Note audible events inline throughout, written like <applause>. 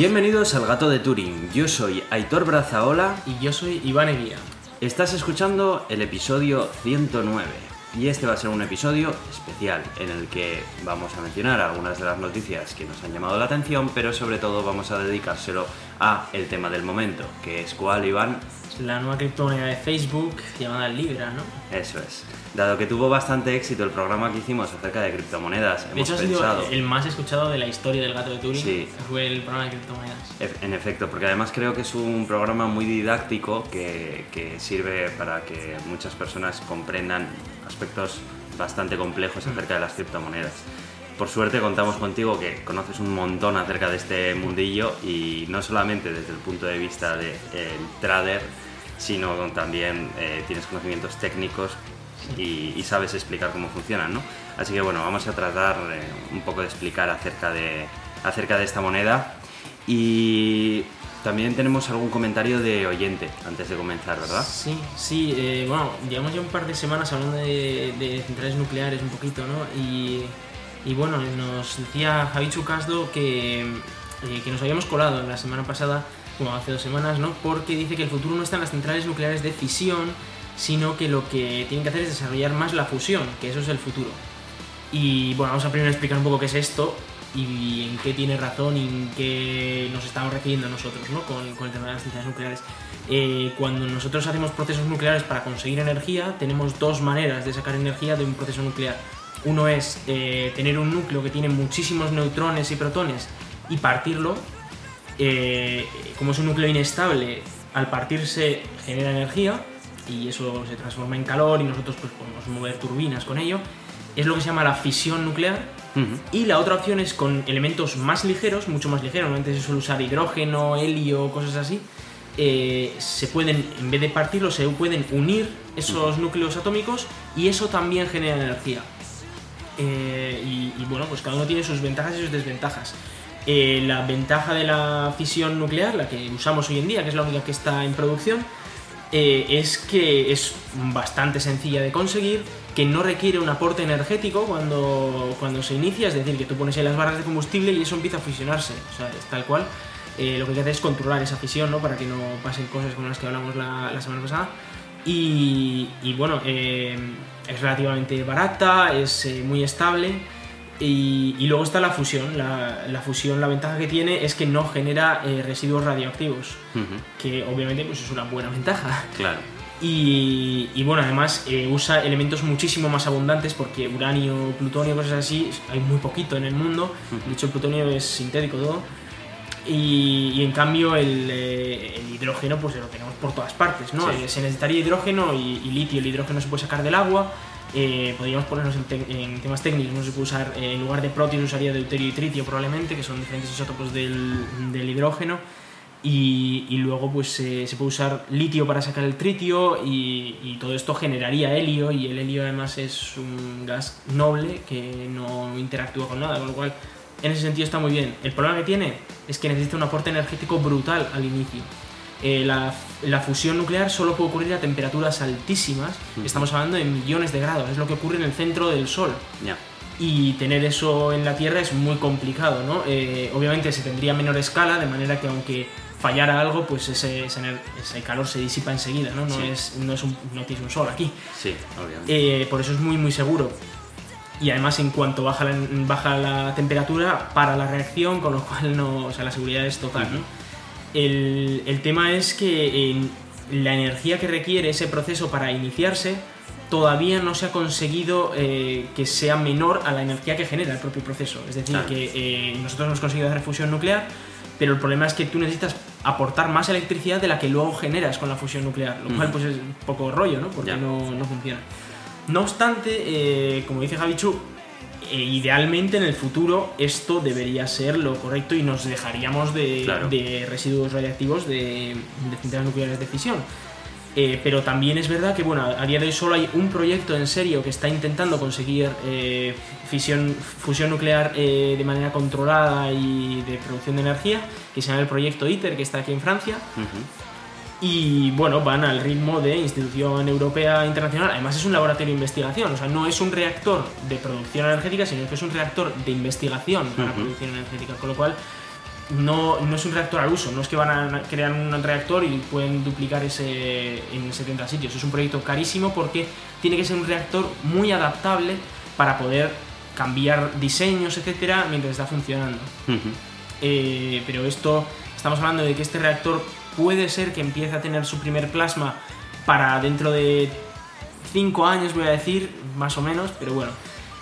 Bienvenidos al Gato de Turing. Yo soy Aitor Brazaola Y yo soy Iván Eguía. Estás escuchando el episodio 109 y este va a ser un episodio especial en el que vamos a mencionar algunas de las noticias que nos han llamado la atención, pero sobre todo vamos a dedicárselo a el tema del momento, que es cuál, Iván. La nueva criptomoneda de Facebook llamada Libra, ¿no? Eso es. Dado que tuvo bastante éxito el programa que hicimos acerca de criptomonedas, De hemos hecho, ha pensado... sido el más escuchado de la historia del gato de Turing. Sí. Fue el programa de criptomonedas. En efecto, porque además creo que es un programa muy didáctico que, que sirve para que muchas personas comprendan aspectos bastante complejos acerca de las criptomonedas. Por suerte contamos contigo que conoces un montón acerca de este mundillo y no solamente desde el punto de vista del trader, sino también eh, tienes conocimientos técnicos y, y sabes explicar cómo funcionan, ¿no? Así que bueno, vamos a tratar eh, un poco de explicar acerca de, acerca de esta moneda y también tenemos algún comentario de oyente antes de comenzar, ¿verdad? Sí, sí, eh, bueno, llevamos ya un par de semanas hablando de, de centrales nucleares un poquito, ¿no? Y, y bueno, nos decía Javi Chucasdo que, eh, que nos habíamos colado la semana pasada, bueno, hace dos semanas, ¿no? Porque dice que el futuro no está en las centrales nucleares de fisión, sino que lo que tienen que hacer es desarrollar más la fusión, que eso es el futuro. Y bueno, vamos a primero explicar un poco qué es esto y en qué tiene razón y en qué nos estamos refiriendo nosotros ¿no? con, con el tema de las centrales nucleares. Eh, cuando nosotros hacemos procesos nucleares para conseguir energía, tenemos dos maneras de sacar energía de un proceso nuclear. Uno es eh, tener un núcleo que tiene muchísimos neutrones y protones y partirlo. Eh, como es un núcleo inestable, al partirse genera energía y eso se transforma en calor y nosotros pues, podemos mover turbinas con ello. Es lo que se llama la fisión nuclear. Ujú. Y la otra opción es con elementos más ligeros, mucho más ligeros. Antes se suele usar hidrógeno, helio, cosas así. Eh, se pueden, en vez de partirlos, se pueden unir esos núcleos atómicos y eso también genera energía. Eh, y, y bueno, pues cada uno tiene sus ventajas y sus desventajas. Eh, la ventaja de la fisión nuclear, la que usamos hoy en día, que es la única que está en producción, eh, es que es bastante sencilla de conseguir, que no requiere un aporte energético cuando, cuando se inicia, es decir, que tú pones ahí las barras de combustible y eso empieza a fusionarse, o sea, es tal cual. Eh, lo que hay que hacer es controlar esa fisión, ¿no? Para que no pasen cosas como las que hablamos la, semana pasada. Y, bueno, eh, es relativamente barata, es muy estable. Y, y luego está la fusión. La, la fusión, la ventaja que tiene es que no genera eh, residuos radioactivos, que obviamente pues, es una buena ventaja. Claro. Y, y bueno, además eh, usa elementos muchísimo más abundantes porque uranio, plutonio, cosas así, hay muy poquito en el mundo. De hecho, el plutonio es sintético todo. Y, y en cambio el, eh, el hidrógeno pues lo tenemos por todas partes, ¿no? Sí. Se necesitaría hidrógeno y litio. El hidrógeno se puede sacar del agua. Eh, podríamos ponernos en, en temas técnicos, no se puede usar, eh, en lugar de protio se usaría deuterio y tritio probablemente, que son diferentes isótopos del, del hidrógeno. Y, y luego pues eh, se puede usar litio para sacar el tritio y, y todo esto generaría helio y el helio además es un gas noble que no interactúa con nada, con lo cual en ese sentido está muy bien. El problema que tiene es que necesita un aporte energético brutal al inicio. Eh, la, la fusión nuclear solo puede ocurrir a temperaturas altísimas, Ujú. estamos hablando de millones de grados, es lo que ocurre en el centro del Sol Ya. y tener eso en la Tierra es muy complicado, ¿no? Eh, obviamente se tendría menor escala, de manera que aunque fallara algo, pues ese, ese, calor se disipa enseguida, ¿no? No, Sí. es, no, es un, no tienes un sol aquí. Sí, obviamente. Eh, por eso es muy, muy seguro. Y además, en cuanto baja la, baja la temperatura, para la reacción, con lo cual no, o sea, la seguridad es total, ¿no? El, el tema es que en la energía que requiere ese proceso para iniciarse todavía no se ha conseguido eh, que sea menor a la energía que genera el propio proceso. Es decir, Claro. que eh, nosotros hemos conseguido hacer fusión nuclear, pero el problema es que tú necesitas aportar más electricidad de la que luego generas con la fusión nuclear, lo cual pues es un poco rollo, ¿no? Porque no, no funciona. No obstante, eh, como dice Javichu, eh, idealmente en el futuro esto debería ser lo correcto y nos dejaríamos de, Claro. de residuos radiactivos de, de centrales nucleares de fisión. Eh, pero también es verdad que bueno, a día de hoy solo hay un proyecto en serio que está intentando conseguir eh, fisión, fusión nuclear eh, de manera controlada y de producción de energía, que se llama el proyecto ITER, que está aquí en Francia. Y bueno, van al ritmo de institución europea internacional. Además es un laboratorio de investigación, o sea, no es un reactor de producción energética, sino que es un reactor de investigación para producción energética. Con lo cual, no, no es un reactor al uso, no es que van a crear un reactor y pueden duplicar ese en 70 sitios. Es un proyecto carísimo porque tiene que ser un reactor muy adaptable para poder cambiar diseños, etcétera, mientras está funcionando. Eh, pero esto, estamos hablando de que este reactor puede ser que empiece a tener su primer plasma para dentro de 5 años, voy a decir, más o menos, pero bueno.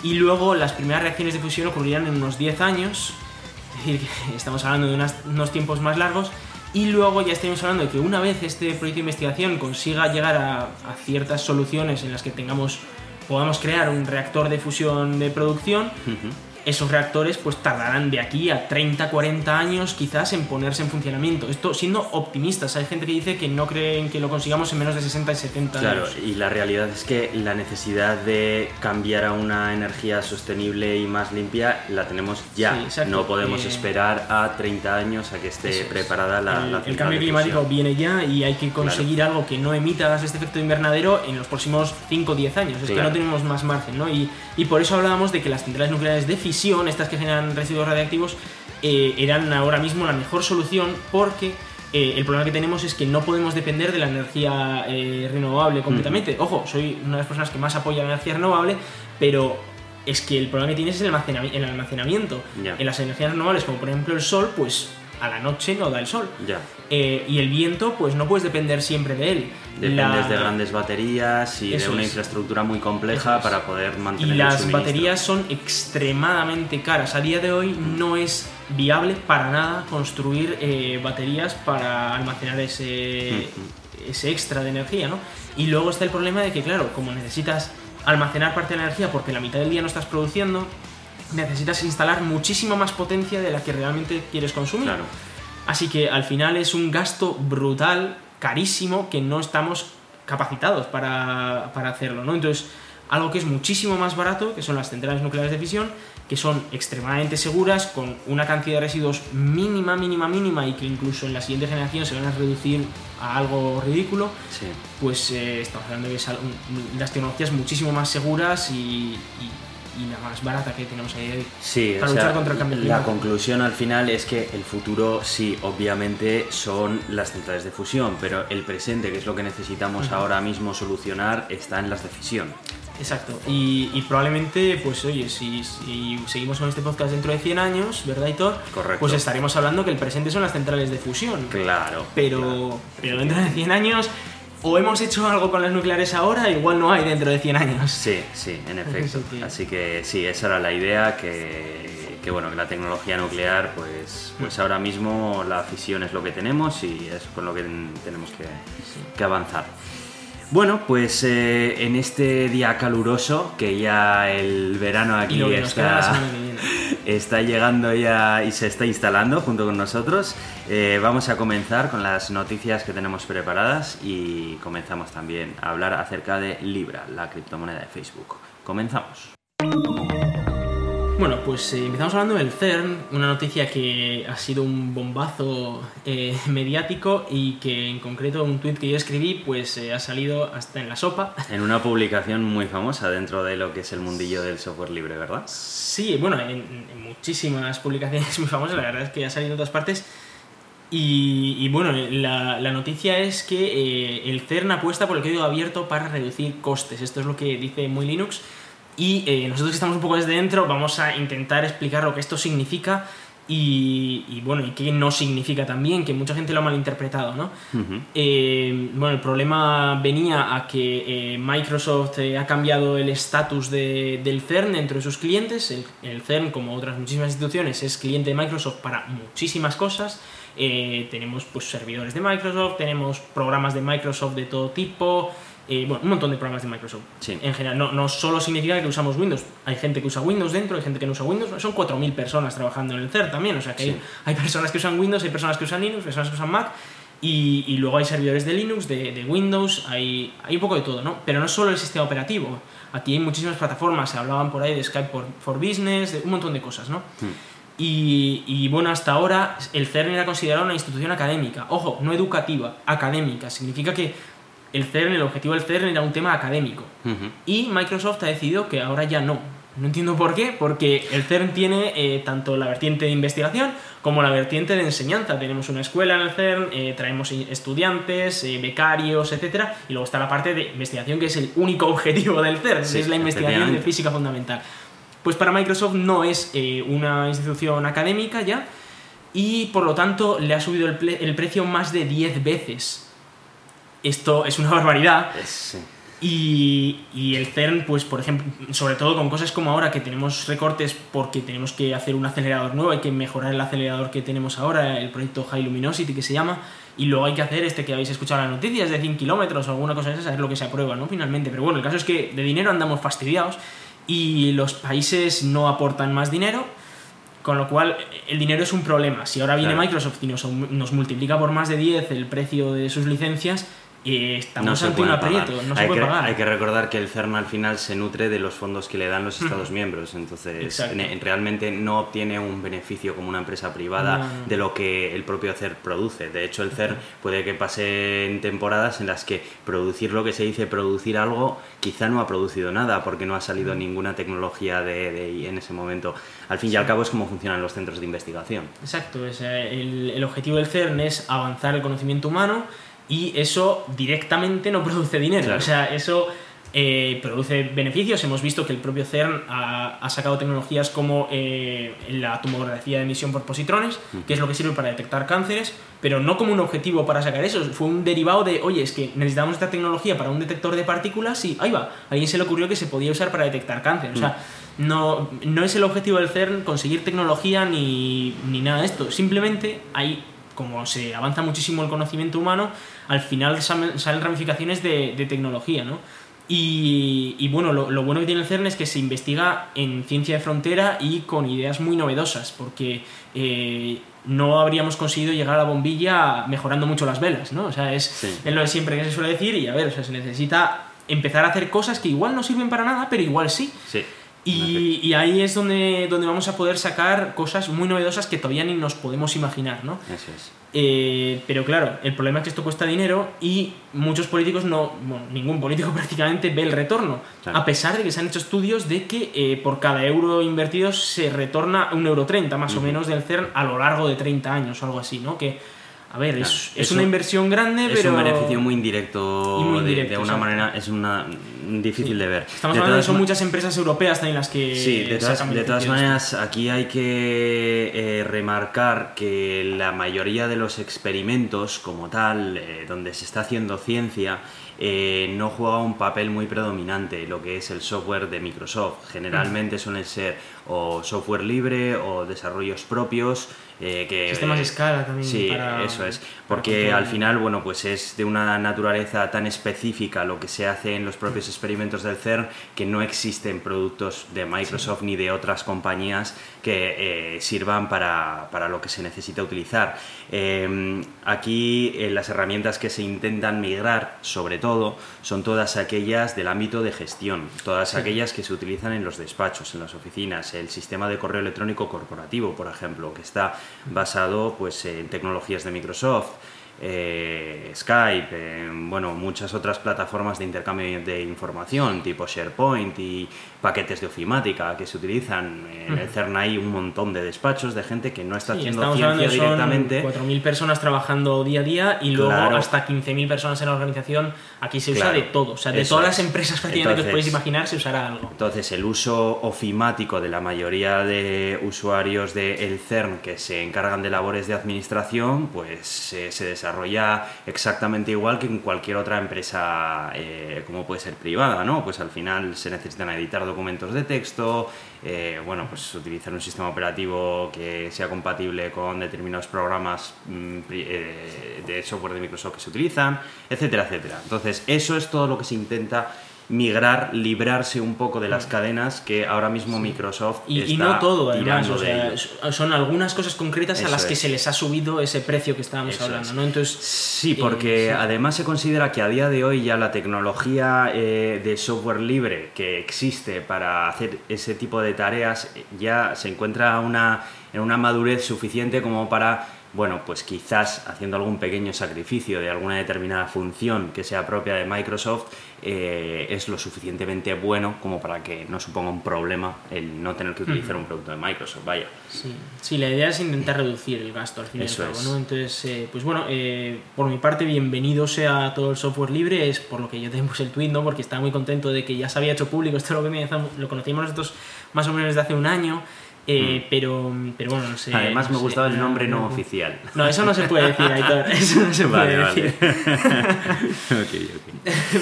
Y luego las primeras reacciones de fusión ocurrirán en unos 10 años, es decir, que <laughs> estamos hablando de unos tiempos más largos. Y luego ya estamos hablando de que una vez este proyecto de investigación consiga llegar a, a ciertas soluciones en las que tengamos podamos crear un reactor de fusión de producción, esos reactores pues tardarán de aquí a 30, 40 años quizás en ponerse en funcionamiento. Esto siendo optimistas, hay gente que dice que no creen que lo consigamos en menos de 60 y 70 claro, años. Claro, y la realidad es que la necesidad de cambiar a una energía sostenible y más limpia la tenemos ya. no podemos eh, esperar a 30 años a que esté preparada la, el, la El cambio climático viene ya y hay que conseguir algo que no emita este efecto invernadero en los próximos 5 o 10 años. Es que no tenemos más margen, ¿no? Y, y por eso hablábamos de que las centrales nucleares de estas que generan residuos radiactivos, eh, eran ahora mismo la mejor solución porque eh, el problema que tenemos es que no podemos depender de la energía eh, renovable completamente. Ojo, soy una de las personas que más apoya la energía renovable, pero es que el problema que tienes es el almacenamiento. En las energías renovables, como por ejemplo el sol, pues a la noche no da el sol. Ya. Eh, y el viento, pues no puedes depender siempre de él. Dependes de grandes baterías y de una infraestructura muy compleja para poder mantener Y las baterías son extremadamente caras. A día de hoy no es viable para nada construir eh, baterías para almacenar ese, ese extra de energía, ¿no? Y luego está el problema de que, claro, como necesitas almacenar parte de la energía porque la mitad del día no estás produciendo, necesitas instalar muchísima más potencia de la que realmente quieres consumir. Así que al final es un gasto brutal, carísimo, que no estamos capacitados para, hacerlo, ¿no? Entonces, algo que es muchísimo más barato, que son las centrales nucleares de fisión, que son extremadamente seguras, con una cantidad de residuos mínima, mínima, mínima, y que incluso en la siguiente generación se van a reducir a algo ridículo, pues eh, estamos hablando de las tecnologías muchísimo más seguras y y la más barata que tenemos ahí sí, para luchar contra el cambio climático. La conclusión al final es que el futuro sí, obviamente son las centrales de fusión, pero el presente, que es lo que necesitamos ahora mismo solucionar, está en las de fisión. Exacto, y, probablemente, pues oye, si, seguimos con este podcast dentro de 100 años, ¿verdad, Hitor? Correcto. Pues estaremos hablando que el presente son las centrales de fusión. Claro. Pero, pero dentro de 100 años o hemos hecho algo con las nucleares ahora, igual no hay dentro de 100 años. Sí, sí, en efecto. Así que sí, esa era la idea, que, que bueno, que la tecnología nuclear, pues, pues ahora mismo la fisión es lo que tenemos y es con lo que tenemos que, que avanzar. Bueno, pues eh, en este día caluroso, que ya el verano aquí está, <laughs> está llegando ya y se está instalando junto con nosotros, eh, vamos a comenzar con las noticias que tenemos preparadas y comenzamos también a hablar acerca de Libra, la criptomoneda de Facebook. Comenzamos. Bueno, pues eh, empezamos hablando del CERN, una noticia que ha sido un bombazo eh, <laughs> mediático y que en concreto un tuit que yo escribí pues eh, ha salido hasta en la sopa. En una publicación muy famosa dentro de lo que es el mundillo del software libre, ¿verdad? Sí, bueno, en, muchísimas publicaciones <laughs> muy famosas, la verdad es que ha salido en todas partes. Y, bueno, la, la, noticia es que el CERN apuesta por el código abierto para reducir costes. Esto es lo que dice muy Linux y eh, nosotros que estamos un poco desde dentro vamos a intentar explicar lo que esto significa y, bueno, y qué no significa también, que mucha gente lo ha malinterpretado, ¿no? Eh, bueno, el problema venía a que eh, Microsoft ha cambiado el estatus de, del CERN dentro de sus clientes. El, CERN, como otras muchísimas instituciones, es cliente de Microsoft para muchísimas cosas. tenemos pues servidores de Microsoft, tenemos programas de Microsoft de todo tipo, eh, bueno, un montón de programas de Microsoft. En general, no, no, solo significa que usamos Windows. Hay gente que usa Windows dentro, hay gente que no usa Windows. Son 4.000 personas trabajando en el CER también. O sea que hay, personas que usan Windows, hay personas que usan Linux, personas que usan Mac. Y, luego hay servidores de Linux, de, Windows, hay, hay, un poco de todo, ¿no? Pero no solo el sistema operativo. Aquí hay muchísimas plataformas. Se hablaban por ahí de Skype for, Business, de un montón de cosas, ¿no? Hmm. Y, y, bueno, hasta ahora el CERN era considerado una institución académica. Ojo, no educativa, académica. Significa que el CERN, el objetivo del CERN era un tema académico. Y Microsoft ha decidido que ahora ya no. No entiendo por qué, porque el CERN tiene eh, tanto la vertiente de investigación como la vertiente de enseñanza. Tenemos una escuela en el CERN, eh, traemos estudiantes, eh, becarios, etcétera, y luego está la parte de investigación que es el único <laughs> objetivo del CERN, que es la investigación de física fundamental. Pues para Microsoft no es una institución académica ya, y por lo tanto le ha subido el, el precio más de 10 veces. Esto es una <laughs> barbaridad. Sí. Y, y, el CERN, pues por ejemplo, sobre todo con cosas como ahora que tenemos recortes porque tenemos que hacer un acelerador nuevo, hay que mejorar el acelerador que tenemos ahora, el proyecto High Luminosity que se llama, y luego hay que hacer este que habéis escuchado en las noticias de 100 kilómetros o alguna cosa de esa, es lo que se aprueba, ¿no? Finalmente. Pero bueno, el caso es que de dinero andamos fastidiados y los países no aportan más dinero, con lo cual el dinero es un problema. Si ahora viene Microsoft y nos, nos multiplica por más de 10 el precio de sus licencias, y estamos ante un aprieto, no se hay puede que, pagar. Hay que recordar que el CERN al final se nutre de los fondos que le dan los Estados miembros, entonces realmente no obtiene un beneficio como una empresa privada de lo que el propio CERN produce. De hecho, el CERN puede que pasen temporadas en las que producir lo que se dice producir algo quizá no ha producido nada porque no ha salido ninguna tecnología de, de en ese momento. Al fin y al cabo es como funcionan los centros de investigación. Exacto, el, el objetivo del CERN es avanzar el conocimiento humano y eso directamente no produce dinero. O sea, eso eh, produce beneficios. Hemos visto que el propio CERN ha, sacado tecnologías como eh, la tomografía de emisión por positrones, que es lo que sirve para detectar cánceres, pero no como un objetivo para sacar eso. Fue un derivado de, oye, es que necesitamos esta tecnología para un detector de partículas y ahí va. A alguien se le ocurrió que se podía usar para detectar cáncer. O sea, no, no es el objetivo del CERN conseguir tecnología ni, ni nada de esto. Simplemente hay como se avanza muchísimo el conocimiento humano, al final salen ramificaciones de, tecnología, ¿no? Y, bueno, lo, bueno que tiene el CERN es que se investiga en ciencia de frontera y con ideas muy novedosas, porque eh, no habríamos conseguido llegar a la bombilla mejorando mucho las velas, ¿no? O sea, es, lo de siempre que se suele decir y a ver, o sea, se necesita empezar a hacer cosas que igual no sirven para nada, pero igual sí. Sí. Y, ahí es donde, donde vamos a poder sacar cosas muy novedosas que todavía ni nos podemos imaginar, ¿no? Eso es. Eh, pero claro, el problema es que esto cuesta dinero y muchos políticos no, bueno, ningún político <laughs> prácticamente ve el retorno, a pesar de que se han hecho estudios de que eh, por cada euro invertido se retorna un euro 30 más o menos del CERN a lo largo de 30 años o algo así, ¿no? Que a ver, es, es, una inversión grande, pero. Es un beneficio muy indirecto. de, una manera. Es una difícil de ver. Estamos hablando de son muchas empresas europeas también las que. Sí, de todas, de todas maneras, aquí hay que eh, remarcar que la mayoría de los experimentos, como tal, eh, donde se está haciendo ciencia, eh, no juega un papel muy predominante lo que es el software de Microsoft. Generalmente suelen ser o software libre o desarrollos propios. Eh, que, Sistemas de escala también. Sí, eso es. Porque al final, bueno, pues es de una naturaleza tan específica lo que se hace en los propios experimentos del CERN que no existen productos de Microsoft ni de otras compañías que eh, sirvan para, para, lo que se necesita utilizar. Em, aquí eh, las herramientas que se intentan migrar, sobre todo, son todas aquellas del ámbito de gestión, todas aquellas que se utilizan en los despachos, en las oficinas, el sistema de correo electrónico corporativo, por ejemplo, que está basado pues, en tecnologías de Microsoft. Eh, Skype, bueno, muchas otras plataformas de intercambio de información, tipo SharePoint y paquetes de ofimática que se utilizan. En el CERN hay un montón de despachos de gente que no está haciendo ciencia directamente. 4.000 personas trabajando día a día y luego hasta 15.000 personas en la organización. Aquí se usa de todo, o sea, de todas las empresas prácticamente que os podéis imaginar se usará algo. Entonces, el uso ofimático de la mayoría de usuarios del CERN que se encargan de labores de administración, pues se desarrolla exactamente igual que en cualquier otra empresa, eh, como puede ser privada, ¿no? Pues al final se necesitan editar documentos de texto, eh, bueno, pues utilizar un sistema operativo que sea compatible con determinados programas mm, eh, de software de Microsoft que se utilizan, etcétera, etcétera. Entonces, eso es todo lo que se intenta migrar, librarse un poco de las cadenas que ahora mismo Microsoft y, está y no todo además, o sea, son algunas cosas concretas a las que se les ha subido ese precio que estábamos hablando, ¿no? Entonces sí, porque eh, además se considera que a día de hoy ya la tecnología eh, de software libre que existe para hacer ese tipo de tareas ya se encuentra una, en una madurez suficiente como para bueno, pues quizás haciendo algún pequeño sacrificio de alguna determinada función que sea propia de Microsoft, eh, es lo suficientemente bueno como para que no suponga un problema el no tener que utilizar un producto de Microsoft, vaya. Sí. sí, la idea es intentar <laughs> reducir el gasto al fin y al cabo, ¿no? Entonces, eh, pues bueno, eh, por mi parte, bienvenido sea todo el software libre, es por lo que yo tengo el tweet, ¿no? Porque estaba muy contento de que ya se había hecho público, esto es lo que lo conocimos nosotros más o menos desde hace un año, eh, mm. pero, pero bueno, no sé. Además, me gustaba el nombre no, <laughs> oficial. No, eso no se puede decir, <laughs> Aitor. Eso no se puede decir. <laughs>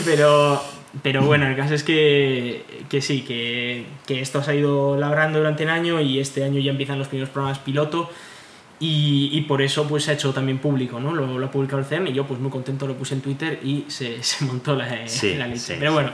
Pero, pero bueno, el caso es que, que sí, que, que, esto se ha ido labrando durante el año y este año ya empiezan los primeros programas piloto. Y, y, por eso pues se ha hecho también público, ¿no? Lo, lo, ha publicado el CERN y yo pues muy contento lo puse en Twitter y se, <laughs> se montó la, la leche. pero bueno,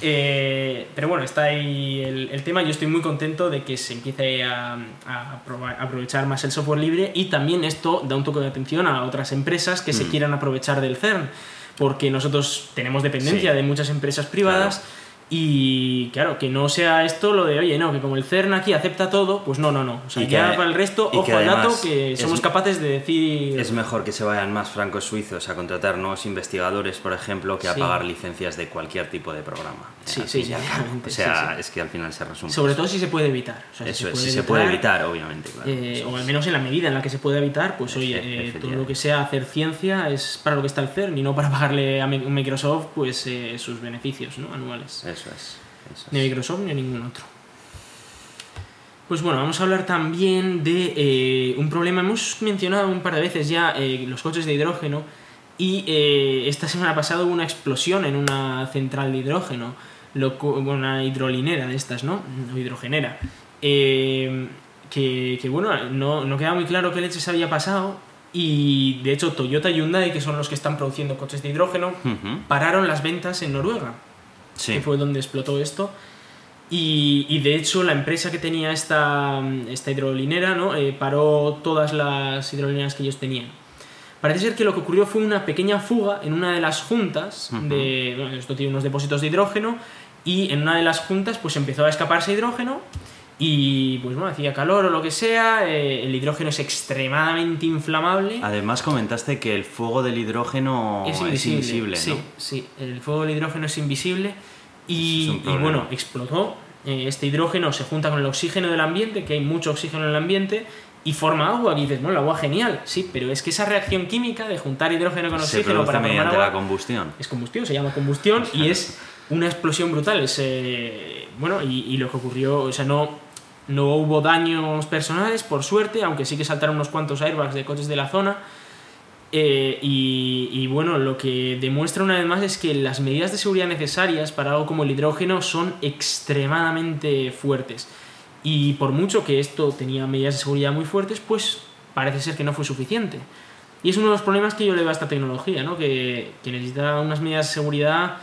eh, pero bueno, está ahí el, el, tema. Yo estoy muy contento de que se empiece a, a, probar, a, aprovechar más el software libre y también esto da un toque de atención a otras empresas que se mm. quieran aprovechar del CERN, porque nosotros tenemos dependencia de muchas empresas privadas. Y claro, que no sea esto lo de, oye, no, que como el CERN aquí acepta todo, pues no, no, no. O sea, ya para el resto, ojo al dato, que somos capaces de decir... Es mejor que se vayan más francos suizos a contratar nuevos investigadores, por ejemplo, que a pagar licencias de cualquier tipo de programa. Sí, sí, sí, O sea, es que al final se resume. Sobre todo si se puede evitar. Eso es, si se puede evitar, obviamente, claro. Eh, o al menos en la medida en la que se puede evitar, pues oye, eh, todo lo que sea hacer ciencia es para lo que está el CERN y no para pagarle a Microsoft pues eh, sus beneficios ¿no? anuales. Eso es. Ni Microsoft ni ningún otro. Pues bueno, vamos a hablar también de eh, un problema. Hemos mencionado un par de veces ya eh, los coches de hidrógeno y eh, esta semana pasada hubo una explosión en una central de hidrógeno, una hidrolinera de estas, ¿no? Hidrogenera. Que, que, bueno, no, no queda muy claro qué leches había pasado, y de hecho Toyota y Hyundai, que son los que están produciendo coches de hidrógeno, pararon las ventas en Noruega que fue donde explotó esto. Y, y, de hecho la empresa que tenía esta, esta hidrolinera ¿no? Eh, paró todas las hidrolineras que ellos tenían. Parece ser que lo que ocurrió fue una pequeña fuga en una de las juntas, de, bueno, esto tiene unos depósitos de hidrógeno, y en una de las juntas pues empezó a escaparse hidrógeno y pues bueno, hacía calor o lo que sea, eh, el hidrógeno es extremadamente inflamable. Además comentaste que el fuego del hidrógeno es invisible, sí, sí, el fuego del hidrógeno es invisible y, bueno, explotó. Eh, este hidrógeno se junta con el oxígeno del ambiente, que hay mucho oxígeno en el ambiente, y forma agua. Y dices, bueno, el agua genial, sí, pero es que esa reacción química de juntar hidrógeno con oxígeno para formar agua, la combustión. Es combustión, se llama combustión y es una explosión brutal. Es, eh, bueno, y, y, lo que ocurrió, o sea, no, no hubo daños personales, por suerte, aunque sí que saltaron unos cuantos airbags de coches de la zona. Eh, y, bueno, lo que demuestra una vez más es que las medidas de seguridad necesarias para algo como el hidrógeno son extremadamente fuertes. Y por mucho que esto tenía medidas de seguridad muy fuertes, pues parece ser que no fue suficiente. Y es uno de los problemas que yo le veo a esta tecnología, ¿no? que, que necesita unas medidas de seguridad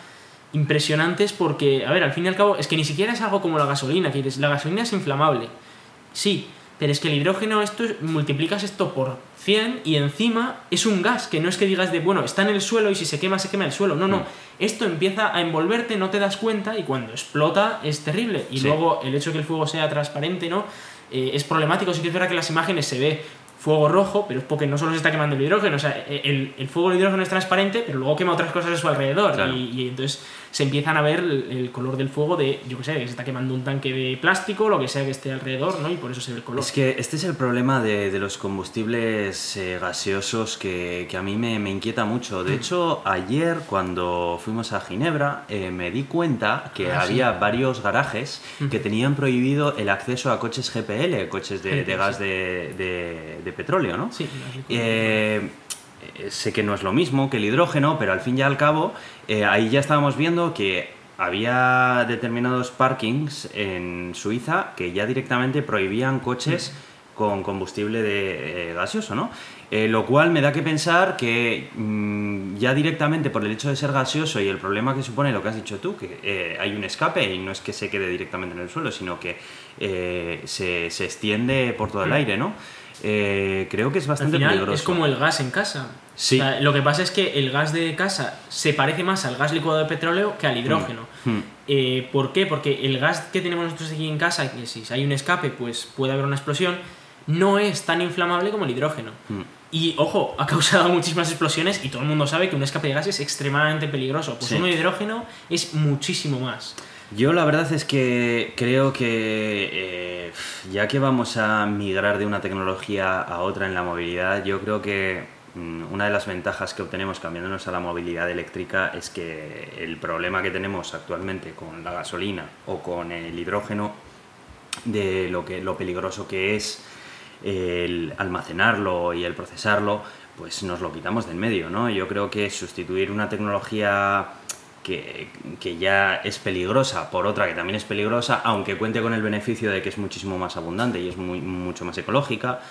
impresionantes porque, a ver, al fin y al cabo, es que ni siquiera es algo como la gasolina, que dices, la gasolina es inflamable. Sí, pero es que el hidrógeno, esto multiplicas esto por 100 y encima es un gas, que no es que digas de, bueno, está en el suelo y si se quema, se quema el suelo. No, no. Mm. Esto empieza a envolverte, no te das cuenta y cuando explota es terrible. Y luego el hecho de que el fuego sea transparente, ¿no? Eh, es problemático. Sí que es verdad que las imágenes se ve fuego rojo, pero es porque no solo se está quemando el hidrógeno, o sea, el, el fuego del hidrógeno es transparente, pero luego quema otras cosas a su alrededor. Y, y, entonces se empiezan a ver el, color del fuego de, yo qué sé, que se está quemando un tanque de plástico, lo que sea que esté alrededor, ¿no? Y por eso se ve el color. Es que este es el problema de, de los combustibles eh, gaseosos que, que, a mí me, me inquieta mucho. De mm. hecho, ayer cuando fuimos a Ginebra eh, me di cuenta que ah, había varios garajes mm. que tenían prohibido el acceso a coches GPL, coches de, de gas de, de, petróleo, ¿no? Sí. Eh, sé que no es lo mismo que el hidrógeno, pero al fin y al cabo eh, ahí ya estábamos viendo que había determinados parkings en Suiza que ya directamente prohibían coches con combustible de, eh, gaseoso, ¿no? Eh, lo cual me da que pensar que mm, ya directamente por el hecho de ser gaseoso y el problema que supone lo que has dicho tú, que hay un escape y no es que se quede directamente en el suelo, sino que se, se, extiende por todo el aire, ¿no? Creo que es bastante peligroso. Es como el gas en casa. Sí. lo que pasa es que el gas de casa se parece más al gas licuado de petróleo que al hidrógeno. Mm. Mm. Eh, ¿Por qué? Porque el gas que tenemos nosotros aquí en casa, que si hay un escape, pues puede haber una explosión, no es tan inflamable como el hidrógeno. Mm. Y ojo, ha causado <laughs> muchísimas explosiones y todo el mundo sabe que un escape de gas es extremadamente peligroso. Pues Sí. uno de hidrógeno es muchísimo más. Yo la verdad es que creo que eh, ya que vamos a migrar de una tecnología a otra en la movilidad, yo creo que mm, una de las ventajas que obtenemos cambiándonos a la movilidad eléctrica es que el problema que tenemos actualmente con la gasolina o con el hidrógeno, de lo, que, lo peligroso que es el almacenarlo y el procesarlo, pues nos lo quitamos del medio, ¿no? Yo creo que sustituir una tecnología que, que ya es peligrosa por otra que también es peligrosa, aunque cuente con el beneficio de que es muchísimo más abundante y es muy, mucho más ecológica,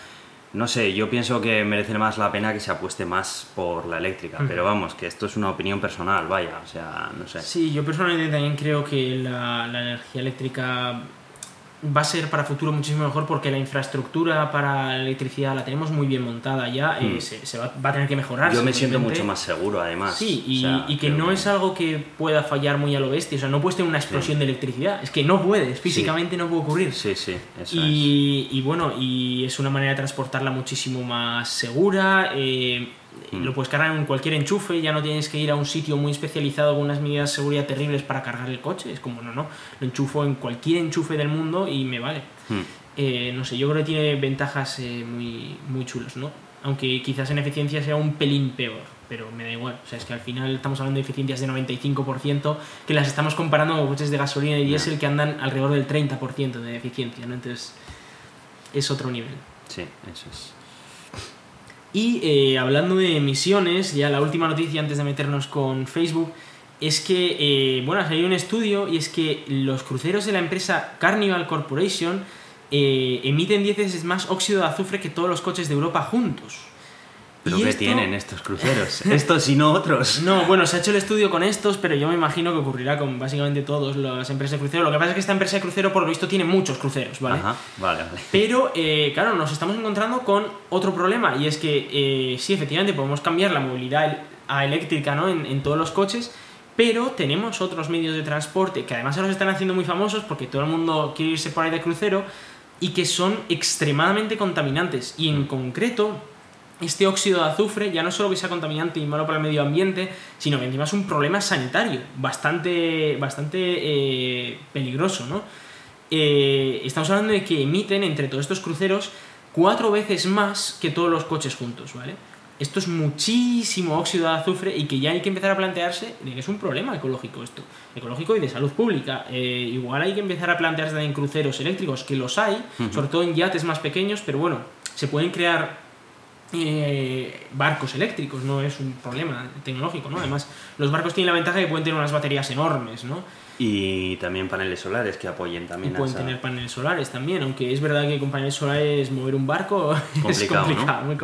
no sé, yo pienso que merece más la pena que se apueste más por la eléctrica, pero vamos, que esto es una opinión personal, vaya, o sea, no sé. Sí, yo personalmente también creo que la, la energía eléctrica va a ser para futuro muchísimo mejor porque la infraestructura para la electricidad la tenemos muy bien montada ya, eh, Mm. se, se va, va a tener que mejorar. Yo me siento mucho más seguro, además. Sí, y, O sea, y que no es algo que pueda fallar muy a lo bestia, o sea, no puedes tener una explosión de electricidad, es que no puedes, físicamente no puede ocurrir. Sí, sí, eso es. Y, y bueno, y es una manera de transportarla muchísimo más segura. eh, Mm. Lo puedes cargar en cualquier enchufe, ya no tienes que ir a un sitio muy especializado con unas medidas de seguridad terribles para cargar el coche. Es como, no, no, lo enchufo en cualquier enchufe del mundo y me vale. Hmm. Eh, no sé, yo creo que tiene ventajas eh, muy, muy chulas, ¿no? Aunque quizás en eficiencia sea un pelín peor, pero me da igual. O sea, es que al final estamos hablando de eficiencias de 95% que las estamos comparando con coches de gasolina y diésel que andan alrededor del 30% de eficiencia, ¿no? Entonces, es otro nivel. Sí, eso es. Y eh, hablando de emisiones, ya la última noticia antes de meternos con Facebook, es que, eh, bueno, ha salido un estudio y es que los cruceros de la empresa Carnival Corporation eh, emiten 10 veces más óxido de azufre que todos los coches de Europa juntos. ¿Pero Y qué esto- tienen estos cruceros? estos y no otros. No, bueno, se ha hecho el estudio con estos, pero yo me imagino que ocurrirá con básicamente todas las empresas de crucero. Lo que pasa es que esta empresa de crucero, por lo visto, tiene muchos cruceros, ¿vale? Ajá, vale, vale. Pero, eh, claro, nos estamos encontrando con otro problema y es que eh, sí, efectivamente, podemos cambiar la movilidad a eléctrica ¿no? en, en todos los coches, pero tenemos otros medios de transporte que además ahora se están haciendo muy famosos porque todo el mundo quiere irse por ahí de crucero y que son extremadamente contaminantes. Y en concreto, este óxido de azufre ya no solo que sea contaminante y malo para el medio ambiente, sino que encima es un problema sanitario bastante, bastante eh, peligroso, ¿no? Eh, estamos hablando de que emiten entre todos estos cruceros cuatro veces más que todos los coches juntos, ¿vale? Esto es muchísimo óxido de azufre y que ya hay que empezar a plantearse de que es un problema ecológico esto, ecológico y de salud pública. Eh, igual hay que empezar a plantearse también cruceros eléctricos, que los hay, sobre todo en yates más pequeños, pero bueno, se pueden crear eh, barcos eléctricos, no es un problema tecnológico, ¿no? Además, los barcos tienen la ventaja de que pueden tener unas baterías enormes, ¿no? Y también paneles solares que apoyen Y también a pueden esa- tener paneles solares también, aunque es verdad que con paneles solares mover un barco <laughs> es Complicado, complicado, ¿no? muy Sí.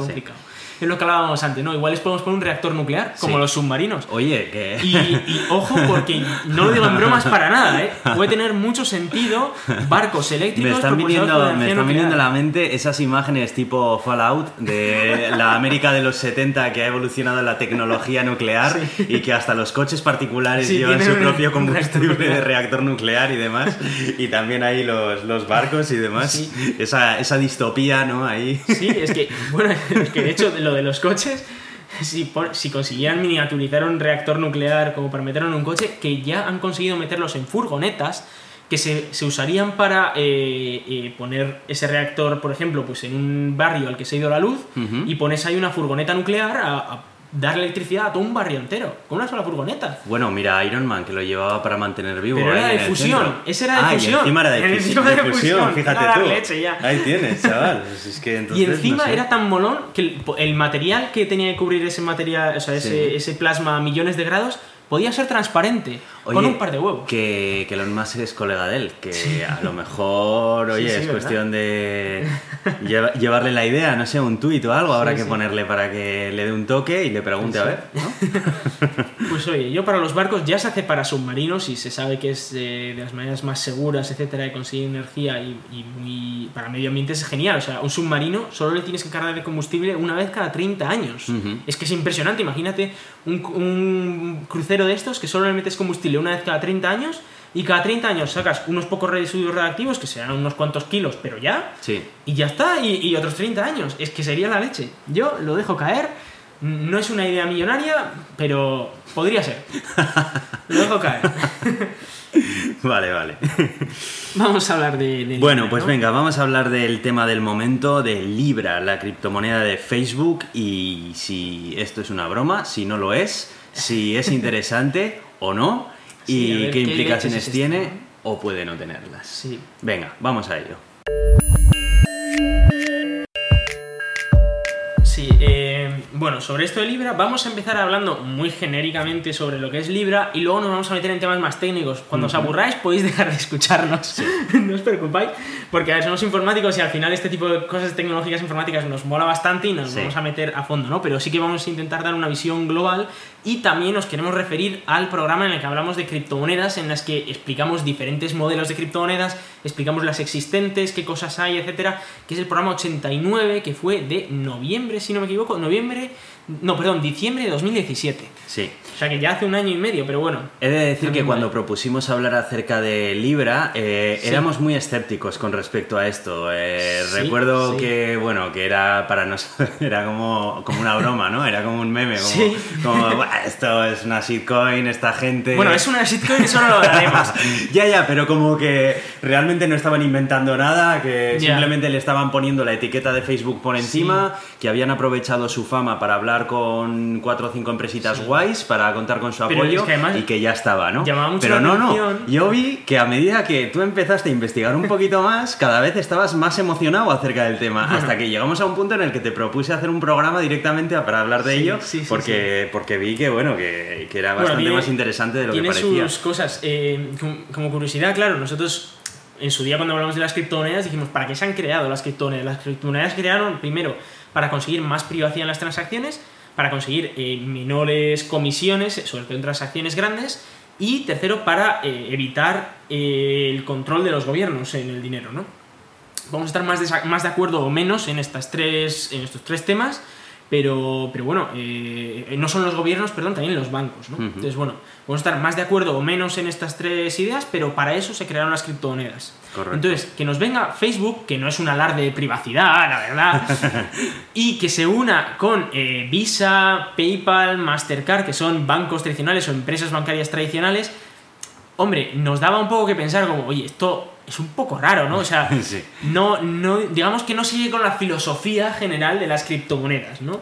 Es lo que hablábamos antes, ¿no? Igual les podemos poner un reactor nuclear, como Sí. los submarinos. Oye, que... Y, y ojo, porque <laughs> no lo digo en bromas para nada, ¿eh? Puede tener mucho sentido barcos eléctricos Me están, viniendo, me están viniendo a la mente esas imágenes tipo Fallout de la América de los 70 que ha evolucionado la tecnología nuclear y que hasta los coches particulares Sí, llevan su propio combustible de reactor nuclear y demás. Y también ahí los, los barcos y demás. Sí. Esa, esa distopía, ¿no? Ahí. Sí, es que, bueno, es que de hecho lo de los coches, <laughs> si, por- si consiguieran miniaturizar un reactor nuclear como para meterlo en un coche, que ya han conseguido meterlos en furgonetas que se, se usarían para eh, eh, poner ese reactor, por ejemplo, pues en un barrio al que se ha ido la luz y pones ahí una furgoneta nuclear a, a dar electricidad a todo un barrio entero, con una sola furgoneta. Bueno, mira, Iron Man, que lo llevaba para mantener vivo. Pero era de fusión, ese era de Ah, y encima era de, <laughs> de de fusión, fusión, fíjate era tú. leche ya. Ahí tienes, <laughs> chaval. Es que entonces, Y encima no sé. era tan molón que el, el material que tenía que cubrir ese material, o sea, ese, Sí. ese plasma a millones de grados, podía ser transparente, con Oye, un par de huevos. Que, que Elon Musk es colega de él, que a lo mejor, <laughs> oye, sí, es ¿verdad? cuestión de <laughs> lleva- llevarle la idea, no sé, un tuit o algo, habrá Sí, que sí. ponerle para que le dé un toque y le pregunte a Sí. ver, ¿no? <laughs> Pues oye, yo para los barcos ya se hace para submarinos y se sabe que es eh, de las maneras más seguras, etcétera, de conseguir energía y, y muy para medio ambiente es genial. O sea, un submarino solo le tienes que cargar de combustible una vez cada 30 años. Ujú. Es que es impresionante. Imagínate un, un crucero de estos que solo le metes combustible una vez cada 30 años y cada 30 años sacas unos pocos residuos reactivos, que serán unos cuantos kilos, pero ya, Sí. y ya está, y, y otros 30 años. Es que sería la leche. Yo lo dejo caer. No es una idea millonaria, pero podría ser. Lo dejo caer. <laughs> Vale, vale. <laughs> Vamos a hablar de... de Bueno, Libra, pues ¿no? venga, vamos a hablar del tema del momento de Libra, la criptomoneda de Facebook y si esto es una broma, si no lo es, si es interesante o no Sí, y ver, qué ¿qué implicaciones tiene o puede no tenerlas. Sí. Venga, vamos a ello. Bueno, sobre esto de Libra vamos a empezar hablando muy genéricamente sobre lo que es Libra y luego nos vamos a meter en temas más técnicos. Cuando os aburráis podéis <laughs> dejar de escucharnos, <laughs> no os preocupáis, porque a ver, somos informáticos y al final este tipo de cosas tecnológicas informáticas nos mola bastante y nos Sí. vamos a meter a fondo, ¿no? Pero sí que vamos a intentar dar una visión global y también nos queremos referir al programa en el que hablamos de criptomonedas, en las que explicamos diferentes modelos de criptomonedas, explicamos las existentes, qué cosas hay, etcétera, que es el programa 89 que fue de noviembre, si no me equivoco, noviembre, no, perdón, diciembre de 2017. Sí. O sea que ya hace un año y medio, pero bueno. He de decir que cuando vale. propusimos hablar acerca de Libra, eh, Sí. éramos muy escépticos con respecto a esto. Eh, Sí, recuerdo sí. que, bueno, que era para nosotros, <laughs> era como, como una broma, ¿no? Era como un meme, como, Sí. como "Buah, esto es una shitcoin, esta gente... Bueno, es una shitcoin, eso no lo hablaremos. <laughs> ya, ya, pero como que realmente no estaban inventando nada, que simplemente le estaban poniendo la etiqueta de Facebook por encima, que habían aprovechado su fama para hablar con cuatro o cinco empresitas Sí. guays, para contar con su Pero apoyo es que además y que ya estaba, ¿no? pero no, no, yo vi que a medida que tú empezaste a investigar un poquito más, cada vez estabas más emocionado acerca del tema, hasta que llegamos a un punto en el que te propuse hacer un programa directamente para hablar de Sí, ello, sí, porque, porque vi que, bueno, que, que era Bueno, bastante tiene- más interesante de lo que tiene parecía. sus cosas. Eh, como, curiosidad, claro, nosotros en su día cuando hablamos de las criptomonedas dijimos, ¿para qué se han creado las criptomonedas? Las criptomonedas crearon primero para conseguir más privacidad en las transacciones, para conseguir eh, menores comisiones, sobre todo en transacciones grandes, y tercero, para eh, evitar eh, el control de los gobiernos en el dinero, ¿no? Vamos a estar más de, más de acuerdo o menos en, estas tres, en estos tres temas, pero, pero bueno, eh, no son los gobiernos, perdón, también los bancos, ¿no? Entonces, bueno, vamos a estar más de acuerdo o menos en estas tres ideas, pero para eso se crearon las criptomonedas. Correcto. Entonces, que nos venga Facebook, que no es un alarde de privacidad, la verdad, <laughs> y que se una con eh, Visa, PayPal, Mastercard, que son bancos tradicionales o empresas bancarias tradicionales, hombre, nos daba un poco que pensar como, oye, esto es un poco raro, ¿no? O sea, <laughs> Sí. no, no, digamos que no sigue con la filosofía general de las criptomonedas, ¿no?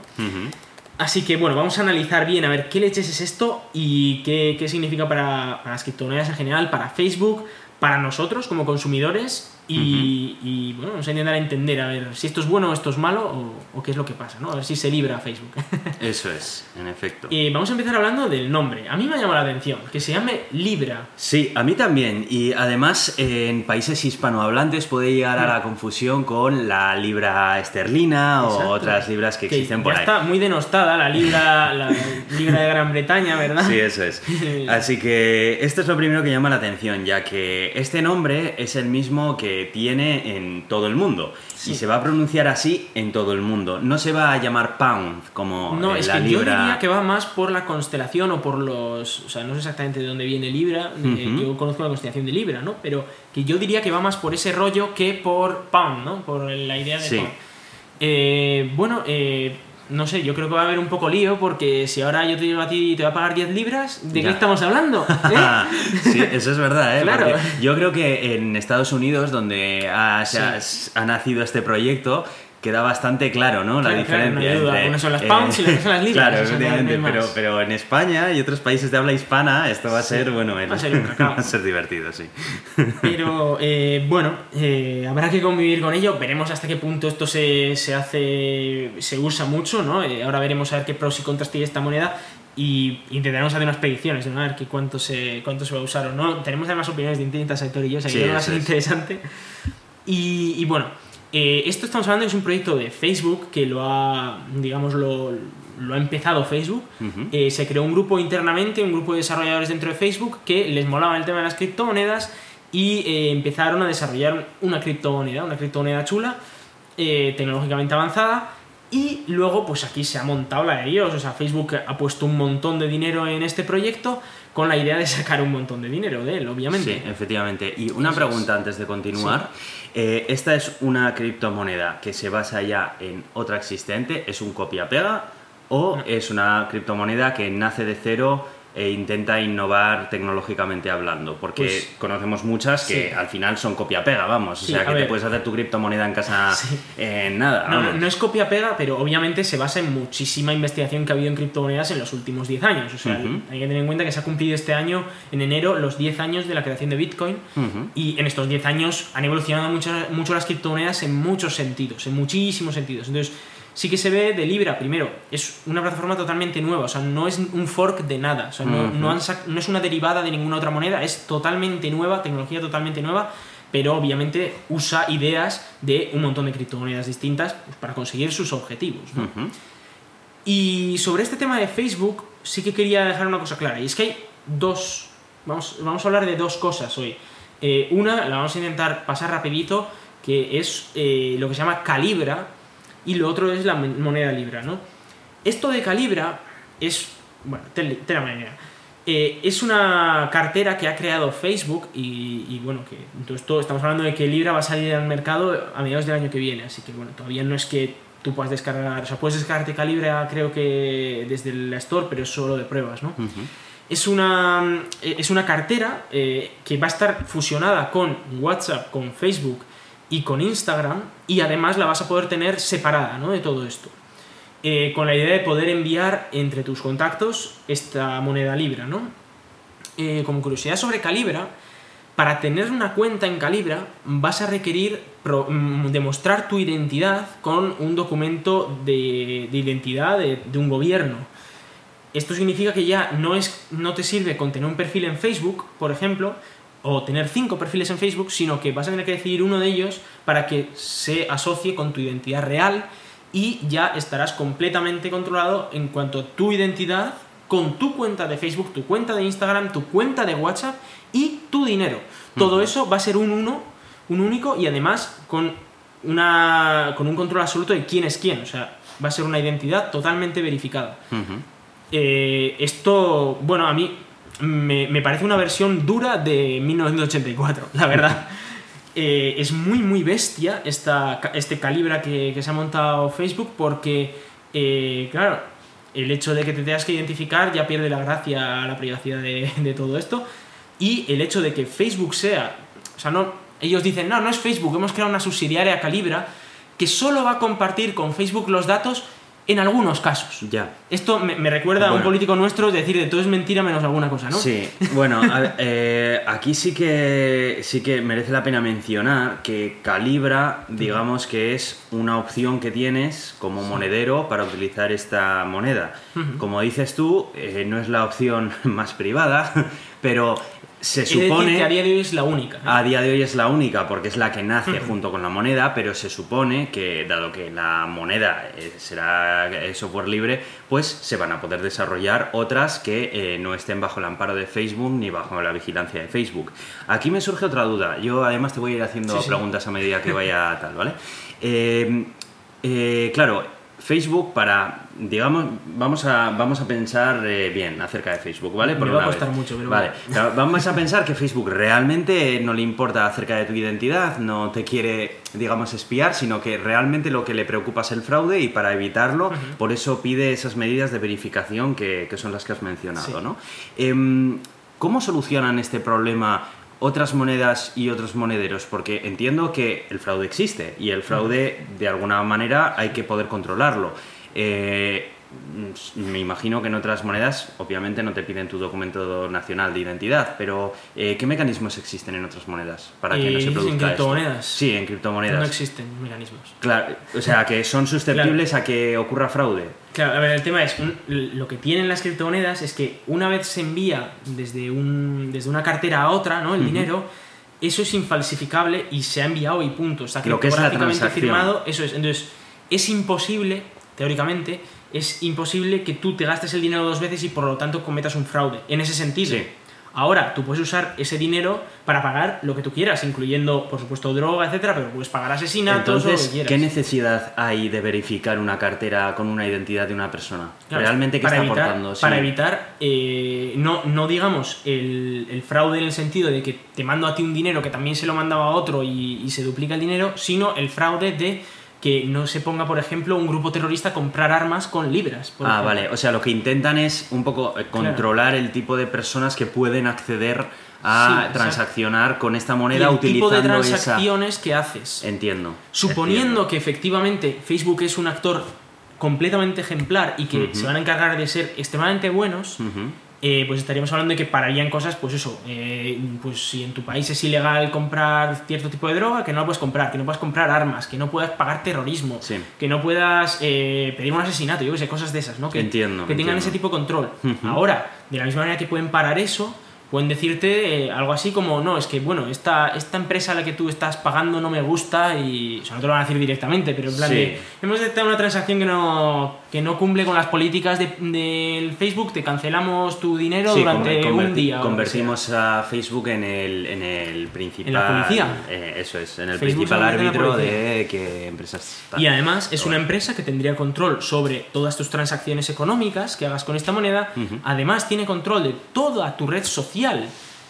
Así que bueno, vamos a analizar bien a ver qué leches es esto y qué, qué significa para, para las criptomonedas en general, para Facebook, para nosotros como consumidores y, y, bueno, vamos a intentar entender a ver si esto es bueno o esto es malo o, o qué es lo que pasa, ¿no? A ver si se libra Facebook. <laughs> Eso es, en efecto. y vamos a empezar hablando del nombre. A mí me ha llamado la atención, que se llame Libra. Sí, a mí también. Y además eh, en países hispanohablantes puede llegar a la confusión con la libra esterlina Exacto. o otras libras que existen por ya ahí. está muy denostada la libra, <laughs> la libra de Gran Bretaña, ¿verdad? Sí, eso es. <laughs> Así que esto es lo primero que llama la atención, ya que este nombre es el mismo que tiene en todo el mundo. Sí. Y se va a pronunciar así en todo el mundo. No se va a llamar pound como No, eh, es la que yo diría que va más por la constelación o por los. O sea, no sé exactamente de dónde viene Libra. eh, yo conozco la constelación de Libra, ¿no? Pero que yo diría que va más por ese rollo que por Pound, ¿no? Por la idea de Sí. Pound. Eh, bueno, eh, no sé, yo creo que va a haber un poco lío porque si ahora yo te digo a ti te voy a pagar 10 libras, ¿de Ya. qué estamos hablando? <laughs> ¿Eh? sí, eso es verdad, ¿eh? Claro. Porque yo creo que en Estados Unidos, donde ha, se ha- ha nacido este proyecto, queda bastante claro, ¿no? la Claro, claro, diferencia. no hay duda. entre, Unas son las pounds y las otras son las <laughs> libras, Claro, no efectivamente, no pero, pero en España y otros países de habla hispana esto va a Sí, ser, bueno, el- va a ser un <laughs> va a ser divertido, sí. Pero <laughs> eh, bueno, eh, habrá que convivir con ello. Veremos hasta qué punto esto se, se hace, se usa mucho, ¿no? Eh, ahora veremos a ver qué pros y contras tiene esta moneda y intentaremos hacer unas predicciones, ¿no? A ver qué, cuánto, se, cuánto se va a usar o no. Tenemos además opiniones de distintas sector y yo, o sea que Sí, que va a ser es. interesante. Y, y bueno, eh, esto estamos hablando es un proyecto de Facebook que lo ha, digamos, lo, lo ha empezado Facebook. Eh, se creó un grupo internamente, un grupo de desarrolladores dentro de Facebook que les molaba el tema de las criptomonedas y eh, empezaron a desarrollar una criptomoneda, una criptomoneda chula, eh, tecnológicamente avanzada Y luego, pues aquí se ha montado la de Dios. O sea, Facebook ha puesto un montón de dinero en este proyecto con la idea de sacar un montón de dinero de él, obviamente. Sí, efectivamente. Y una pregunta antes de continuar. Eh, esta es una criptomoneda que se basa ya en otra existente, ¿es un copia-pega? ¿O es una criptomoneda que nace de cero e intenta innovar tecnológicamente hablando, porque Pues- conocemos muchas que sí. al final son copia-pega, vamos, Sí, o sea que te puedes hacer tu criptomoneda en casa Sí. en nada. No, no, es copia-pega, pero obviamente se basa en muchísima investigación que ha habido en criptomonedas en los últimos 10 años. O sea, hay que tener en cuenta que se ha cumplido este año, en enero, los 10 años de la creación de Bitcoin. Y en estos 10 años han evolucionado mucho, mucho las criptomonedas en muchos sentidos, en muchísimos sentidos. Entonces, sí que se ve de Libra, primero, es una plataforma totalmente nueva, o sea, no es un fork de nada, o sea, no, no han sac- no es una derivada de ninguna otra moneda, es totalmente nueva, tecnología totalmente nueva, pero obviamente usa ideas de un montón de criptomonedas distintas pues, para conseguir sus objetivos. Y sobre este tema de Facebook, sí que quería dejar una cosa clara. Y es que hay dos. Vamos, vamos a hablar de dos cosas hoy. Eh, una, la vamos a intentar pasar rapidito, que es eh, lo que se llama Calibra, y lo otro es la mon- moneda Libra, ¿no? Esto de Calibra es. Bueno, tela marinera. Eh, es una cartera que ha creado Facebook y, y, bueno, que entonces todo, estamos hablando de que Libra va a salir al mercado a mediados del año que viene, así que bueno, todavía no es que tú puedas descargar, o sea, puedes descargarte Calibra creo que desde la Store, pero es solo de pruebas, ¿no? Es una, eh, es una cartera eh, que va a estar fusionada con WhatsApp, con Facebook y con Instagram y además la vas a poder tener separada ¿no? de todo esto. Eh, con la idea de poder enviar entre tus contactos esta moneda Libra, ¿no? Eh, como curiosidad sobre Calibra, para tener una cuenta en Calibra vas a requerir mm, demostrar tu identidad con un documento de, de identidad de, de un gobierno. Esto significa que ya no, es, no te sirve con tener un perfil en Facebook, por ejemplo, o tener cinco perfiles en Facebook, sino que vas a tener que decidir uno de ellos para que se asocie con tu identidad real y ya estarás completamente controlado en cuanto a tu identidad con tu cuenta de Facebook, tu cuenta de Instagram, tu cuenta de WhatsApp y tu dinero. Todo eso va a ser un uno, un único y además con, una, con un control absoluto de quién es quién. O sea, va a ser una identidad totalmente verificada. Eh, esto, bueno, a mí me, me parece una versión dura de 1984, la verdad. <laughs> Eh, es muy, muy bestia esta, este calibra que, que se ha montado Facebook porque, eh, claro, el hecho de que te tengas que identificar ya pierde la gracia, la privacidad de, de todo esto. Y el hecho de que Facebook sea, o sea, no, ellos dicen, no, no es Facebook, hemos creado una subsidiaria Calibra que solo va a compartir con Facebook los datos en algunos casos. Ya. Esto me, me recuerda a un político nuestro decir de todo es mentira menos alguna cosa, ¿no? Sí, bueno, a eh, aquí sí que, sí que merece la pena mencionar que Calibra, digamos que es una opción que tienes como monedero para utilizar esta moneda. Como dices tú, eh, no es la opción <laughs> más privada, <laughs> pero se decir supone... que a día de hoy es la única. ¿eh? A día de hoy es la única porque es la que nace junto con la moneda, pero se supone que dado que la moneda eh, será eh, software libre, pues se van a poder desarrollar otras que eh, no estén bajo el amparo de Facebook ni bajo la vigilancia de Facebook. Aquí me surge otra duda. Yo además te voy a ir haciendo Sí, sí. preguntas a medida que <laughs> vaya tal, ¿vale? Eh, claro, Facebook para, digamos, vamos a, vamos a pensar eh, bien acerca de Facebook, ¿vale? Me va a costar vez. mucho, pero Vale, bueno. Vamos a pensar que Facebook realmente no le importa acerca de tu identidad, no te quiere, digamos, espiar, sino que realmente lo que le preocupa es el fraude y para evitarlo, por eso pide esas medidas de verificación que, que son las que has mencionado, Sí. ¿no? Em, ¿Cómo solucionan este problema otras monedas y otros monederos? Porque entiendo que el fraude existe y el fraude, de alguna manera, hay que poder controlarlo. Eh, mm, me imagino que en otras monedas, obviamente, no te piden tu documento nacional de identidad, pero eh, ¿qué mecanismos existen en otras monedas para que Eh, no se en produzca esto? criptomonedas. Sí, en criptomonedas. No existen mecanismos. Claro, o sea, que son susceptibles a que ocurra fraude. Claro, a ver, el tema es, un- lo que tienen las criptomonedas es que una vez se envía desde, un, desde una cartera a otra, ¿no? El dinero, eso es infalsificable y se ha enviado y punto. Está Lo que es la criptográficamente firmado, eso es. Entonces, es imposible, teóricamente, es imposible que tú te gastes el dinero dos veces y por lo tanto cometas un fraude. En ese sentido. Sí. Ahora, tú puedes usar ese dinero para pagar lo que tú quieras, incluyendo, por supuesto, droga, etcétera, pero puedes pagar asesinatos o lo que Entonces, quieras. ¿qué necesidad hay de verificar una cartera con una identidad de una persona? Claro, ¿Realmente qué para está evitar, aportando? Sí. Para evitar, eh, no, no digamos el, el fraude en el sentido de que te mando a ti un dinero que también se lo mandaba a otro y, y se duplica el dinero, sino el fraude de que no se ponga, por ejemplo, un grupo terrorista a comprar armas con libras. por Ah, ejemplo. vale. O sea, lo que intentan es un poco eh, controlar el tipo de personas que pueden acceder Sí, a exacto. transaccionar con esta Y moneda el tipo utilizando de esa. transacciones que haces. Entiendo. Suponiendo entiendo. que efectivamente Facebook es un actor completamente ejemplar y que se van a encargar de ser extremadamente buenos. Eh, pues estaríamos hablando de que pararían cosas, pues eso, eh, pues si en tu país es ilegal comprar cierto tipo de droga, que no la puedes comprar, que no puedas comprar armas, que no puedas pagar terrorismo, Sí. que no puedas eh, pedir un asesinato, yo que sé, cosas de esas, ¿no? Que, Entiendo, que tengan entiendo. ese tipo de control. <laughs> Ahora, de la misma manera que pueden parar eso, pueden decirte eh, algo así como, no, es que, bueno, esta, esta empresa a la que tú estás pagando no me gusta y, o sea, no te lo van a decir directamente, pero en plan Sí. de, hemos detectado una transacción que no, que no cumple con las políticas de- del Facebook, te cancelamos tu dinero Sí, durante un día. Convertimos a Facebook en el, en el principal. ¿En la policía? eh, eso es, en el Facebook principal árbitro de que empresas. tal. Y además es una empresa que tendría control sobre todas tus transacciones económicas que hagas con esta moneda. Además tiene control de toda tu red social.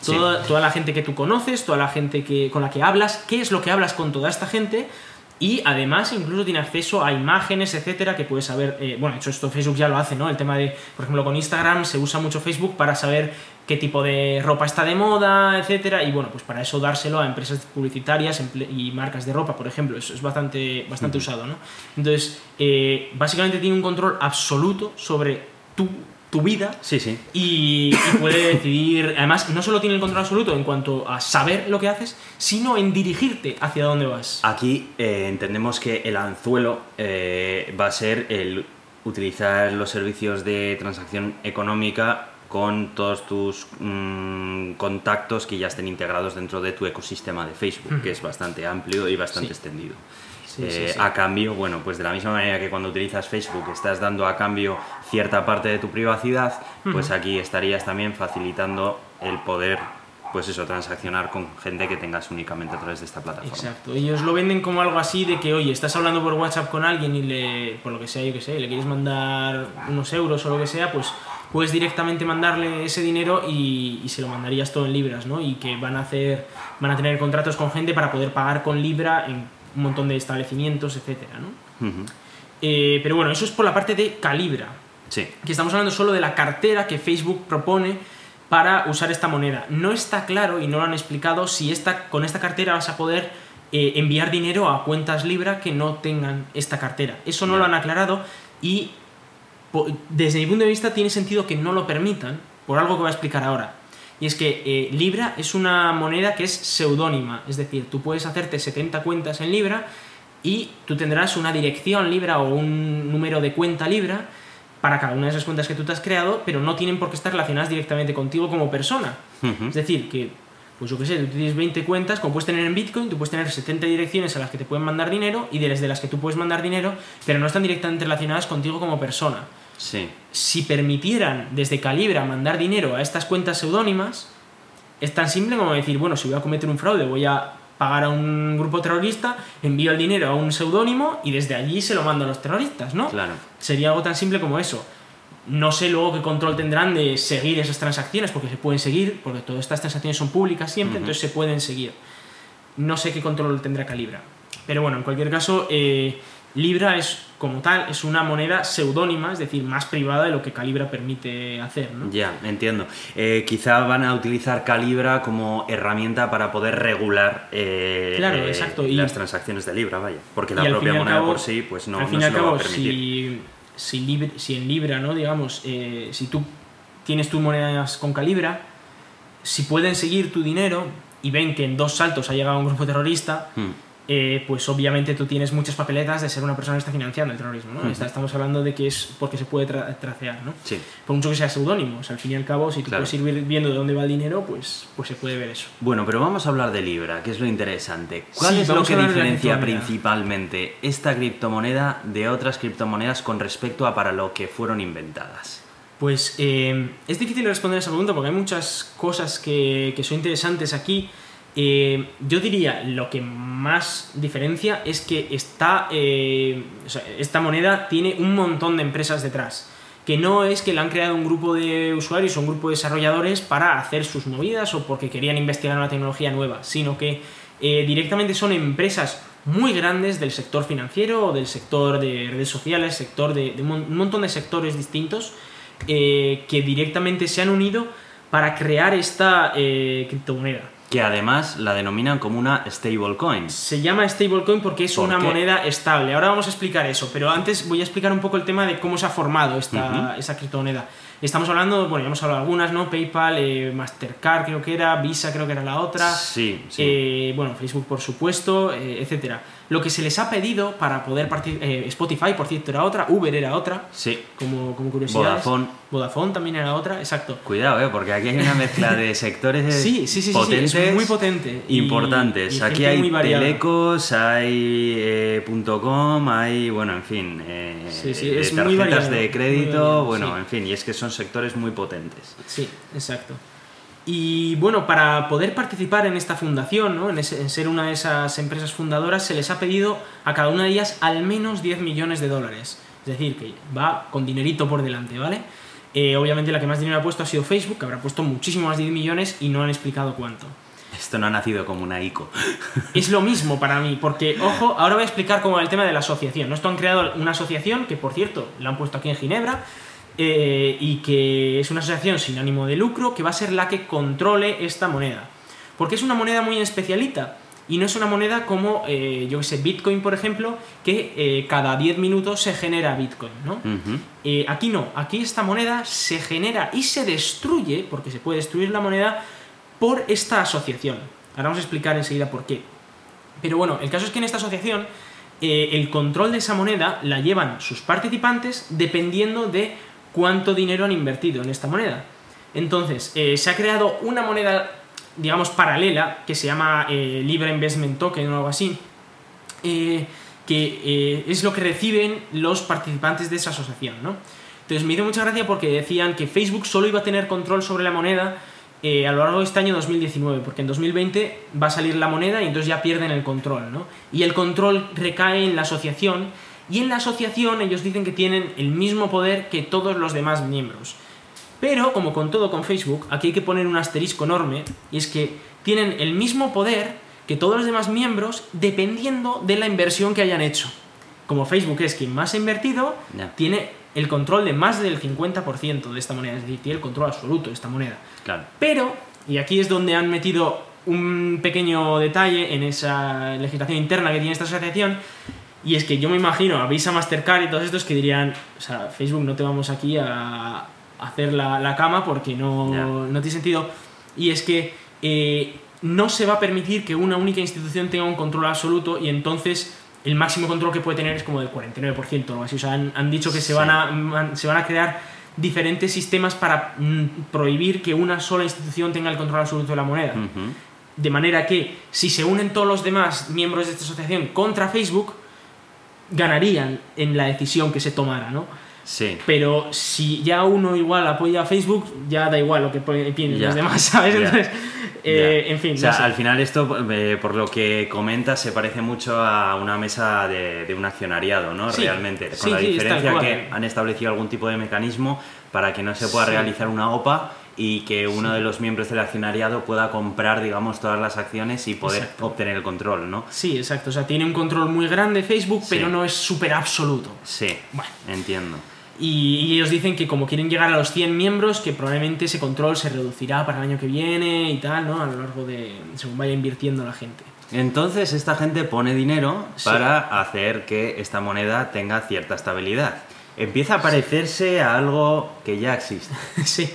Toda, toda la gente que tú conoces, toda la gente que, con la que hablas, qué es lo que hablas con toda esta gente. Y además incluso tiene acceso a imágenes, etcétera, que puedes saber. eh, bueno, de hecho, esto Facebook ya lo hace, ¿no? El tema de, por ejemplo, con Instagram se usa mucho Facebook para saber qué tipo de ropa está de moda, etcétera. Y bueno, pues para eso dárselo a empresas publicitarias y marcas de ropa, por ejemplo. Eso es bastante, bastante usado, ¿no? Entonces, eh, básicamente tiene un control absoluto sobre tu, tu vida Sí, sí. y, y puede <coughs> decidir, además, no solo tiene el control absoluto en cuanto a saber lo que haces, sino en dirigirte hacia dónde vas. Aquí eh, entendemos que el anzuelo eh, va a ser el utilizar los servicios de transacción económica con todos tus mm, contactos que ya estén integrados dentro de tu ecosistema de Facebook, que es bastante amplio y bastante Sí. extendido. Sí, Eh, sí, sí. A cambio, bueno, pues de la misma manera que cuando utilizas Facebook estás dando a cambio cierta parte de tu privacidad, pues aquí estarías también facilitando el poder, pues eso, transaccionar con gente que tengas únicamente a través de esta plataforma. Exacto. Ellos lo venden como algo así de que, oye, estás hablando por WhatsApp con alguien y le, por lo que sea, yo que sé, le quieres mandar unos euros o lo que sea, pues puedes directamente mandarle ese dinero y, y se lo mandarías todo en libras, ¿no? Y que van a hacer, van a tener contratos con gente para poder pagar con libra en un montón de establecimientos, etcétera, ¿no? Eh, pero bueno, eso es por la parte de Calibra. Sí. que estamos hablando solo de la cartera que Facebook propone para usar esta moneda. No está claro y no lo han explicado si esta, con esta cartera vas a poder eh, enviar dinero a cuentas Libra que no tengan esta cartera. Eso no lo han aclarado y desde mi punto de vista tiene sentido que no lo permitan por algo que voy a explicar ahora. Y es que eh, Libra es una moneda que es seudónima, es decir, tú puedes hacerte 70 cuentas en Libra y tú tendrás una dirección Libra o un número de cuenta Libra para cada una de esas cuentas que tú te has creado, pero no tienen por qué estar relacionadas directamente contigo como persona. Ujú. Es decir, que, pues yo qué sé, tú tienes 20 cuentas, como puedes tener en Bitcoin, tú puedes tener 70 direcciones a las que te pueden mandar dinero y desde las que tú puedes mandar dinero, pero no están directamente relacionadas contigo como persona. Sí. Si permitieran desde Calibra mandar dinero a estas cuentas seudónimas, es tan simple como decir, bueno, si voy a cometer un fraude, voy a pagar a un grupo terrorista, envío el dinero a un seudónimo y desde allí se lo mando a los terroristas, ¿no? Claro. Sería algo tan simple como eso. No sé luego qué control tendrán de seguir esas transacciones, porque se pueden seguir, porque todas estas transacciones son públicas siempre, entonces se pueden seguir. No sé qué control tendrá Calibra. Pero bueno, en cualquier caso, eh, Libra es, como tal, es una moneda seudónima, es decir, más privada de lo que Calibra permite hacer, ¿no? Ya, entiendo. Eh, quizá van a utilizar Calibra como herramienta para poder regular eh, Claro, eh, exacto, y- las transacciones de Libra, vaya. Porque la propia moneda cabo- por sí, pues no, al fin no y al se lo va cabo, a permitir. si, si, en Libra, ¿no? Digamos, eh, si tú tienes tus monedas con Calibra, si pueden seguir tu dinero y ven que en dos saltos ha llegado un grupo terrorista, Mm. Eh, pues obviamente tú tienes muchas papeletas de ser una persona que está financiando el terrorismo, ¿no? Estamos hablando de que es porque se puede tra- tracear, ¿no? Sí. Por mucho que sea seudónimo, o sea, al fin y al cabo, si tú Claro. puedes ir viendo de dónde va el dinero, pues, pues se puede ver eso. Bueno, pero vamos a hablar de Libra, que es lo interesante. ¿Cuál Sí, es lo que diferencia principalmente esta criptomoneda de otras criptomonedas con respecto a para lo que fueron inventadas? Pues eh, es difícil responder a esa pregunta porque hay muchas cosas que, que son interesantes aquí. Eh, yo diría lo que más diferencia es que esta, eh, esta moneda tiene un montón de empresas detrás. Que no es que la han creado un grupo de usuarios o un grupo de desarrolladores para hacer sus movidas o porque querían investigar una tecnología nueva, sino que eh, directamente son empresas muy grandes del sector financiero o del sector de redes sociales, sector de, de un montón de sectores distintos eh, que directamente se han unido para crear esta criptomoneda. Que además la denominan como una stablecoin. Se llama stablecoin porque es ¿Por una qué? moneda estable. Ahora vamos a explicar eso, pero antes voy a explicar un poco el tema de cómo se ha formado esta, esa criptomoneda. Estamos hablando, bueno, ya hemos hablado de algunas, ¿no? PayPal, eh, Mastercard creo que era, Visa creo que era la otra. Sí, sí. Eh, bueno, Facebook por supuesto, eh, etcétera. Lo que se les ha pedido para poder participar, Spotify por cierto era otra, Uber era otra, sí. como, como curiosidad. Vodafone. Vodafone también era otra, exacto. Cuidado, ¿eh? porque aquí hay una mezcla de <laughs> sectores Sí, sí, sí, sí, sí, potentes, es muy potente. importantes. y aquí hay telecos, hay eh, .com, hay, bueno, en fin, eh, Sí, sí, eh, es muy tarjetas variado, de muy crédito, variado, bueno, sí. en fin, y es que son sectores muy potentes. Sí, exacto. Y bueno, para poder participar en esta fundación, ¿no? en, ese- en ser una de esas empresas fundadoras, se les ha pedido a cada una de ellas al menos 10 millones de dólares. Es decir, que va con dinerito por delante, ¿vale? Eh, obviamente la que más dinero ha puesto ha sido Facebook, que habrá puesto muchísimo más de 10 millones y no han explicado cuánto. Esto no ha nacido como una ICO. <laughs> Es lo mismo para mí, porque, ojo, ahora voy a explicar cómo va el tema de la asociación. ¿no? Esto han creado una asociación que, por cierto, la han puesto aquí en Ginebra, eh, y que es una asociación sin ánimo de lucro que va a ser la que controle esta moneda. Porque es una moneda muy especialita. Y no es una moneda como, eh, yo que sé, Bitcoin, por ejemplo, que eh, cada 10 minutos se genera Bitcoin, ¿no? Aquí no, aquí esta moneda se genera y se destruye, porque se puede destruir la moneda, por esta asociación. Ahora vamos a explicar enseguida por qué. Pero bueno, el caso es que en esta asociación el control de esa moneda la llevan sus participantes dependiendo de cuánto dinero han invertido en esta moneda. Entonces, eh, se ha creado una moneda, digamos, paralela, que se llama eh, Libra Investment Token o algo así, eh, que es lo que reciben los participantes de esa asociación, ¿no? Entonces me hizo mucha gracia porque decían que Facebook solo iba a tener control sobre la moneda a lo largo de este año 2019, porque en 2020 va a salir la moneda y entonces ya pierden el control, ¿no? Y el control recae en la asociación y en la asociación ellos dicen que tienen el mismo poder que todos los demás miembros. Pero, como con todo con Facebook, aquí hay que poner un asterisco enorme, y es que tienen el mismo poder que todos los demás miembros dependiendo de la inversión que hayan hecho. Como Facebook es quien más ha invertido, Ya. tiene el control de más del 50% de esta moneda, es decir, tiene el control absoluto de esta moneda. Claro. Pero, y aquí es donde han metido un pequeño detalle en esa legislación interna que tiene esta asociación, y es que yo me imagino a Visa, Mastercard y todos estos que dirían, o sea, Facebook no te vamos aquí a hacer la, la cama porque no, Ya. no tiene sentido. Y es que eh, no se va a permitir que una única institución tenga un control absoluto y entonces el máximo control que puede tener es como del 49% o algo así. O sea, han, han dicho que se, van a, se van a crear diferentes sistemas para mm, prohibir que una sola institución tenga el control absoluto de la moneda. De manera que si se unen todos los demás miembros de esta asociación contra Facebook, ganarían en la decisión que se tomara, ¿no? Sí. Pero si ya uno igual apoya a Facebook, ya da igual lo que piensen Ya. los demás, <laughs> ¿sabes? Entonces, eh, en fin, O sea, no sé. al final esto, eh, por lo que comentas, se parece mucho a una mesa de, de un accionariado, ¿no? Sí. Realmente. Con Sí, la diferencia que cual. han establecido algún tipo de mecanismo para que no se pueda realizar una OPA y que uno de los miembros del accionariado pueda comprar, digamos, todas las acciones y poder Exacto. obtener el control, ¿no? Sí, exacto. O sea, tiene un control muy grande Facebook, Sí. pero no es súper absoluto. Sí, Bueno. entiendo. Y, y ellos dicen que como quieren llegar a los 100 miembros, que probablemente ese control se reducirá para el año que viene y tal, ¿no? A lo largo de... según vaya invirtiendo la gente. Entonces esta gente pone dinero Sí. para hacer que esta moneda tenga cierta estabilidad. Empieza a parecerse a algo que ya existe. <laughs> sí.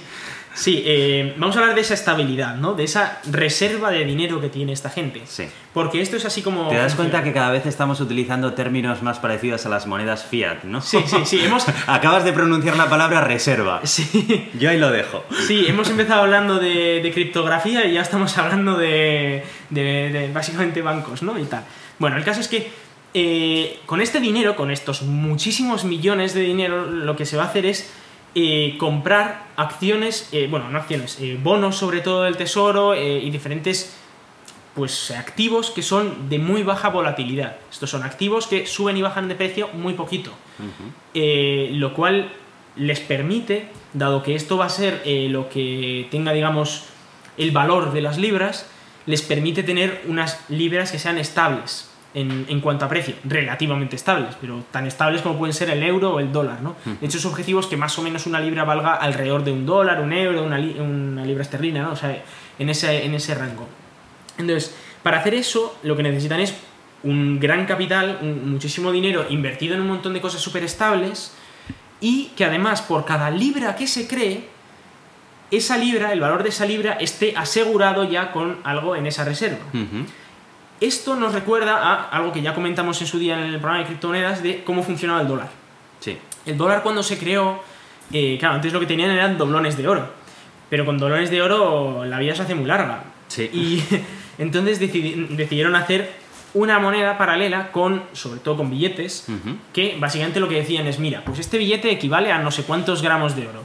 Sí, eh, vamos a hablar de esa estabilidad, ¿no? De esa reserva de dinero que tiene esta gente. Sí. Porque esto es así como... Te das cuenta que cada vez estamos utilizando términos más parecidos a las monedas fiat, ¿no? Sí, sí, sí, hemos... <laughs> Acabas de pronunciar la palabra reserva. Sí, Yo ahí lo dejo. sí, hemos empezado hablando de, de criptografía y ya estamos hablando de, de- de básicamente bancos, ¿no? Y tal. Bueno, el caso es que eh, con este dinero, con estos muchísimos millones de dinero, lo que se va a hacer es eh, comprar acciones, eh, bueno, no acciones, eh, bonos sobre todo del tesoro eh, y diferentes pues activos que son de muy baja volatilidad. Estos son activos que suben y bajan de precio muy poquito. Lo cual les permite, dado que esto va a ser lo que tenga, digamos, el valor de las libras, les permite tener unas libras que sean estables en, en cuanto a precio, relativamente estables, pero tan estables como pueden ser el euro o el dólar, ¿no? De hecho, su objetivo es que más o menos una libra valga alrededor de un dólar, un euro, una, li- una libra esterlina, ¿no? O sea, en ese, en ese rango. Entonces, para hacer eso, lo que necesitan es un gran capital, un- muchísimo dinero invertido en un montón de cosas súper estables y que además por cada libra que se cree, esa libra, el valor de esa libra, esté asegurado ya con algo en esa reserva. Esto nos recuerda a algo que ya comentamos en su día en el programa de criptomonedas de cómo funcionaba el dólar. Sí. El dólar cuando se creó, eh, claro, antes lo que tenían eran doblones de oro. Pero con doblones de oro la vida se hace muy larga. Sí. Y <laughs> entonces decidi- decidieron hacer una moneda paralela con, sobre todo con billetes, que básicamente lo que decían es, mira, pues este billete equivale a no sé cuántos gramos de oro.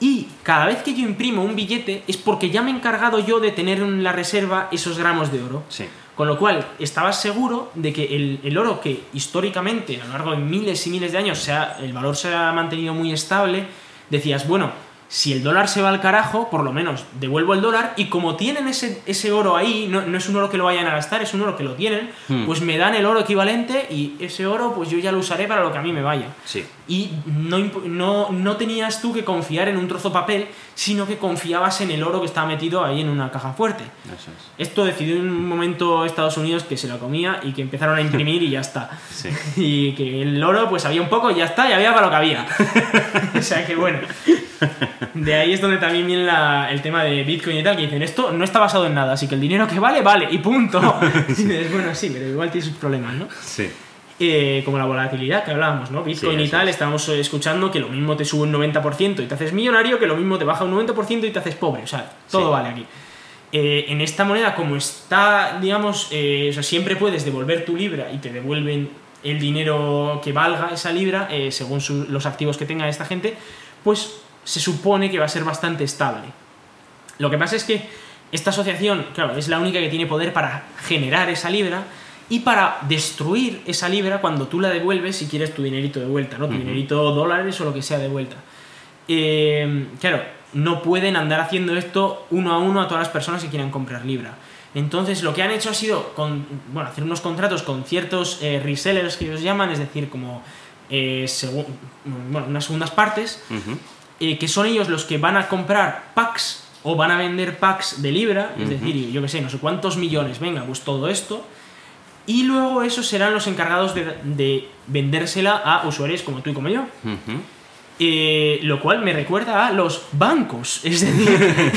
Y cada vez que yo imprimo un billete es porque ya me he encargado yo de tener en la reserva esos gramos de oro. Sí. Con lo cual, estabas seguro de que el, el oro que históricamente, a lo largo de miles y miles de años, se ha- el valor se ha mantenido muy estable, decías, bueno, si el dólar se va al carajo, por lo menos devuelvo el dólar y como tienen ese, ese oro ahí, no, no es un oro que lo vayan a gastar, es un oro que lo tienen, Hmm. pues me dan el oro equivalente y ese oro pues yo ya lo usaré para lo que a mí me vaya. Sí. Y no, no, no tenías tú que confiar en un trozo de papel, sino que confiabas en el oro que estaba metido ahí en una caja fuerte. Eso es. Esto decidió en un momento Estados Unidos que se la comía y que empezaron a imprimir y ya está. <laughs> Sí. <laughs> Y que el oro pues había un poco y ya está, y había para lo que había. <laughs> o sea que bueno. De ahí es donde también viene la- el tema de Bitcoin y tal, que dicen, esto no está basado en nada, así que el dinero que vale, vale, y punto. <laughs> Y dices, bueno, sí, pero igual tiene sus problemas, ¿no? Sí. Eh, como la volatilidad que hablábamos, ¿no? Bitcoin Sí, y tal, es. estábamos eh, escuchando que lo mismo te sube un 90% y te haces millonario, que lo mismo te baja un 90% y te haces pobre. O sea, todo Sí. vale aquí. Eh, en esta moneda, como está, digamos, eh, o sea, siempre puedes devolver tu libra y te devuelven el dinero que valga esa libra, eh, según su- los activos que tenga esta gente, pues se supone que va a ser bastante estable. Lo que pasa es que esta asociación, claro, es la única que tiene poder para generar esa libra y para destruir esa libra cuando tú la devuelves si quieres tu dinerito de vuelta, ¿no? Tu dinerito dólares o lo que sea de vuelta. Eh, claro, no pueden andar haciendo esto uno a uno a todas las personas que quieran comprar libra. Entonces lo que han hecho ha sido con, bueno, hacer unos contratos con ciertos eh, resellers que ellos llaman, es decir, como eh, bueno, unas segundas partes. Eh, que son ellos los que van a comprar packs o van a vender packs de Libra, es Ujú. decir, yo que sé, no sé cuántos millones, venga, pues todo esto, y luego esos serán los encargados de, de vendérsela a usuarios como tú y como yo. Eh, lo cual me recuerda a los bancos. <laughs> Es decir,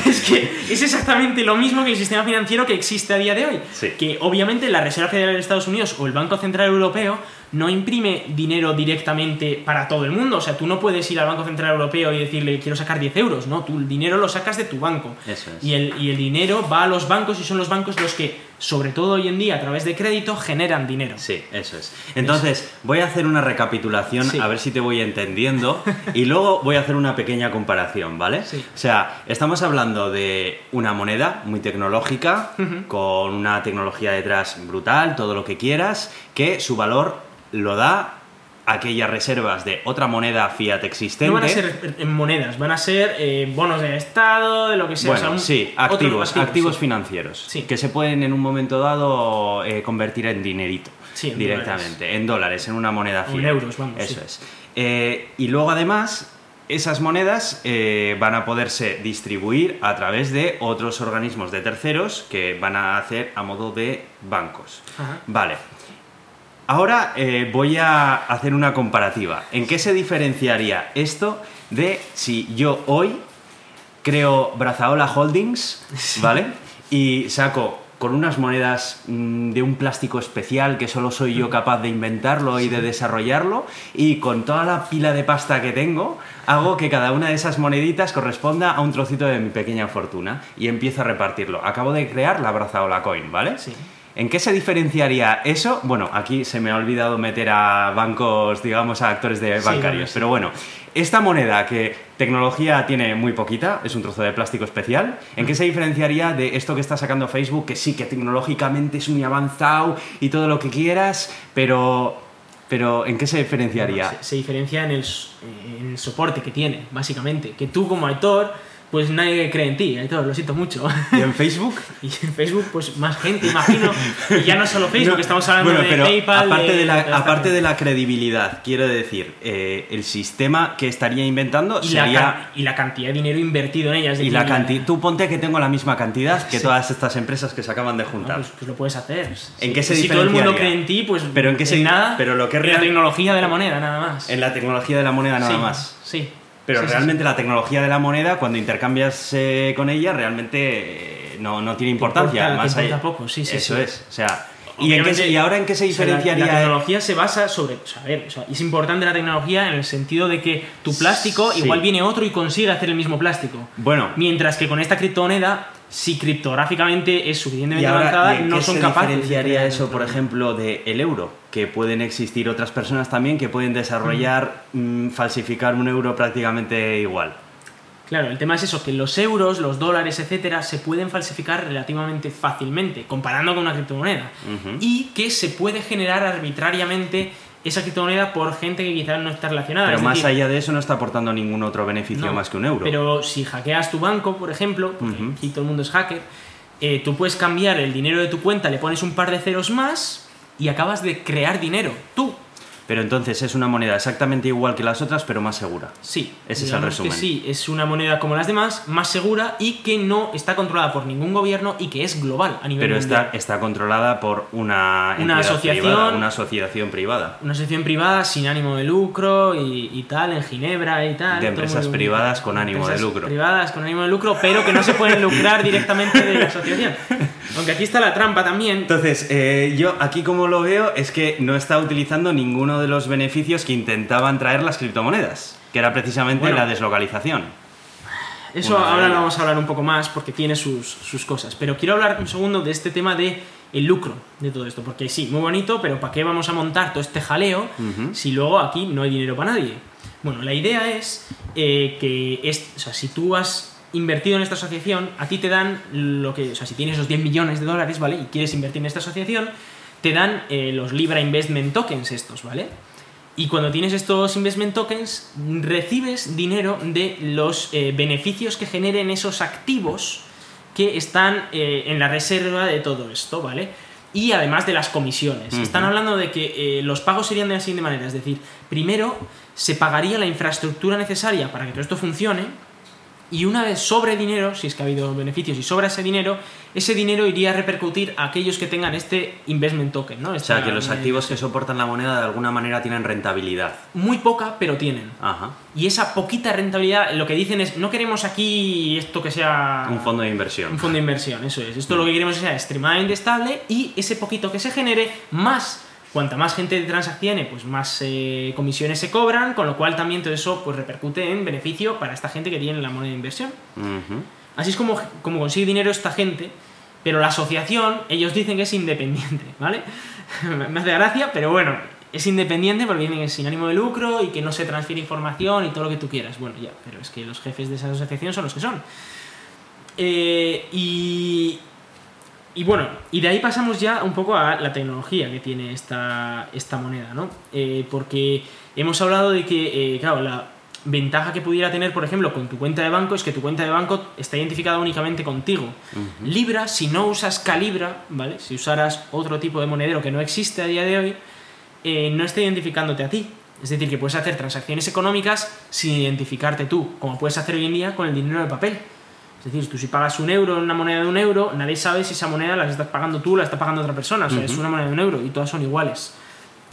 es que es exactamente lo mismo que el sistema financiero que existe a día de hoy. Sí. Que obviamente la Reserva Federal de Estados Unidos o el Banco Central Europeo no imprime dinero directamente para todo el mundo. O sea, tú no puedes ir al Banco Central Europeo y decirle quiero sacar 10 euros. No, tú el dinero lo sacas de tu banco. Eso es. Y el, y el dinero va a los bancos y son los bancos los que, sobre todo hoy en día, a través de crédito, generan dinero. Sí, eso es. Entonces, voy a hacer una recapitulación Sí. a ver si te voy entendiendo y luego voy a hacer una pequeña comparación, ¿vale? Sí. O sea, estamos hablando de una moneda muy tecnológica, con una tecnología detrás brutal, todo lo que quieras, que su valor lo da aquellas reservas de otra moneda fiat existente. No van a ser en monedas, van a ser eh, bonos de Estado, de lo que sea. Bueno, o sea, un- sí, activos, activos sí. financieros, Sí. que se pueden en un momento dado eh, convertir en dinerito Sí, en directamente, en dólares, en una moneda O en fiat. euros, vamos, Eso es. Eh, y luego además, esas monedas eh, van a poderse distribuir a través de otros organismos de terceros que van a hacer a modo de bancos. Ajá. Vale. Ahora eh, voy a hacer una comparativa. ¿En qué se diferenciaría esto de si yo hoy creo Brazaola Holdings, ¿vale? Y saco con unas monedas mm, de un plástico especial que solo soy yo capaz de inventarlo y de desarrollarlo y con toda la pila de pasta que tengo hago que cada una de esas moneditas corresponda a un trocito de mi pequeña fortuna y empiezo a repartirlo. Acabo de crear la Brazaola Coin, ¿vale? Sí. ¿En qué se diferenciaría eso? Bueno, aquí se me ha olvidado meter a bancos, digamos, a actores de bancarios, sí. pero bueno, esta moneda que tecnología tiene muy poquita, es un trozo de plástico especial, ¿en qué se diferenciaría de esto que está sacando Facebook, que sí, que tecnológicamente es muy avanzado y todo lo que quieras, pero, pero ¿en qué se diferenciaría? Se, se diferencia en el, en el soporte que tiene, básicamente. Que tú como actor, pues nadie cree en ti, Aitor, lo siento mucho. ¿Y en Facebook? <laughs> y en Facebook, pues más gente, imagino. Y ya no solo Facebook, No, estamos hablando bueno, de pero PayPal. Aparte de, la, aparte de la credibilidad, quiero decir, eh, el sistema que estaría inventando y, la sería. can- y la cantidad de dinero invertido en ellas. Y la cantidad. Tú ponte que tengo la misma cantidad que Sí. todas estas empresas que se acaban de juntar. pues, pues lo puedes hacer. ¿En qué se Si todo el mundo cree en ti, pues. Pero en qué se- nada. pero lo que es en la tecnología de la moneda, nada más. En la tecnología de la moneda nada Sí, más. Sí. Pero Sí, sí, realmente la tecnología de la moneda, cuando intercambias eh, con ella, realmente eh, no, no tiene importancia. importa- más te importa allá. poco, sí, sí, Eso sí. es. O sea, ¿y, en qué se- y ahora en qué se o sea, la- diferenciaría? La, tecnología se basa sobre. O sea, a ver, o sea, es importante la tecnología en el sentido de que tu plástico Sí. igual viene otro y consigue hacer el mismo plástico. Bueno, Mientras que con esta criptomoneda, si criptográficamente es ¿Y suficientemente ahora avanzada, ¿y en no qué son capaces. de diferenciaría eso, por ejemplo, del el euro? Que pueden existir otras personas también que pueden desarrollar, mm, falsificar un euro prácticamente igual. Claro, el tema es eso, que los euros, los dólares, etcétera, se pueden falsificar relativamente fácilmente, comparando con una criptomoneda. Y que se puede generar arbitrariamente esa criptomoneda por gente que quizás no está relacionada. Pero es más decir, allá de eso no está aportando ningún otro beneficio no, más que un euro. Pero si hackeas tu banco, por ejemplo, aquí todo el mundo es hacker, eh, tú puedes cambiar el dinero de tu cuenta, le pones un par de ceros más y acabas de crear dinero. Tú. Pero entonces es una moneda exactamente igual que las otras, pero más segura. Sí. Ese es el resumen. Que sí, es una moneda como las demás, más segura y que no está controlada por ningún gobierno y que es global a nivel Pero mundial. está, está controlada por una, Una asociación. privada, una asociación privada. Una asociación privada sin ánimo de lucro y, y tal, en Ginebra y tal. De empresas privadas con ánimo de Empresas lucro. Privadas con ánimo de lucro, pero que no se pueden lucrar directamente de la asociación. <laughs> Aunque aquí está la trampa también. Entonces, eh, yo aquí como lo veo es que no está utilizando ninguno de los beneficios que intentaban traer las criptomonedas, que era precisamente Bueno. la deslocalización. Eso Una ahora lo vamos a hablar un poco más porque tiene sus, sus cosas. Pero quiero hablar un segundo de este tema de el lucro de todo esto. Porque sí, muy bonito, pero ¿para qué vamos a montar todo este jaleo si luego aquí no hay dinero para nadie? Bueno, la idea es eh, que es, o sea, si tú has invertido en esta asociación, a ti te dan lo que, o sea, si tienes esos 10 millones de dólares, ¿vale? Y quieres invertir en esta asociación, te dan eh, los Libra Investment Tokens estos, ¿vale? Y cuando tienes estos investment tokens, recibes dinero de los eh, beneficios que generen esos activos que están eh, en la reserva de todo esto, ¿vale? Y además de las comisiones. Están hablando de que eh, los pagos serían de la siguiente manera, es decir, primero se pagaría la infraestructura necesaria para que todo esto funcione, y una vez sobre dinero, si es que ha habido beneficios y sobra ese dinero, ese dinero iría a repercutir a aquellos que tengan este investment token, ¿no? O sea, que los activos que soportan la moneda de alguna manera tienen rentabilidad. Muy poca, pero tienen. Ajá. Y esa poquita rentabilidad, lo que dicen es, no queremos aquí esto que sea... Un fondo de inversión. Un fondo de inversión, eso es. Esto lo que queremos es que sea extremadamente estable y ese poquito que se genere, más, cuanta más gente transaccione, pues más eh, comisiones se cobran, con lo cual también todo eso pues repercute en beneficio para esta gente que tiene la moneda de inversión. Así es como, como consigue dinero esta gente, pero la asociación, ellos dicen que es independiente, ¿vale? <laughs> Me hace gracia, pero bueno, es independiente porque dicen que es sin ánimo de lucro y que no se transfiere información y todo lo que tú quieras. Bueno, ya, pero es que los jefes de esa asociación son los que son. Eh, y, y bueno, y de ahí pasamos ya un poco a la tecnología que tiene esta, esta moneda, ¿no? Eh, porque hemos hablado de que, eh, claro, la ventaja que pudiera tener, por ejemplo, con tu cuenta de banco es que tu cuenta de banco está identificada únicamente contigo. Libra, si no usas Calibra, ¿vale? Si usaras otro tipo de monedero que no existe a día de hoy, eh, no está identificándote a ti. Es decir, que puedes hacer transacciones económicas sin identificarte tú, como puedes hacer hoy en día con el dinero de papel. Es decir, tú si pagas un euro en una moneda de un euro, nadie sabe si esa moneda la estás pagando tú o la está pagando otra persona. O sea, es una moneda de un euro y todas son iguales.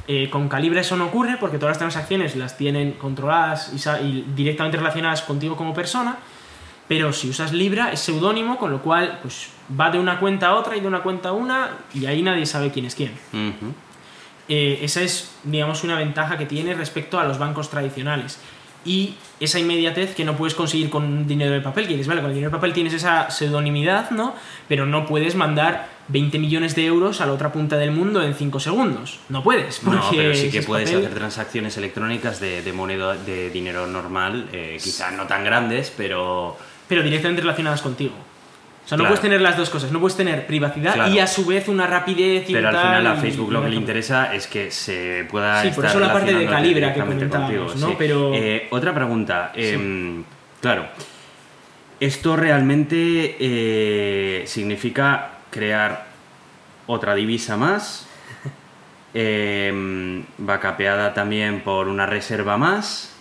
Eh, con Calibra eso no ocurre porque todas las transacciones las tienen controladas y, y directamente relacionadas contigo como persona. Pero si usas Libra es seudónimo, con lo cual pues, va de una cuenta a otra y de una cuenta a una y ahí nadie sabe quién es quién. Eh, esa es, digamos, una ventaja que tiene respecto a los bancos tradicionales. Y esa inmediatez que no puedes conseguir con dinero de papel. Que dices, vale, con el dinero de papel tienes esa pseudonimidad, ¿no? Pero no puedes mandar 20 millones de euros a la otra punta del mundo en 5 segundos. No puedes. Porque No, pero sí que es puedes papel- hacer transacciones electrónicas de, de moneda de dinero normal, eh, quizá no tan grandes, pero Pero directamente relacionadas contigo. O sea, no Claro. puedes tener las dos cosas. No puedes tener privacidad Claro. y a su vez una rapidez y pero al final a Facebook y lo que le interesa es que se pueda Sí, por estar eso la parte de Calibra que comentábamos, ¿no? sí. Pero- Eh, otra pregunta, em, claro, esto realmente eh, significa crear otra divisa más, <laughs> em, va capeada también por una reserva más,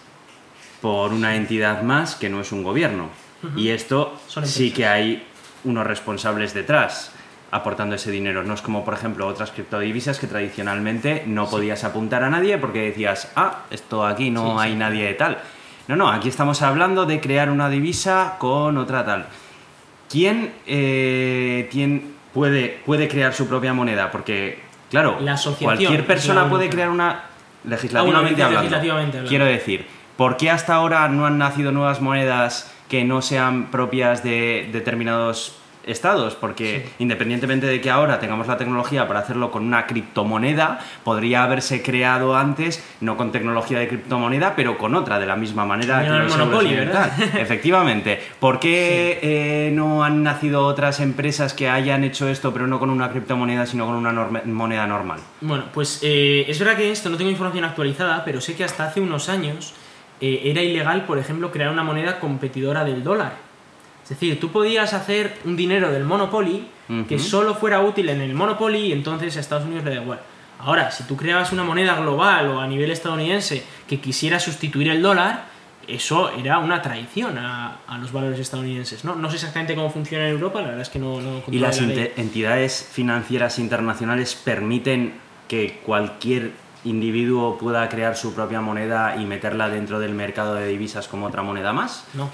por una entidad más que no es un gobierno. Y esto sí que hay unos responsables detrás aportando ese dinero. No es como, por ejemplo, otras criptodivisas que tradicionalmente no podías apuntar a nadie porque decías, ah, esto aquí no Sí, sí. hay nadie de tal. No, no, aquí estamos hablando de crear una divisa con otra tal. ¿Quién eh, puede, puede crear su propia moneda? Porque, claro, La cualquier persona puede crear una... Legislativamente, Ah, bueno, hablando. legislativamente hablando. Quiero decir, ¿por qué hasta ahora no han nacido nuevas monedas que no sean propias de determinados estados? Porque independientemente de que ahora tengamos la tecnología para hacerlo con una criptomoneda, podría haberse creado antes, no con tecnología de criptomoneda, pero con otra, de la misma manera que el ¿verdad? <laughs> Efectivamente. ¿Por qué eh, no han nacido otras empresas que hayan hecho esto, pero no con una criptomoneda, sino con una norma- moneda normal? Bueno, pues eh, es verdad que esto no tengo información actualizada, pero sé que hasta hace unos años eh, era ilegal, por ejemplo, crear una moneda competidora del dólar. Es decir, tú podías hacer un dinero del Monopoly que solo fuera útil en el Monopoly y entonces a Estados Unidos le da igual. Ahora, si tú creabas una moneda global o a nivel estadounidense que quisiera sustituir el dólar, eso era una traición a, a los valores estadounidenses. ¿no? no sé exactamente cómo funciona en Europa, la verdad es que no... no ¿Y las la entidades financieras internacionales permiten que cualquier individuo pueda crear su propia moneda y meterla dentro del mercado de divisas como otra moneda más? No,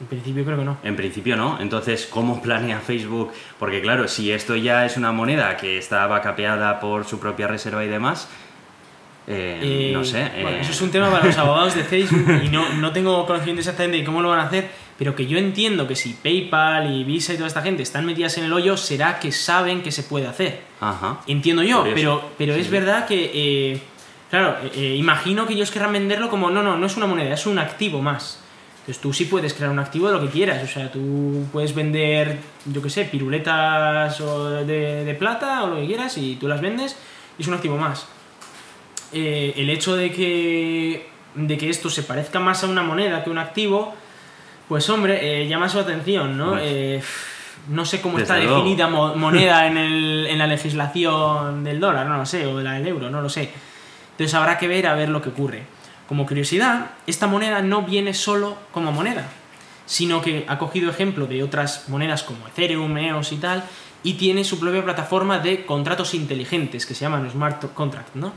en principio creo que no. En principio no. Entonces, ¿cómo planea Facebook? Porque claro, si esto ya es una moneda que estaba capeada por su propia reserva y demás, eh, Eh, no sé. bueno, eh, eso es un tema para los abogados de Facebook y no, no tengo conocimiento exactamente de cómo lo van a hacer, pero que yo entiendo que si PayPal y Visa y toda esta gente están metidas en el hoyo, será que saben que se puede hacer. Ajá. Entiendo yo, Curioso. pero, pero es verdad que, eh, claro, eh, eh, imagino que ellos querrán venderlo como, no, no, no es una moneda, es un activo más. Entonces tú sí puedes crear un activo de lo que quieras, o sea, tú puedes vender, yo qué sé, piruletas o de, de plata o lo que quieras y tú las vendes y es un activo más. Eh, el hecho de que, de que esto se parezca más a una moneda que un activo, pues hombre, eh, llama su atención, ¿no? Eh, no sé cómo está luego. definida mo- <laughs> moneda en, el- en la legislación del dólar, no lo sé, o de la del euro, no lo sé. Entonces habrá que ver a ver lo que ocurre. Como curiosidad, esta moneda no viene solo como moneda, sino que ha cogido ejemplo de otras monedas como Ethereum, EOS y tal, y tiene su propia plataforma de contratos inteligentes que se llaman smart contract, ¿no?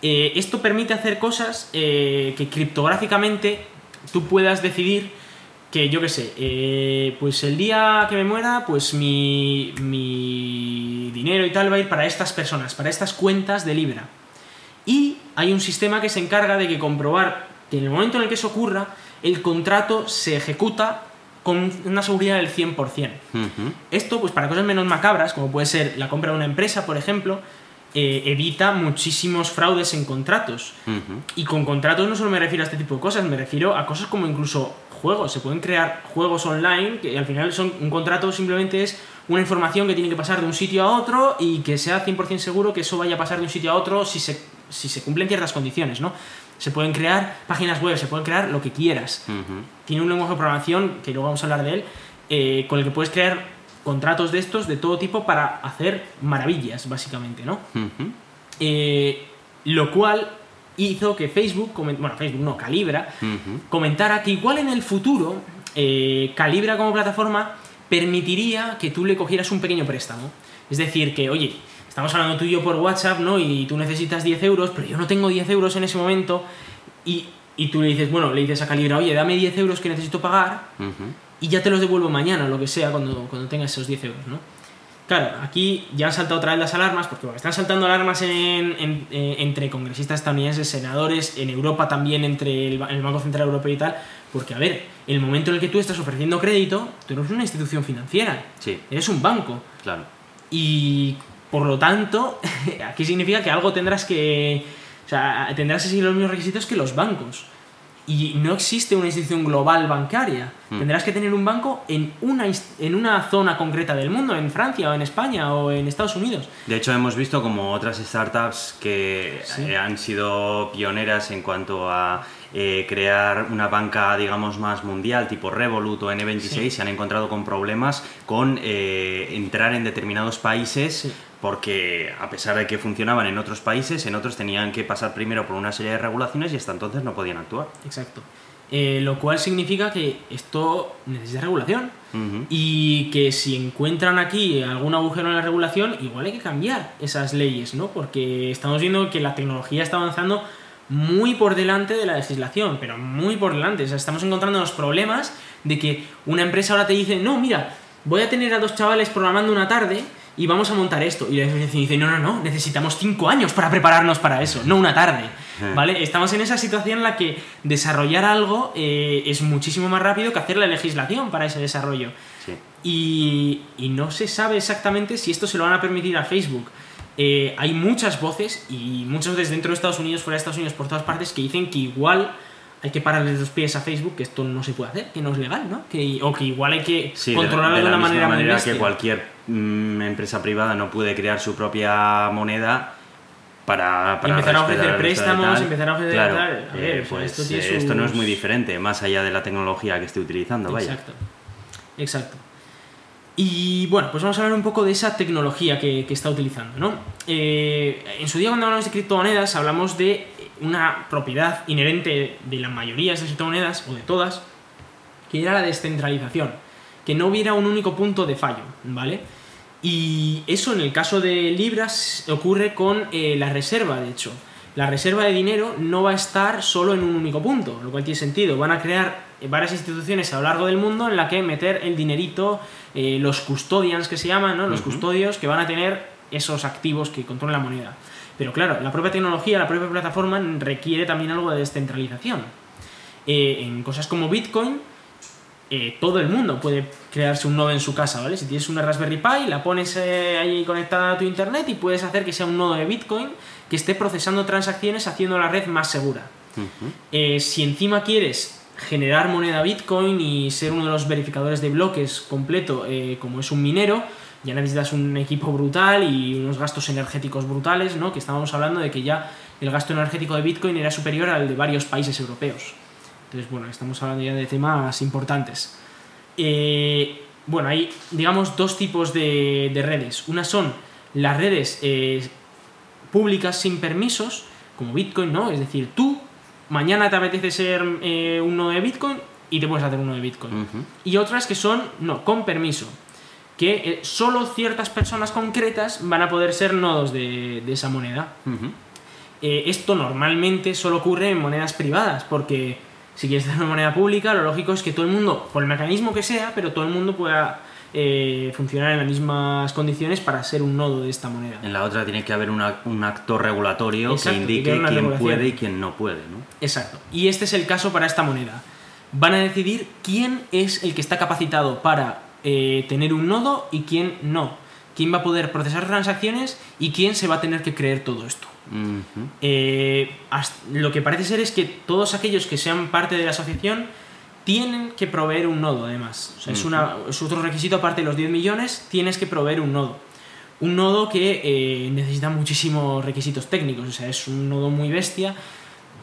Eh, esto permite hacer cosas eh, que criptográficamente tú puedas decidir que yo qué sé, eh, pues el día que me muera, pues mi, mi dinero y tal va a ir para estas personas, para estas cuentas de Libra. Y hay un sistema que se encarga de que comprobar que en el momento en el que eso ocurra, el contrato se ejecuta con una seguridad del 100%. Ujú. Esto, pues para cosas menos macabras, como puede ser la compra de una empresa, por ejemplo, eh, evita muchísimos fraudes en contratos. Y con contratos no solo me refiero a este tipo de cosas, me refiero a cosas como incluso juegos. Se pueden crear juegos online que al final son un contrato simplemente es una información que tiene que pasar de un sitio a otro y que sea 100% seguro que eso vaya a pasar de un sitio a otro si se, si se cumplen ciertas condiciones, ¿no? Se pueden crear páginas web, se pueden crear lo que quieras. Tiene un lenguaje de programación, que luego vamos a hablar de él, eh, con el que puedes crear contratos de estos de todo tipo para hacer maravillas, básicamente, ¿no? Eh, lo cual hizo que Facebook, bueno, Facebook no, Calibra, comentara que igual en el futuro eh, Calibra como plataforma permitiría que tú le cogieras un pequeño préstamo. Es decir, que, oye, estamos hablando tú y yo por WhatsApp, ¿no? Y tú necesitas 10 euros, pero yo no tengo 10 euros en ese momento. Y, y tú le dices, bueno, le dices a Calibra, oye, dame 10 euros que necesito pagar y ya te los devuelvo mañana, lo que sea, cuando, cuando tengas esos 10 euros, ¿no? Claro, aquí ya han saltado otra vez las alarmas, porque bueno, están saltando alarmas en, en- eh, entre congresistas estadounidenses, senadores, en Europa también, entre el, Ba- el Banco Central Europeo y tal, porque a ver, el momento en el que tú estás ofreciendo crédito, tú no eres una institución financiera, Sí, eres un banco. claro. Y por lo tanto, <laughs> aquí significa que algo tendrás que. O sea, tendrás que seguir los mismos requisitos que los bancos. Y no existe una institución global bancaria. Mm. Tendrás que tener un banco en una, en una zona concreta del mundo, en Francia o en España o en Estados Unidos. De hecho, hemos visto como otras startups que Sí. eh, han sido pioneras en cuanto a eh, crear una banca, digamos, más mundial, tipo Revolut o N26, Sí. se han encontrado con problemas con eh, entrar en determinados países. Sí. Porque a pesar de que funcionaban en otros países, en otros tenían que pasar primero por una serie de regulaciones y hasta entonces no podían actuar. Exacto. Eh, lo cual significa que esto necesita regulación. Y que si encuentran aquí algún agujero en la regulación, igual hay que cambiar esas leyes, ¿no? Porque estamos viendo que la tecnología está avanzando muy por delante de la legislación, pero muy por delante. O sea, estamos encontrando los problemas de que una empresa ahora te dice, no, mira, voy a tener a dos chavales programando una tarde y vamos a montar esto. Y la legislación dice, no, no, no, necesitamos cinco años para prepararnos para eso, no una tarde. ¿Vale? Estamos en esa situación en la que desarrollar algo eh, es muchísimo más rápido que hacer la legislación para ese desarrollo. Sí. Y, y no se sabe exactamente si esto se lo van a permitir a Facebook. Eh, hay muchas voces y muchas veces dentro de Estados Unidos, fuera de Estados Unidos, por todas partes, que dicen que igual hay que pararles los pies a Facebook, que esto no se puede hacer, que no es legal, ¿no? Que, o que igual hay que Sí, de- controlarlo de, de, la una misma manera, muy manera que cualquier mm, empresa privada no puede crear su propia moneda para, para empezar a ofrecer préstamos, empezar a ofrecer Claro, tal. A ver, eh, o sea, pues, esto tiene eh, esto no es sus- muy diferente, más allá de la tecnología que esté utilizando, vaya. Exacto. Exacto. Y bueno, pues vamos a hablar un poco de esa tecnología que, que está utilizando, ¿no? Eh, en su día cuando hablamos de criptomonedas hablamos de una propiedad inherente de la mayoría de estas criptomonedas, o de todas, que era la descentralización, que no hubiera un único punto de fallo, ¿vale? Y eso en el caso de Libras ocurre con eh, la reserva, de hecho. La reserva de dinero no va a estar solo en un único punto, lo cual tiene sentido. Van a crear varias instituciones a lo largo del mundo en la que meter el dinerito, eh, los custodians que se llaman, ¿no? los custodios que van a tener esos activos que controlan la moneda. Pero claro, la propia tecnología, la propia plataforma requiere también algo de descentralización. Eh, en cosas como Bitcoin, eh, todo el mundo puede crearse un nodo en su casa, ¿vale? Si tienes una Raspberry Pi, la pones eh, ahí conectada a tu internet y puedes hacer que sea un nodo de Bitcoin que esté procesando transacciones haciendo la red más segura. Eh, si encima quieres generar moneda Bitcoin y ser uno de los verificadores de bloques completo, eh, como es un minero, ya necesitas un equipo brutal y unos gastos energéticos brutales, ¿no? Que estábamos hablando de que ya el gasto energético de Bitcoin era superior al de varios países europeos. Entonces, bueno, estamos hablando ya de temas importantes. Eh, bueno, hay, digamos, dos tipos de, de redes. Una son las redes eh, públicas sin permisos, como Bitcoin, ¿no? Es decir, tú mañana te apetece ser eh, uno de Bitcoin y te puedes hacer uno de Bitcoin. Y otras que son, no, con permiso. Que eh, solo ciertas personas concretas van a poder ser nodos de, de esa moneda. Esto normalmente solo ocurre en monedas privadas, porque si quieres hacer una moneda pública, lo lógico es que todo el mundo, por el mecanismo que sea, pero todo el mundo pueda eh, funcionar en las mismas condiciones para ser un nodo de esta moneda. En la otra tiene que haber una- un actor regulatorio Exacto, que indique quién regulación. puede y quién no puede, ¿no? Exacto. Y este es el caso para esta moneda. Van a decidir quién es el que está capacitado para eh, tener un nodo y quién no. Quién va a poder procesar transacciones y quién se va a tener que creer todo esto. Eh, lo que parece ser es que todos aquellos que sean parte de la asociación tienen que proveer un nodo, además. O sea, es, una, es otro requisito, aparte de los 10 millones, tienes que proveer un nodo. Un nodo que eh, necesita muchísimos requisitos técnicos, o sea, es un nodo muy bestia,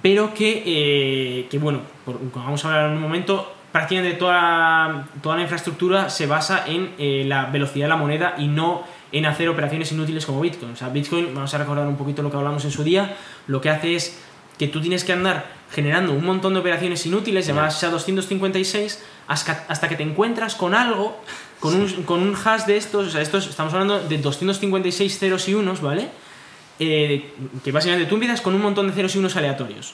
pero que, eh, que bueno, por- como vamos a hablar en un momento, prácticamente toda, toda la infraestructura se basa en la velocidad de la moneda y no en hacer operaciones inútiles como Bitcoin. O sea, Bitcoin, vamos a recordar un poquito lo que hablamos en su día, lo que hace es que tú tienes que andar generando un montón de operaciones inútiles llamadas SHA-256 hasta, hasta que te encuentras con algo, con, un, con un hash de estos, o sea, estos, estamos hablando de 256 ceros y unos, ¿vale? Eh, que básicamente tú empiezas con un montón de ceros y unos aleatorios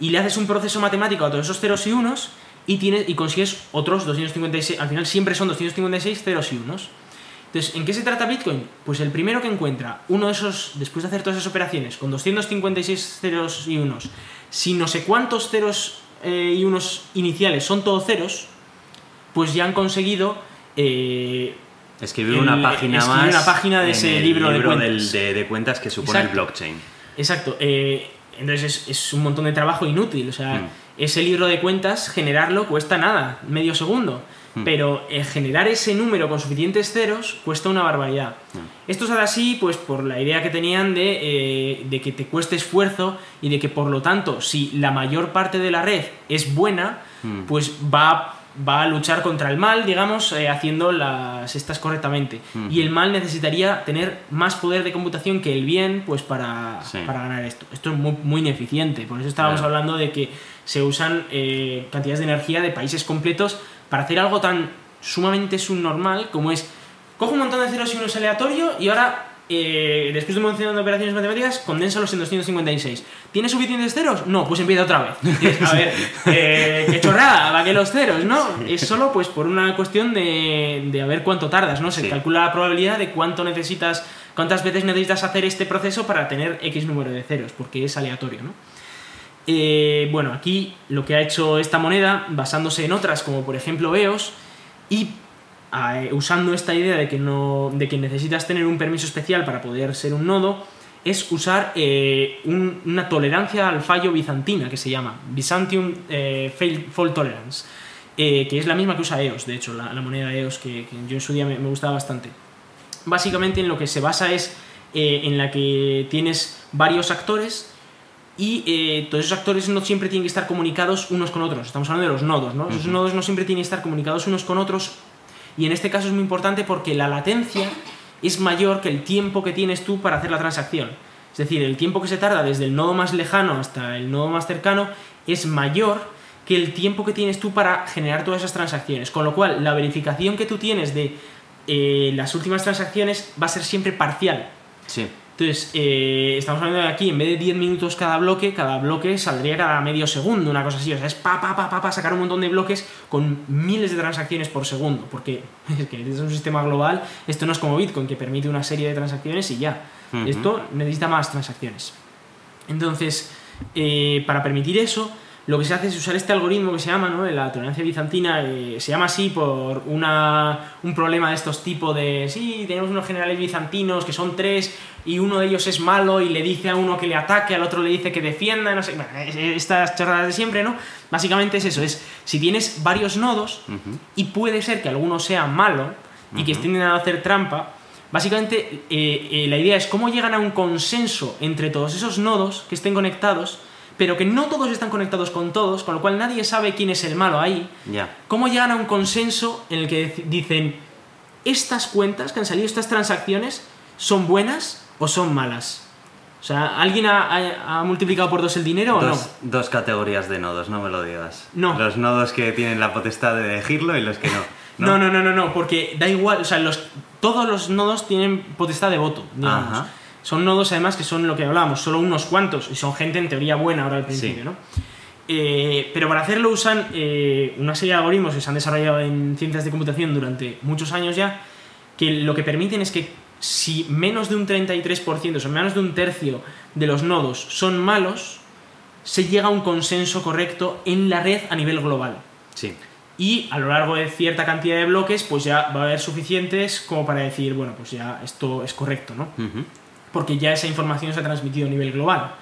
y le haces un proceso matemático a todos esos ceros y unos y, tienes, y consigues otros 256, al final siempre son 256 ceros y unos. Entonces, ¿en qué se trata Bitcoin? Pues el primero que encuentra uno de esos, después de hacer todas esas operaciones, con 256 ceros y unos, si no sé cuántos ceros eh, y unos iniciales son todos ceros, pues ya han conseguido eh, Escribir el- una página escribir más. una página de en ese el libro de del- cuentas. de, de cuentas que supone Exacto. el blockchain. Exacto. eh, entonces es, es un montón de trabajo inútil. O sea, Mm. ese libro de cuentas, generarlo cuesta nada, medio segundo. Mm. Pero eh, generar ese número con suficientes ceros cuesta una barbaridad. Mm. Esto es ahora así, pues por la idea que tenían de, eh, de que te cueste esfuerzo y de que por lo tanto, si la mayor parte de la red es buena, Mm. pues va, va a luchar contra el mal, digamos, eh, haciendo las estas correctamente. Y el mal necesitaría tener más poder de computación que el bien, pues para, Sí. para ganar esto. Esto es muy, muy ineficiente. Por eso estábamos Claro. hablando de que se usan eh, cantidades de energía de países completos para hacer algo tan sumamente subnormal como es cojo un montón de ceros y unos aleatorio y ahora eh, después de un montón de operaciones matemáticas condénsalos en 256 ¿tienes suficientes ceros? no, pues empieza otra vez a ver, <laughs> eh, qué chorrada, ¿para qué los ceros? no, es solo pues por una cuestión de, de a ver cuánto tardas ¿no? se Sí. calcula la probabilidad de cuánto necesitas cuántas veces necesitas hacer este proceso para tener X número de ceros porque es aleatorio ¿no? Eh, bueno, aquí lo que ha hecho esta moneda, basándose en otras, como por ejemplo EOS, y eh, usando esta idea de que, no, de que necesitas tener un permiso especial para poder ser un nodo, es usar eh, un- una tolerancia al fallo bizantina, que se llama Byzantium Fault Tolerance, que es la misma que usa EOS, de hecho, la, moneda EOS, que, yo en su día me, me gustaba bastante. Básicamente en lo que se basa es en la que tienes varios actores y eh, todos esos actores no siempre tienen que estar comunicados unos con otros. Estamos hablando de los nodos, ¿no? Esos nodos no siempre tienen que estar comunicados unos con otros. Y en este caso es muy importante porque la latencia es mayor que el tiempo que tienes tú para hacer la transacción. Es decir, el tiempo que se tarda desde el nodo más lejano hasta el nodo más cercano es mayor que el tiempo que tienes tú para generar todas esas transacciones. Con lo cual, la verificación que tú tienes de eh, las últimas transacciones va a ser siempre parcial. Sí. Entonces, eh, estamos hablando de aquí, en vez de 10 minutos cada bloque, cada bloque saldría cada medio segundo, una cosa así. O sea, es pa, pa, pa, pa, pa, sacar un montón de bloques con miles de transacciones por segundo. Porque <laughs> es que es un sistema global, esto no es como Bitcoin, que permite una serie de transacciones y ya. Esto necesita más transacciones. Entonces, eh, para permitir eso, lo que se hace es usar este algoritmo que se llama, ¿no? La tolerancia bizantina, eh, se llama así por una, un problema de estos tipos de, sí, tenemos unos generales bizantinos que son tres y uno de ellos es malo y le dice a uno que le ataque, al otro le dice que defienda, no sé, bueno, estas chorradas de siempre, ¿no? Básicamente es eso, es si tienes varios nodos y puede ser que alguno sea malo y que estén a hacer trampa, básicamente eh, eh, la idea es cómo llegan a un consenso entre todos esos nodos que estén conectados, pero que no todos están conectados con todos, con lo cual nadie sabe quién es el malo ahí. Ya. ¿Cómo llegan a un consenso en el que dicen, estas cuentas que han salido, estas transacciones, son buenas o son malas? O sea, ¿alguien ha, ha- ha multiplicado por dos el dinero o no? Dos, dos categorías de nodos, no me lo digas. No. Los nodos que tienen la potestad de elegirlo y los que no. <laughs> No, no, no, no, no, porque da igual, o sea, los, todos los nodos tienen potestad de voto, digamos. Ajá. Son nodos además que son lo que hablábamos, solo unos cuantos, y son gente en teoría buena ahora al principio, Sí. ¿no? Eh, pero para hacerlo usan eh, una serie de algoritmos que se han desarrollado en ciencias de computación durante muchos años ya, que lo que permiten es que si menos de un 33%, o sea, menos de un tercio de los nodos son malos, se llega a un consenso correcto en la red a nivel global Sí. y a lo largo de cierta cantidad de bloques pues ya va a haber suficientes como para decir bueno pues ya esto es correcto no Ujú. Porque ya esa información se ha transmitido a nivel global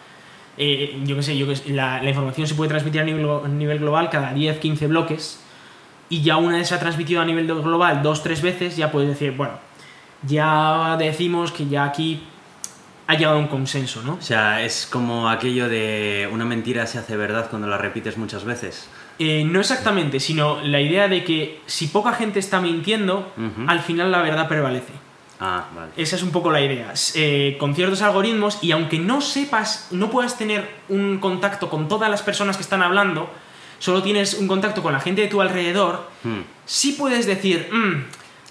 Eh, yo qué sé yo que sé, la, la información se puede transmitir a nivel, a nivel global cada 10 15 bloques y ya una vez se ha transmitido a nivel global dos tres veces ya puedes decir bueno ya decimos que ya aquí ha llegado a un consenso no O sea, es como aquello de una mentira se hace verdad cuando la repites muchas veces. Eh, no exactamente, sino la idea de que si poca gente está mintiendo, al final la verdad prevalece. Ah, vale. Esa es un poco la idea. Eh, con ciertos algoritmos, y aunque no sepas, no puedas tener un contacto con todas las personas que están hablando, solo tienes un contacto con la gente de tu alrededor, Hmm. sí puedes decir, "Mm,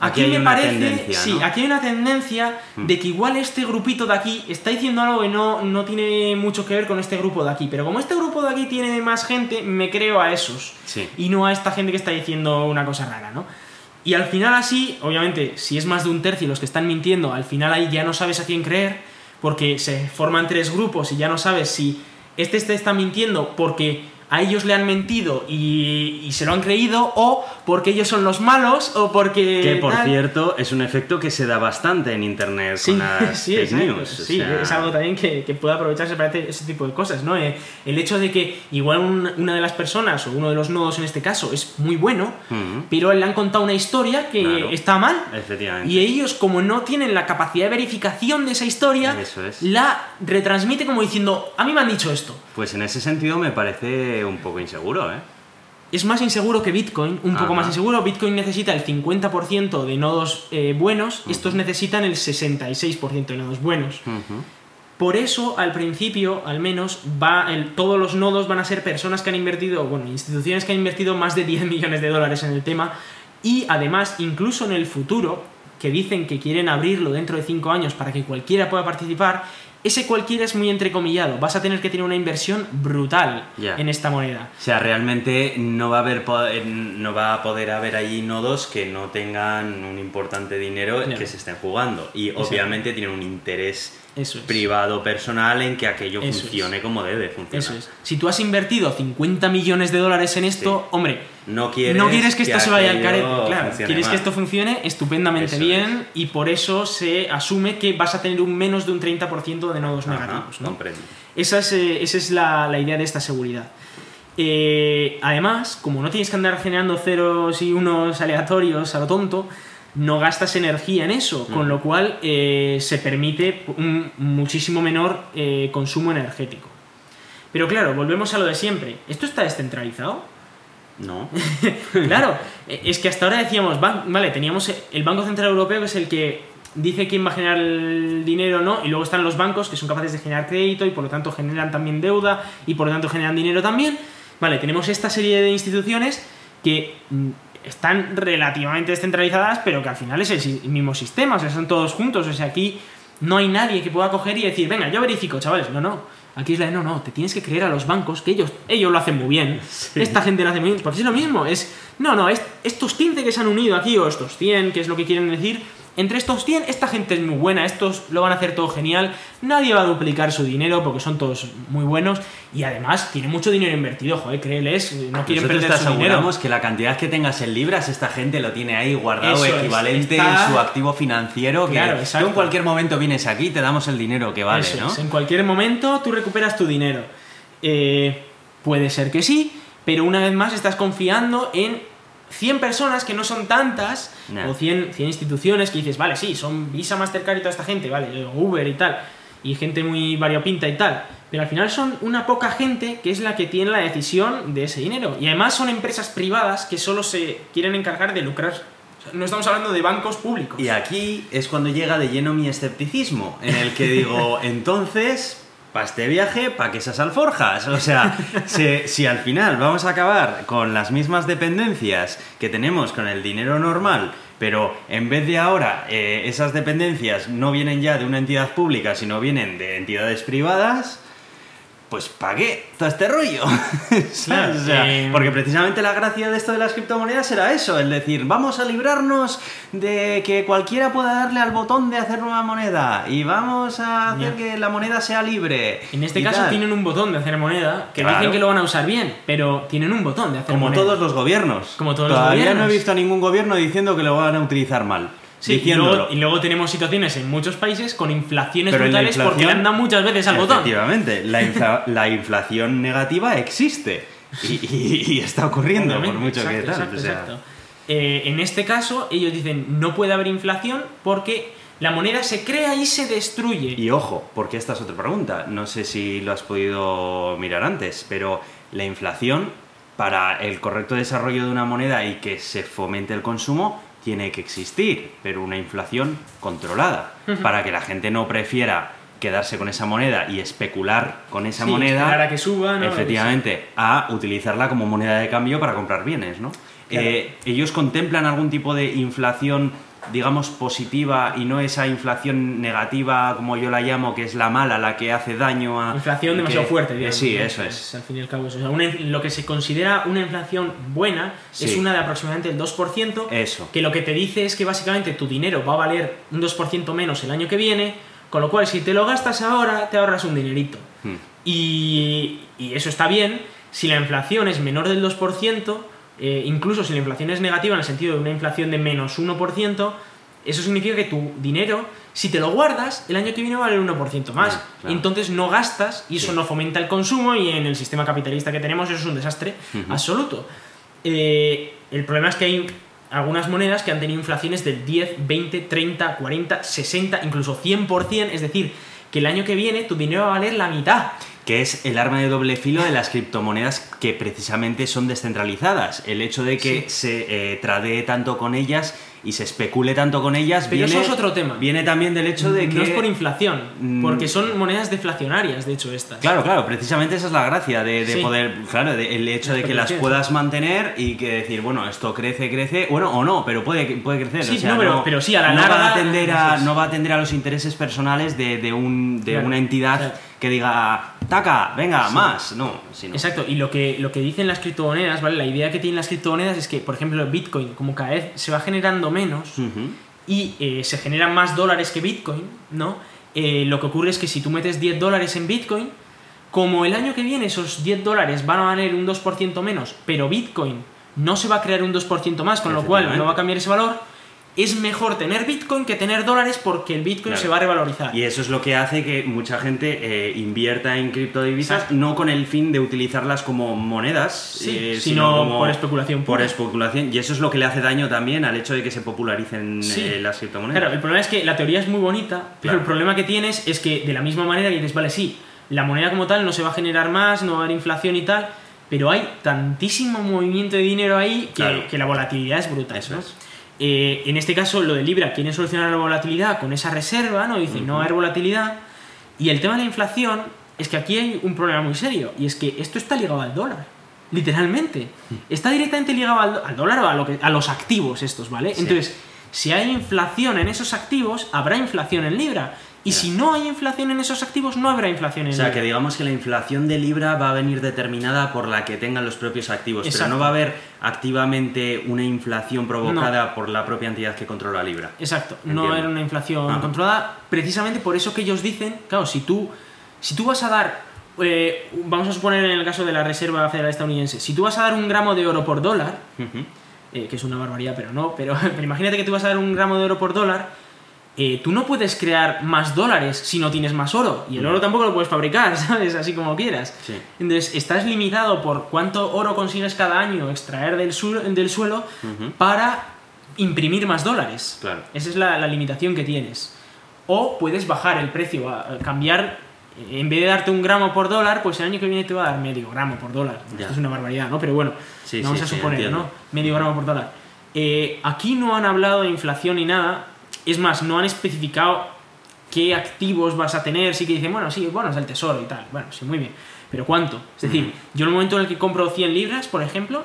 Aquí me parece, sí, ¿no? aquí hay una tendencia Mm. de que igual este grupito de aquí está diciendo algo que no, no tiene mucho que ver con este grupo de aquí, pero como este grupo de aquí tiene más gente, me creo a esos Sí. y no a esta gente que está diciendo una cosa rara, ¿no? Y al final así, obviamente, si es más de un tercio los que están mintiendo, al final ahí ya no sabes a quién creer, porque se forman tres grupos y ya no sabes si este te está mintiendo porque a ellos le han mentido y, y se lo han creído, o porque ellos son los malos, o porque... Que por tal. cierto es un efecto que se da bastante en internet Sí, con las <laughs> sí, fake exacto. news. Sí, sea, es algo también que, que puede aprovecharse para ese tipo de cosas, ¿no? Eh, el hecho de que igual un- una de las personas, o uno de los nodos en este caso, es muy bueno, Ujú. pero le han contado una historia que Claro. está mal. Efectivamente. Y ellos, como no tienen la capacidad de verificación de esa historia, Eso es. la retransmite como diciendo, a mí me han dicho esto. Pues en ese sentido me parece un poco inseguro, ¿eh? Es más inseguro que Bitcoin, un poco Ajá. más inseguro. Bitcoin necesita el 50% de nodos eh, buenos, estos necesitan el 66% de nodos buenos. Por eso, al principio, al menos, va el- todos los nodos van a ser personas que han invertido, bueno, instituciones que han invertido más de 10 <laughs> millones de dólares en el tema. Y además, incluso en el futuro, que dicen que quieren abrirlo dentro de 5 años para que cualquiera pueda participar, ese cualquiera es muy entrecomillado. Vas a tener que tener una inversión brutal Ya. en esta moneda. O sea, realmente no va a haber eh, no va a poder haber allí nodos que no tengan un importante dinero que se estén jugando. Y Exacto. obviamente tienen un interés Eso es. privado, personal, en que aquello Eso funcione como debe funcionar. Eso es. Si tú has invertido 50 millones de dólares en esto, Sí. hombre, No quieres, no quieres que esto se vaya al carete, claro. Quieres que esto funcione estupendamente Eso bien y por eso se asume que vas a tener un menos de un 30% de nodos Ajá, negativos. ¿no? comprendo. Esa es, eh, esa es la, la idea de esta seguridad. Eh, además, como no tienes que andar generando ceros y unos aleatorios a lo tonto, no gastas energía en eso, con lo cual eh, se permite un muchísimo menor eh, consumo energético. Pero claro, volvemos a lo de siempre. ¿Esto está descentralizado? No. <laughs> Claro, eh, es que hasta ahora decíamos, vale, teníamos el Banco Central Europeo que es el que dice quién va a generar el dinero o no, y luego están los bancos que son capaces de generar crédito y por lo tanto generan también deuda y por lo tanto generan dinero también. Vale, tenemos esta serie de instituciones que mm, están relativamente descentralizadas, pero que al final es el mismo sistema, o sea, son todos juntos, o sea, aquí no hay nadie que pueda coger y decir, venga, yo verifico, chavales, no, no. Aquí es la de no, no, te tienes que creer a los bancos, que ellos, ellos lo hacen muy bien. Esta gente lo hace muy bien. Porque es lo mismo, es, no, no, es, estos 15 que se han unido aquí, o estos 100, que es lo que quieren decir, entre estos 100, esta gente es muy buena, estos lo van a hacer todo genial, nadie va a duplicar su dinero porque son todos muy buenos y además tienen mucho dinero invertido, joder, créeles, no quieren Nosotros perder su dinero. que la cantidad que tengas en libras, esta gente lo tiene ahí guardado Eso es, equivalente está- en su activo financiero. Que Claro, tú exacto. en cualquier momento vienes aquí y te damos el dinero que vale, Eso ¿no? es, En cualquier momento tú recuperas tu dinero. Eh, puede ser que sí, pero una vez más estás confiando en 100 personas que no son tantas, o 100, 100 instituciones que dices, vale, sí, son Visa, Mastercard y toda esta gente, vale, Uber y tal, y gente muy variopinta y tal, pero al final son una poca gente que es la que tiene la decisión de ese dinero. Y además son empresas privadas que solo se quieren encargar de lucrar. O sea, no estamos hablando de bancos públicos. Y aquí es cuando llega de lleno mi escepticismo, en el que digo, <laughs> entonces, para este viaje, ¿para qué esas alforjas? O sea, si, si al final vamos a acabar con las mismas dependencias que tenemos con el dinero normal, pero en vez de ahora eh, esas dependencias no vienen ya de una entidad pública, sino vienen de entidades privadas, pues ¿para qué todo este rollo? <laughs> O sea, eh, porque precisamente la gracia de esto de las criptomonedas era eso, el decir, vamos a librarnos de que cualquiera pueda darle al botón de hacer nueva moneda y vamos a hacer que la moneda sea libre. En este caso tal. tienen un botón de hacer moneda, que Claro. dicen que lo van a usar bien, pero tienen un botón de hacer Como moneda. todos los gobiernos. Como todos los Todavía no gobiernos. he visto a ningún gobierno diciendo que lo van a utilizar mal. Sí, y luego, y luego tenemos situaciones en muchos países con inflaciones Pero brutales porque le inflación- han dado muchas veces al botón. Efectivamente, la, <laughs> infla- la inflación negativa existe y, y- y está ocurriendo, por mucho que tal. exacto, o sea, exacto. Eh, en este caso, ellos dicen no puede haber inflación porque la moneda se crea y se destruye. Y ojo, porque esta es otra pregunta. No sé si lo has podido mirar antes, pero la inflación, para el correcto desarrollo de una moneda y que se fomente el consumo, tiene que existir, pero una inflación controlada, para que la gente no prefiera quedarse con esa moneda y especular con esa Sí, moneda. a que suba, ¿no? Efectivamente, a utilizarla como moneda de cambio para comprar bienes, ¿no? Claro. Eh, ¿Ellos contemplan algún tipo de inflación digamos, positiva y no esa inflación negativa, como yo la llamo, que es la mala, la que hace daño a... Inflación que- demasiado fuerte, digamos, Sí, eso es. Al fin y al cabo, eso. O sea, una- lo que se considera una inflación buena es una de aproximadamente el 2%, Eso. que lo que te dice es que básicamente tu dinero va a valer un 2% menos el año que viene, con lo cual si te lo gastas ahora, te ahorras un dinerito. Hmm. Y, y eso está bien. Si la inflación es menor del 2%, eh, incluso si la inflación es negativa en el sentido de una inflación de menos 1%, eso significa que tu dinero, si te lo guardas, el año que viene va a valer 1% más. Claro. Entonces no gastas y eso Sí. no fomenta el consumo y en el sistema capitalista que tenemos eso es un desastre absoluto. Eh, el problema es que hay algunas monedas que han tenido inflaciones del 10, 20, 30, 40, 60, incluso 100%, es decir, que el año que viene tu dinero va a valer la mitad. Que es el arma de doble filo de las criptomonedas que precisamente son descentralizadas. El hecho de que Sí. se eh, tradee tanto con ellas y se especule tanto con ellas Pero viene, eso es otro tema. viene también del hecho de que... No es por inflación, Mm. porque son monedas deflacionarias, de hecho, estas. Claro, claro, precisamente esa es la gracia de, de Sí. poder, claro, de- el hecho de que las puedas mantener y que decir, bueno, esto crece, crece, bueno, o no, pero puede, puede crecer. Sí, o sea, no, pero- pero sí, a la no va a atender a, no va a atender a los intereses personales de, de un, de Claro, una entidad claro. Que diga, taca, venga, Sí. más, no, sino- Exacto, y lo que, lo que dicen las criptomonedas, ¿vale? La idea que tienen las criptomonedas es que, por ejemplo, Bitcoin, como cada vez se va generando menos y eh, se generan más dólares que Bitcoin, ¿no? Eh, lo que ocurre es que si tú metes 10 dólares en Bitcoin, como el año que viene esos 10 dólares van a valer un 2% menos, pero Bitcoin no se va a crear un 2% más, con lo cual no va a cambiar ese valor, es mejor tener Bitcoin que tener dólares porque el Bitcoin Claro. se va a revalorizar. Y eso es lo que hace que mucha gente eh, invierta en criptodivisas, Exacto. no con el fin de utilizarlas como monedas, Sí, eh, sino como por especulación Por especulación. Y eso es lo que le hace daño también al hecho de que se popularicen Sí. eh, las criptomonedas. Claro, el problema es que la teoría es muy bonita, pero el problema que tienes es que de la misma manera que dices, vale, sí, la moneda como tal no se va a generar más, no va a haber inflación y tal, pero hay tantísimo movimiento de dinero ahí que, Claro. que la volatilidad es brutal. Eso ¿no? es. Eh, en este caso, lo de Libra, quieren solucionar la volatilidad con esa reserva, ¿no? Dicen, no va a haber volatilidad. Y el tema de la inflación es que aquí hay un problema muy serio, y es que esto está ligado al dólar. Literalmente. Está directamente ligado al, dólar o a, lo que, a los activos estos, ¿vale? Sí. Entonces, si hay inflación en esos activos, habrá inflación en Libra. Y si no hay inflación en esos activos, no habrá inflación en O sea, Libra. que digamos que la inflación de Libra va a venir determinada por la que tengan los propios activos, Exacto. pero no va a haber activamente una inflación provocada por la propia entidad que controla Libra. Exacto, Entiendo. no era una inflación Ajá. controlada, precisamente por eso que ellos dicen, claro, si tú, si tú vas a dar, eh, vamos a suponer en el caso de la Reserva Federal Estadounidense, si tú vas a dar un gramo de oro por dólar, eh, que es una barbaridad, pero no, pero, pero <laughs> imagínate que tú vas a dar un gramo de oro por dólar, eh, tú no puedes crear más dólares si no tienes más oro, y el oro tampoco lo puedes fabricar, <laughs> ¿sabes? Así como quieras. Sí. Entonces, estás limitado por cuánto oro consigues cada año extraer del, su- del suelo para imprimir más dólares. Claro. Esa es la, la limitación que tienes. O puedes bajar el precio, a- a cambiar, eh, en vez de darte un gramo por dólar, pues el año que viene te va a dar medio gramo por dólar. Ya. Esto es una barbaridad, ¿no? Pero bueno, Sí, vamos sí, a suponer. ¿no? Medio gramo por dólar. Eh, aquí no han hablado de inflación ni nada. Es más, no han especificado qué activos vas a tener. Sí que dicen, bueno, sí, bueno, es el tesoro y tal. Bueno, sí, muy bien. Pero ¿cuánto? Es decir, yo en el momento en el que compro 100 libras, por ejemplo.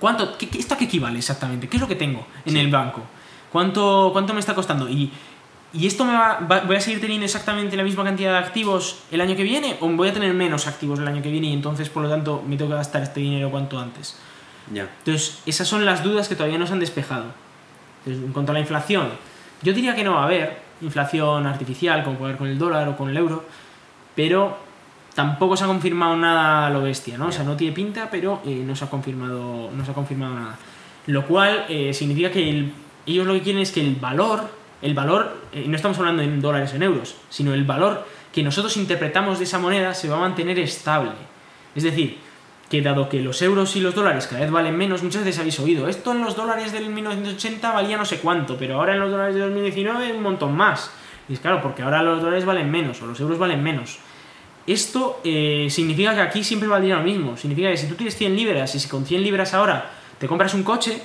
¿Cuánto, qué, qué- ¿Esto a qué equivale exactamente? ¿Qué es lo que tengo en Sí. el banco? ¿Cuánto, ¿Cuánto me está costando? ¿Y, y esto me va, va- voy a seguir teniendo exactamente la misma cantidad de activos el año que viene? ¿O voy a tener menos activos el año que viene y entonces, por lo tanto, me tengo que gastar este dinero cuanto antes? Ya. Entonces, esas son las dudas que todavía no se han despejado. Entonces, en cuanto a la inflación, yo diría que no va a haber inflación artificial, como puede haber con el dólar o con el euro, pero tampoco se ha confirmado nada a lo bestia, ¿no? O sea, no tiene pinta, pero eh, no, se ha confirmado, no se ha confirmado nada. Lo cual eh, significa que el- ellos lo que quieren es que el valor, el valor, eh, no estamos hablando en dólares o en euros, sino el valor que nosotros interpretamos de esa moneda se va a mantener estable. Es decir, que dado que los euros y los dólares cada vez valen menos, muchas veces habéis oído, esto en los dólares del 1980 valía no sé cuánto, pero ahora en los dólares de 2019 un montón más. Y es claro, porque ahora los dólares valen menos o los euros valen menos. Esto eh, significa que aquí siempre valdría lo mismo. Significa que si tú tienes 100 libras y si con 100 libras ahora te compras un coche,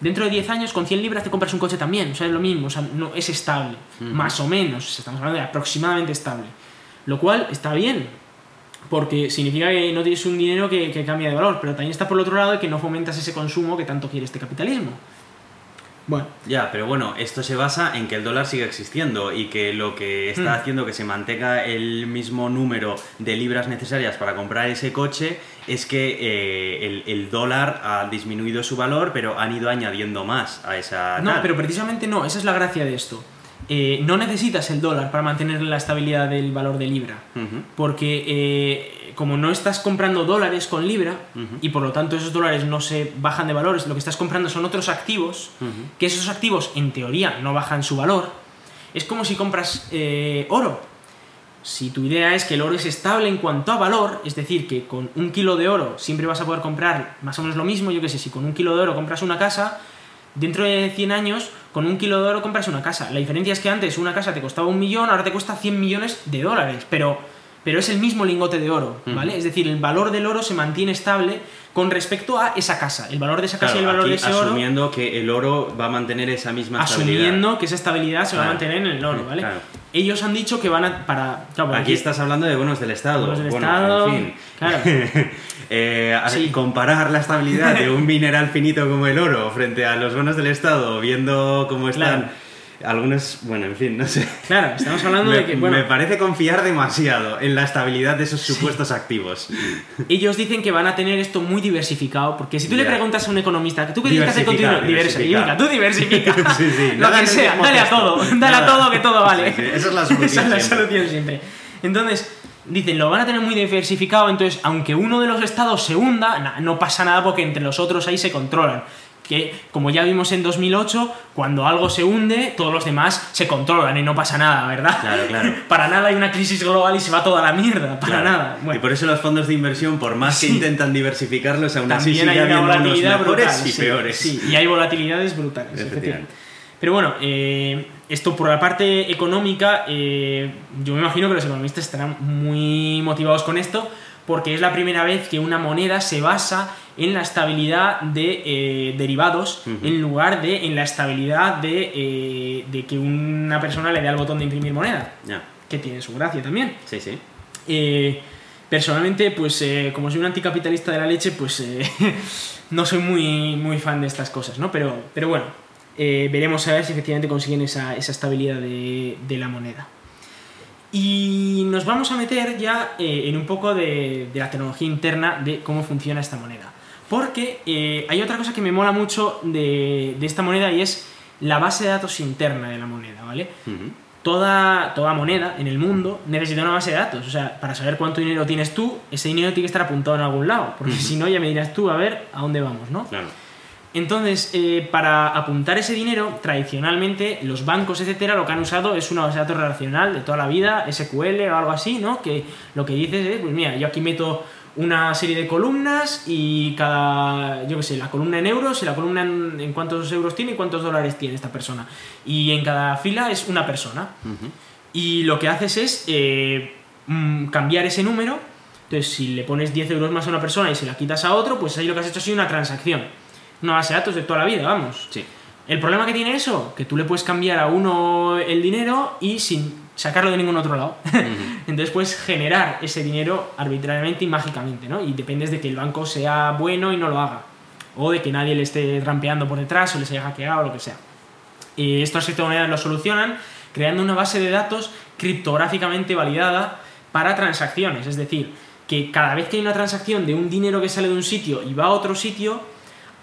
dentro de 10 años con 100 libras te compras un coche también. O sea, es lo mismo. O sea, no, es estable. Más o menos. Estamos hablando de aproximadamente estable. Lo cual está bien. Porque significa que no tienes un dinero que, que cambia de valor. Pero también está por el otro lado de que no fomentas ese consumo que tanto quiere este capitalismo. Bueno, Ya, pero bueno, esto se basa en que el dólar siga existiendo y que lo que está Hmm. haciendo que se mantenga el mismo número de libras necesarias para comprar ese coche es que eh, el, el dólar ha disminuido su valor, pero han ido añadiendo más a esa... no, tal. pero precisamente no, esa es la gracia de esto. Eh, no necesitas el dólar para mantener la estabilidad del valor de libra. Porque eh, como no estás comprando dólares con libra y por lo tanto esos dólares no se bajan de valores, lo que estás comprando son otros activos, que esos activos en teoría no bajan su valor, es como si compras eh, oro. Si tu idea es que el oro es estable en cuanto a valor, es decir, que con un kilo de oro siempre vas a poder comprar más o menos lo mismo, yo que sé, si con un kilo de oro compras una casa, dentro de 100 años con un kilo de oro compras una casa. La diferencia es que antes una casa te costaba un millón, ahora te cuesta 100 millones de dólares, pero, pero es el mismo lingote de oro, ¿vale? Ujú. Es decir, el valor del oro se mantiene estable con respecto a esa casa. El valor de esa casa Claro, y el valor aquí de ese oro asumiendo que el oro va a mantener esa misma estabilidad. asumiendo que esa estabilidad se va a mantener en el oro, ¿vale? Claro. Ellos han dicho que van a para claro, Aquí estás hablando de bonos del Estado. Bonos del bueno, Estado, en fin. claro. <laughs> Eh, Sí. Comparar la estabilidad de un <laughs> mineral finito como el oro frente a los bonos del Estado, viendo cómo están. Algunos. Bueno, en fin, no sé. Claro, estamos hablando <laughs> me, de que bueno, me parece confiar demasiado en la estabilidad de esos supuestos activos. ellos dicen que van a tener esto muy diversificado, porque si tú le Ya. preguntas a un economista, ¿tú qué tienes que hacer con tu Diversificar, dinero? Diversifica, tú diversifica. <laughs> Sí, sí, Lo que sea, dale a todo, dale a Nada. todo que todo vale. Sí, sí, esa es la solución Esa es la siempre. solución siempre. Entonces, dicen, lo van a tener muy diversificado, entonces, aunque uno de los estados se hunda, no pasa nada porque entre los otros ahí se controlan. Que, como ya vimos en 2008, cuando algo se hunde, todos los demás se controlan y no pasa nada, ¿verdad? Claro, claro. <laughs> Para nada hay una crisis global y se va toda la mierda, para Claro. nada. Y Bueno, por eso los fondos de inversión, por más que intentan diversificarlos, aún así también sigue hay una unos volatilidad mejores brutal. y sí, peores. sí, y hay volatilidades brutales, Efectivamente. efectivamente. Pero bueno, eh, esto por la parte económica, eh, yo me imagino que los economistas estarán muy motivados con esto, porque es la primera vez que una moneda se basa en la estabilidad de eh, derivados en lugar de en la estabilidad de, eh, de que una persona le dé al botón de imprimir moneda, Ya, que tiene su gracia también. sí, sí. Eh, personalmente, pues como soy un anticapitalista de la leche, pues <laughs> no soy muy, muy fan de estas cosas, ¿no? Pero, pero bueno, veremos a ver si efectivamente consiguen esa, esa estabilidad de, de la moneda. Y nos vamos a meter ya eh, en un poco de, de la tecnología interna de cómo funciona esta moneda. Porque eh, hay otra cosa que me mola mucho de, de esta moneda y es la base de datos interna de la moneda, ¿vale? Toda, toda moneda en el mundo necesita una base de datos. O sea, para saber cuánto dinero tienes tú, ese dinero tiene que estar apuntado en algún lado. Porque si no, ya me dirás tú, a ver, ¿a dónde vamos, no? Claro. Entonces, eh, para apuntar ese dinero, tradicionalmente los bancos, etcétera, lo que han usado es una base de datos relacional de toda la vida, SQL o algo así, ¿no? Que lo que dices es, pues mira, yo aquí meto una serie de columnas y cada, yo qué sé, la columna en euros y la columna en, en cuántos euros tiene y cuántos dólares tiene esta persona. Y en cada fila es una persona. Y lo que haces es eh, mm, cambiar ese número. Entonces, si le pones 10 euros más a una persona y se la quitas a otro, pues ahí lo que has hecho ha sido una transacción. Una base de datos de toda la vida, vamos. Sí. El problema que tiene eso, que tú le puedes cambiar a uno el dinero y sin sacarlo de ningún otro lado. <laughs> Entonces puedes generar ese dinero arbitrariamente y mágicamente, ¿no? Y dependes de que el banco sea bueno y no lo haga. O de que nadie le esté trampeando por detrás o les haya hackeado o lo que sea. Y estas criptomonedas lo solucionan creando una base de datos criptográficamente validada para transacciones. Es decir, que cada vez que hay una transacción de un dinero que sale de un sitio y va a otro sitio,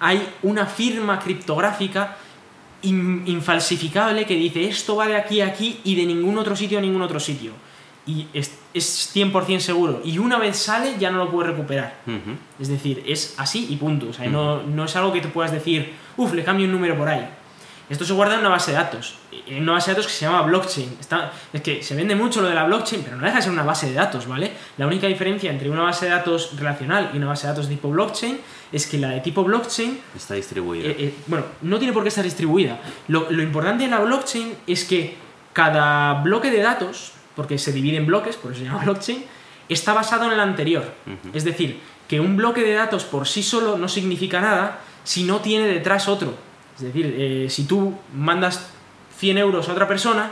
hay una firma criptográfica in- infalsificable que dice esto va de aquí a aquí y de ningún otro sitio a ningún otro sitio. Y es, es 100% seguro. Y una vez sale ya no lo puedes recuperar. Es decir, es así y punto. O sea, no, no es algo que tú puedas decir, uff, le cambio un número por ahí. Esto se guarda en una base de datos. En una base de datos que se llama blockchain. Está, es que se vende mucho lo de la blockchain, pero no deja de ser una base de datos, ¿vale? La única diferencia entre una base de datos relacional y una base de datos de tipo blockchain es que la de tipo blockchain Está distribuido. eh, eh, bueno, no tiene por qué estar distribuida. Lo, lo importante de la blockchain es que cada bloque de datos, porque se divide en bloques, por eso se llama blockchain, está basado en el anterior. Es decir, que un bloque de datos por sí solo no significa nada si no tiene detrás otro. Es decir, eh, si tú mandas 100 euros a otra persona,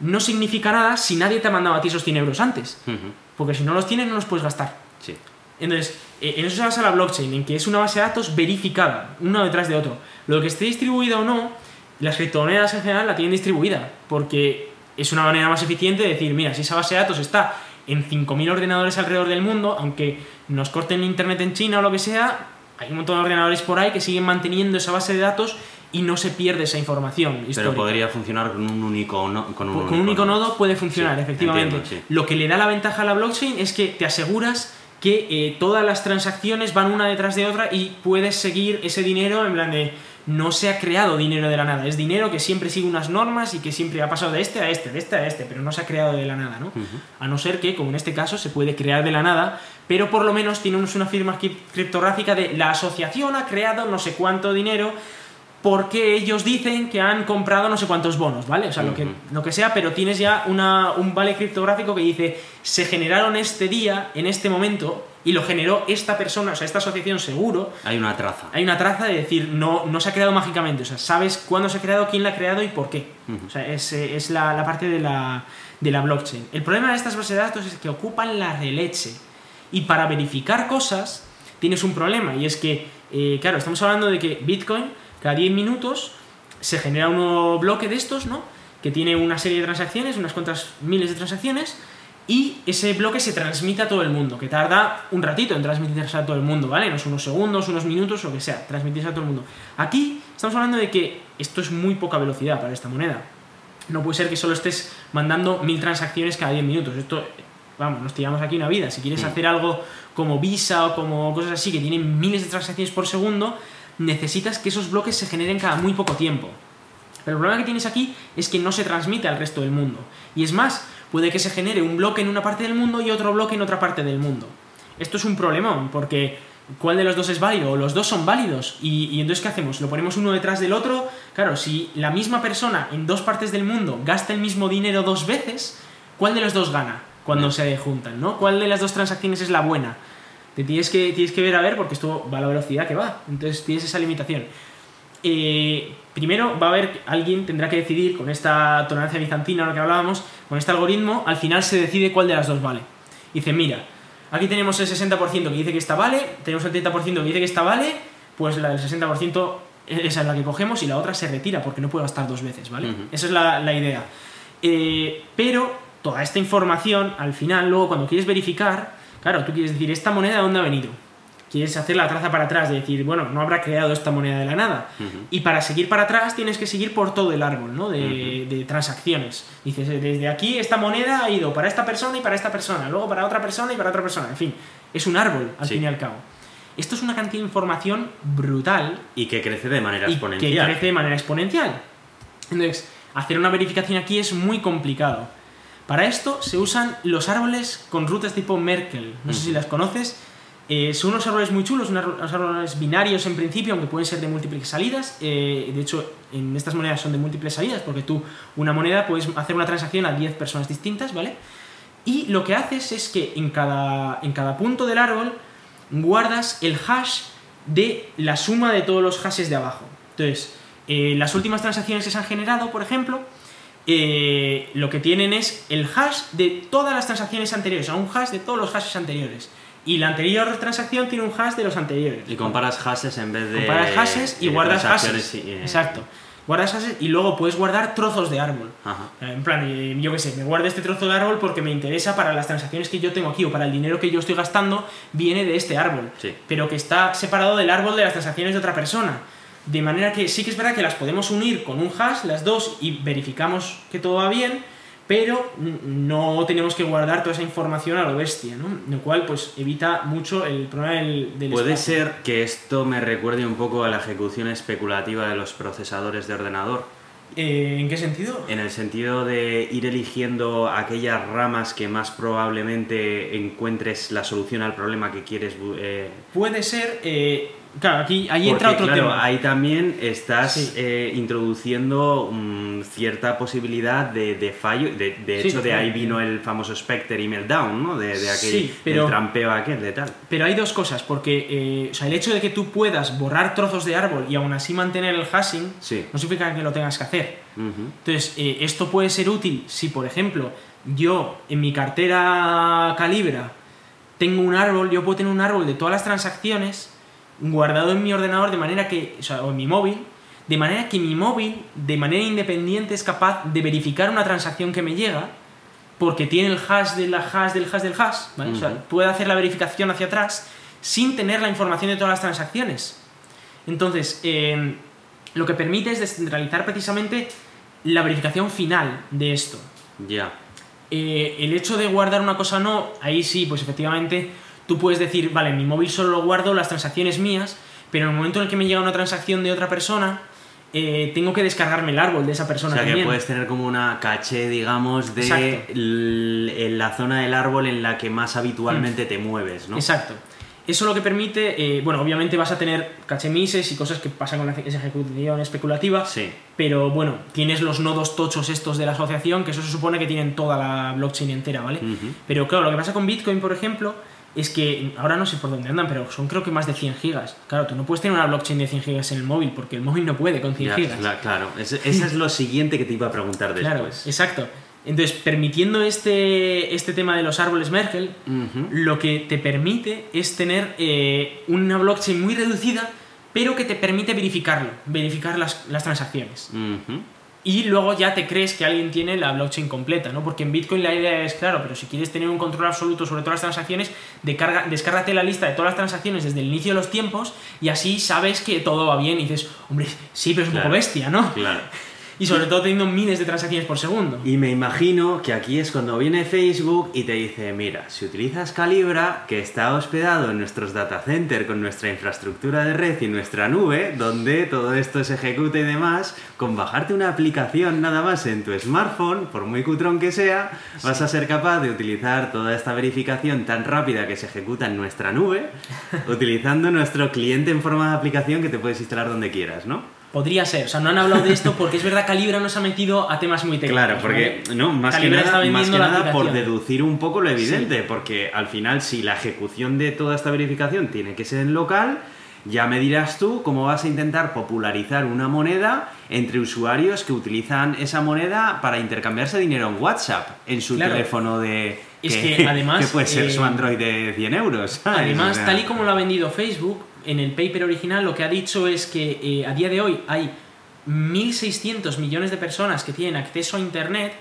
no significa nada si nadie te ha mandado a ti esos 100 euros antes. Ujú. Porque si no los tienes, no los puedes gastar. Sí. Entonces, eh, en eso se basa la blockchain, en que es una base de datos verificada, uno detrás de otro. Lo que esté distribuido o no las criptomonedas en general la tienen distribuida, porque es una manera más eficiente de decir, mira, si esa base de datos está en 5.000 ordenadores alrededor del mundo, aunque nos corten internet en China o lo que sea, hay un montón de ordenadores por ahí que siguen manteniendo esa base de datos y no se pierde esa información. Pero podría funcionar con un único, no- con un Con único un único nodo puede funcionar, Sí, efectivamente. entiendo, sí. Lo que le da la ventaja a la blockchain es que te aseguras que eh, todas las transacciones van una detrás de otra y puedes seguir ese dinero en plan de no se ha creado dinero de la nada, es dinero que siempre sigue unas normas y que siempre ha pasado de este a este, de este a este, pero no se ha creado de la nada, ¿no? A no ser que, como en este caso, se puede crear de la nada, pero por lo menos tenemos una firma cri- criptográfica de la asociación ha creado no sé cuánto dinero porque ellos dicen que han comprado no sé cuántos bonos, ¿vale? O sea, lo, que, lo que sea, pero tienes ya una, un vale criptográfico que dice se generaron este día, en este momento, y lo generó esta persona, o sea, esta asociación seguro. Hay una traza. Hay una traza de decir, no, no se ha creado mágicamente, o sea, sabes cuándo se ha creado, quién la ha creado y por qué. O sea, es, es la, la parte de la, de la blockchain. El problema de estas bases de datos es que ocupan la releche. Y para verificar cosas, tienes un problema, y es que, eh, claro, estamos hablando de que Bitcoin, cada 10 minutos, se genera un nuevo bloque de estos, ¿no? Que tiene una serie de transacciones, unas cuantas miles de transacciones, y ese bloque se transmite a todo el mundo, que tarda un ratito en transmitirse a todo el mundo, ¿vale? No son unos segundos, unos minutos, lo que sea, transmitirse a todo el mundo. Aquí estamos hablando de que esto es muy poca velocidad para esta moneda. No puede ser que solo estés mandando mil transacciones cada 10 minutos. Esto, vamos, nos tiramos aquí una vida. Si quieres Mm. hacer algo como Visa o como cosas así que tienen miles de transacciones por segundo, necesitas que esos bloques se generen cada muy poco tiempo. Pero el problema que tienes aquí es que no se transmite al resto del mundo. Y es más, puede que se genere un bloque en una parte del mundo y otro bloque en otra parte del mundo. Esto es un problemón, porque ¿cuál de los dos es válido? O los dos son válidos. Y, y entonces, ¿qué hacemos? ¿Lo ponemos uno detrás del otro? Claro, si la misma persona en dos partes del mundo gasta el mismo dinero dos veces, ¿cuál de los dos gana cuando se juntan? ¿no? ¿Cuál de las dos transacciones es la buena? Te tienes que, tienes que ver a ver porque esto va a la velocidad que va. Entonces tienes esa limitación. Eh, primero va a haber, alguien tendrá que decidir con esta tolerancia bizantina, lo que hablábamos, con este algoritmo, al final se decide cuál de las dos vale. Dice, mira, aquí tenemos el 60% que dice que esta vale, tenemos el 30% que dice que esta vale, pues la del 60% esa es la que cogemos y la otra se retira porque no puede gastar dos veces, ¿vale? Ujú. Esa es la, la idea. Eh, pero toda esta información, al final, luego cuando quieres verificar, claro, tú quieres decir, ¿esta moneda de dónde ha venido? Quieres hacer la traza para atrás, de decir, bueno, no habrá creado esta moneda de la nada. Y para seguir para atrás tienes que seguir por todo el árbol, ¿no? De, de transacciones. Dices, eh, desde aquí esta moneda ha ido para esta persona y para esta persona, luego para otra persona y para otra persona. En fin, es un árbol, al Sí. fin y al cabo. Esto es una cantidad de información brutal Y que crece de manera y que exponencial. crece de manera exponencial. Entonces, hacer una verificación aquí es muy complicado. Para esto se usan los árboles con rutas tipo Merkel. No sé si las conoces. Eh, son unos árboles muy chulos, unos unos árboles binarios en principio, aunque pueden ser de múltiples salidas. Eh, de hecho, en estas monedas son de múltiples salidas, porque tú, una moneda, puedes hacer una transacción a 10 personas distintas, ¿vale? Y lo que haces es que en cada, en cada punto del árbol guardas el hash de la suma de todos los hashes de abajo. Entonces, eh, las últimas transacciones que se han generado, por ejemplo, eh, lo que tienen es el hash de todas las transacciones anteriores, o sea, un hash de todos los hashes anteriores. Y la anterior transacción tiene un hash de los anteriores. Y comparas hashes en vez de. Comparas hashes y guardas hashes. y, eh, Exacto. Guardas hashes y luego puedes guardar trozos de árbol. Ajá. En plan, eh, yo qué sé, me guardo este trozo de árbol porque me interesa para las transacciones que yo tengo aquí o para el dinero que yo estoy gastando, viene de este árbol. Sí. Pero que está separado del árbol de las transacciones de otra persona. De manera que sí que es verdad que las podemos unir con un hash, las dos, y verificamos que todo va bien, pero no tenemos que guardar toda esa información a lo bestia, ¿no? Lo cual, pues, evita mucho el problema del, del Puede espacio. ser que esto me recuerde un poco a la ejecución especulativa de los procesadores de ordenador. Eh, ¿En qué sentido? En el sentido de ir eligiendo aquellas ramas que más probablemente encuentres la solución al problema que quieres. eh, Puede ser. eh, claro, aquí ahí porque, entra otro claro, tema. ahí también estás Sí. eh, introduciendo mm, cierta posibilidad de, de fallo. De, de Sí, hecho, de ahí vino el famoso Spectre y Meltdown, ¿no? De, de aquel Sí, pero- del trampeo aquel, de tal. Pero hay dos cosas, porque eh, o sea, el hecho de que tú puedas borrar trozos de árbol y aún así mantener el hashing Sí. no significa que lo tengas que hacer. Entonces, eh, esto puede ser útil si, por ejemplo, yo en mi cartera Calibra tengo un árbol, yo puedo tener un árbol de todas las transacciones guardado en mi ordenador de manera que, o sea, o en mi móvil, de manera que mi móvil, de manera independiente, es capaz de verificar una transacción que me llega, porque tiene el hash de la hash del hash del hash, ¿vale? O sea, puede hacer la verificación hacia atrás sin tener la información de todas las transacciones. Entonces, eh, lo que permite es descentralizar precisamente la verificación final de esto. Ya. Eh, el hecho de guardar una cosa o no, ahí sí, pues efectivamente tú puedes decir, vale, en mi móvil solo lo guardo las transacciones mías, pero en el momento en el que me llega una transacción de otra persona, eh, tengo que descargarme el árbol de esa O persona sea que también. puedes tener como una caché, digamos, de la zona del árbol en la que más habitualmente te mueves, ¿no? Exacto. Eso lo que permite, eh, bueno, obviamente vas a tener cachemises y cosas que pasan con la ejecución especulativa, Sí. pero bueno, tienes los nodos tochos estos de la asociación, que eso se supone que tienen toda la blockchain entera, ¿vale? Pero claro, lo que pasa con Bitcoin, por ejemplo, es que ahora no sé por dónde andan, pero son creo que más de 100 gigas. Claro, tú no puedes tener una blockchain de 100 gigas en el móvil, porque el móvil no puede con 100 Ya, gigas. cla- claro, ese es lo siguiente que te iba a preguntar Claro, después. exacto. Entonces, permitiendo este, este tema de los árboles Merkle, Ujú. lo que te permite es tener eh, una blockchain muy reducida, pero que te permite verificarlo, verificar las, las transacciones. Y luego ya te crees que alguien tiene la blockchain completa, ¿no? Porque en Bitcoin la idea es, claro, pero si quieres tener un control absoluto sobre todas las transacciones, descarga, descárgate la lista de todas las transacciones desde el inicio de los tiempos y así sabes que todo va bien y dices, hombre, sí, pero es un Claro. poco bestia, ¿no? Claro. Y sobre todo teniendo miles de transacciones por segundo. Y me imagino que aquí es cuando viene Facebook y te dice, mira, si utilizas Calibra, que está hospedado en nuestros data center con nuestra infraestructura de red y nuestra nube, donde todo esto se ejecuta y demás, con bajarte una aplicación nada más en tu smartphone, por muy cutrón que sea, vas a ser capaz de utilizar toda esta verificación tan rápida que se ejecuta en nuestra nube, <laughs> utilizando nuestro cliente en forma de aplicación que te puedes instalar donde quieras, ¿no? Podría ser, o sea, no han hablado de esto porque es verdad Calibra nos ha metido a temas muy técnicos. Claro, porque ¿vale? no, más que Calibra nada, más que por deducir un poco lo evidente, porque al final si la ejecución de toda esta verificación tiene que ser en local, ya me dirás tú cómo vas a intentar popularizar una moneda entre usuarios que utilizan esa moneda para intercambiarse dinero en WhatsApp, en su Claro. teléfono de... Es que, <laughs> además, que puede ser su eh, Android de 100 euros. ¿sabes? Además, O sea, tal y como lo ha vendido Facebook, en el paper original lo que ha dicho es que eh, a día de hoy hay 1.600 millones de personas que tienen acceso a Internet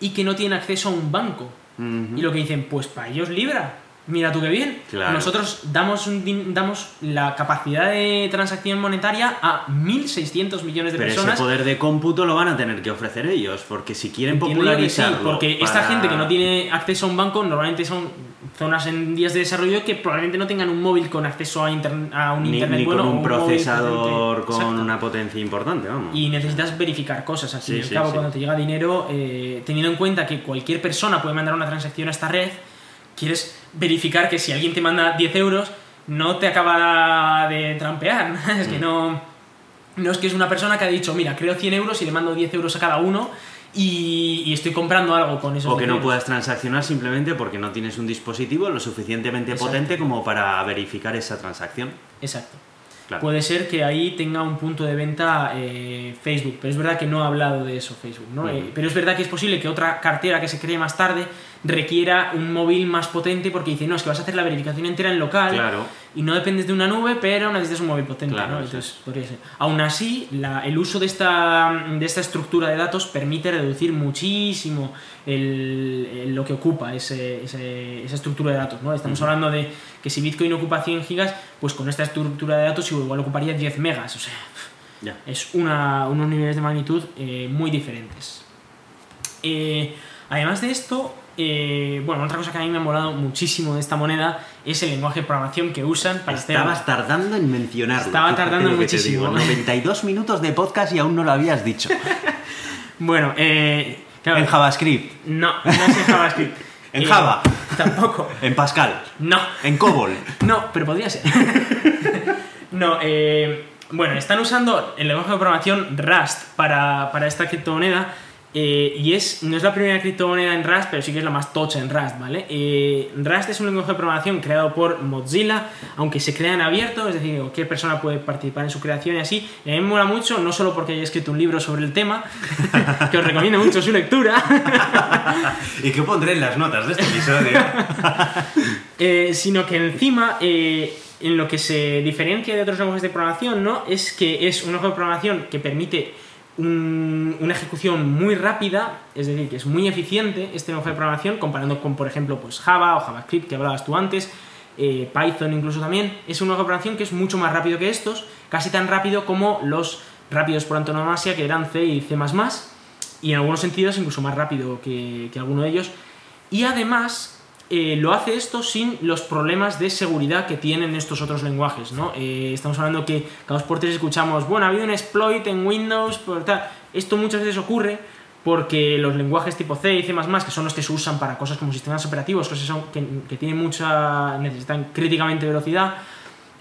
y que no tienen acceso a un banco. Y lo que dicen, pues para ellos Libra. Mira tú qué bien. Claro. Nosotros damos, un damos la capacidad de transacción monetaria a 1.600 millones de Pero ese personas. poder de cómputo lo van a tener que ofrecer ellos, porque si quieren sí, popularizarlo... porque esta gente que no tiene acceso a un banco normalmente son zonas en días de desarrollo que probablemente no tengan un móvil con acceso a, a un ni, internet ni bueno con o un procesador con Exacto. una potencia importante, vamos. y necesitas verificar cosas al fin Sí, y al sí, cabo sí. cuando te llega dinero eh, teniendo en cuenta que cualquier persona puede mandar una transacción a esta red quieres verificar que si alguien te manda 10 euros no te acaba de trampear <laughs> es Mm. que no no es que es una persona que ha dicho mira creo 100 euros y le mando 10 euros a cada uno y, y estoy comprando algo con esos O que 10 no puedas transaccionar simplemente porque no tienes un dispositivo lo suficientemente Exacto. potente como para verificar esa transacción. exacto Claro. Puede ser que ahí tenga un punto de venta eh, Facebook, pero es verdad que no ha hablado de eso Facebook, ¿no? Eh, pero es verdad que es posible que otra cartera que se cree más tarde requiera un móvil más potente porque dice, no, es que vas a hacer la verificación entera en local Claro. y no dependes de una nube, pero necesitas un móvil potente, Claro, ¿no? sí. Entonces, podría ser. Aún así, la- el uso de esta, de esta estructura de datos permite reducir muchísimo el- el- lo que ocupa ese- ese- esa estructura de datos, ¿no? Estamos hablando de que si Bitcoin ocupa 100 gigas, pues con esta estructura de datos igual ocuparía 10 megas, o sea, es una- unos niveles de magnitud eh, muy diferentes. Eh, además de esto, eh, bueno, otra cosa que a mí me ha molado muchísimo de esta moneda es el lenguaje de programación que usan para hacer... Estabas tardando en mencionarlo. Estaba tardando muchísimo. digo. 92 minutos de podcast y aún no lo habías dicho. <laughs> Bueno, eh, claro, en JavaScript, no, no es en JavaScript. <laughs> En Eh, Java. Tampoco. <laughs> en Pascal, No. en COBOL. No, pero podría ser. <laughs> no, eh, bueno, están usando el lenguaje de programación Rust para, para esta criptomoneda Eh, y es, no es la primera criptomoneda en Rust, pero sí que es la más tocha en Rust, ¿vale? Eh, Rust es un lenguaje de programación creado por Mozilla, aunque se crea en abierto, es decir, cualquier persona puede participar en su creación y así. Y a mí me mola mucho, no solo porque haya escrito un libro sobre el tema, <laughs> que os recomiendo mucho su lectura. <laughs> ¿Y qué pondré en las notas de este episodio? <laughs> Eh, sino que encima, en lo que se diferencia de otros lenguajes de programación, ¿no? Es que es un lenguaje de programación que permite una ejecución muy rápida, es decir, que es muy eficiente este lenguaje de programación, comparando con, por ejemplo, pues Java o JavaScript que hablabas tú antes, eh, Python incluso también, es un lenguaje de programación que es mucho más rápido que estos, casi tan rápido como los rápidos por antonomasia que eran C y C++, y en algunos sentidos incluso más rápido que, que alguno de ellos, y además eh, lo hace esto sin los problemas de seguridad que tienen estos otros lenguajes, ¿no? Eh, estamos hablando que cada dos por tres escuchamos, bueno, ha habido un exploit en Windows, por tal. Esto muchas veces ocurre porque los lenguajes tipo C y C++, que son los que se usan para cosas como sistemas operativos, cosas que, tienen mucha, necesitan críticamente velocidad,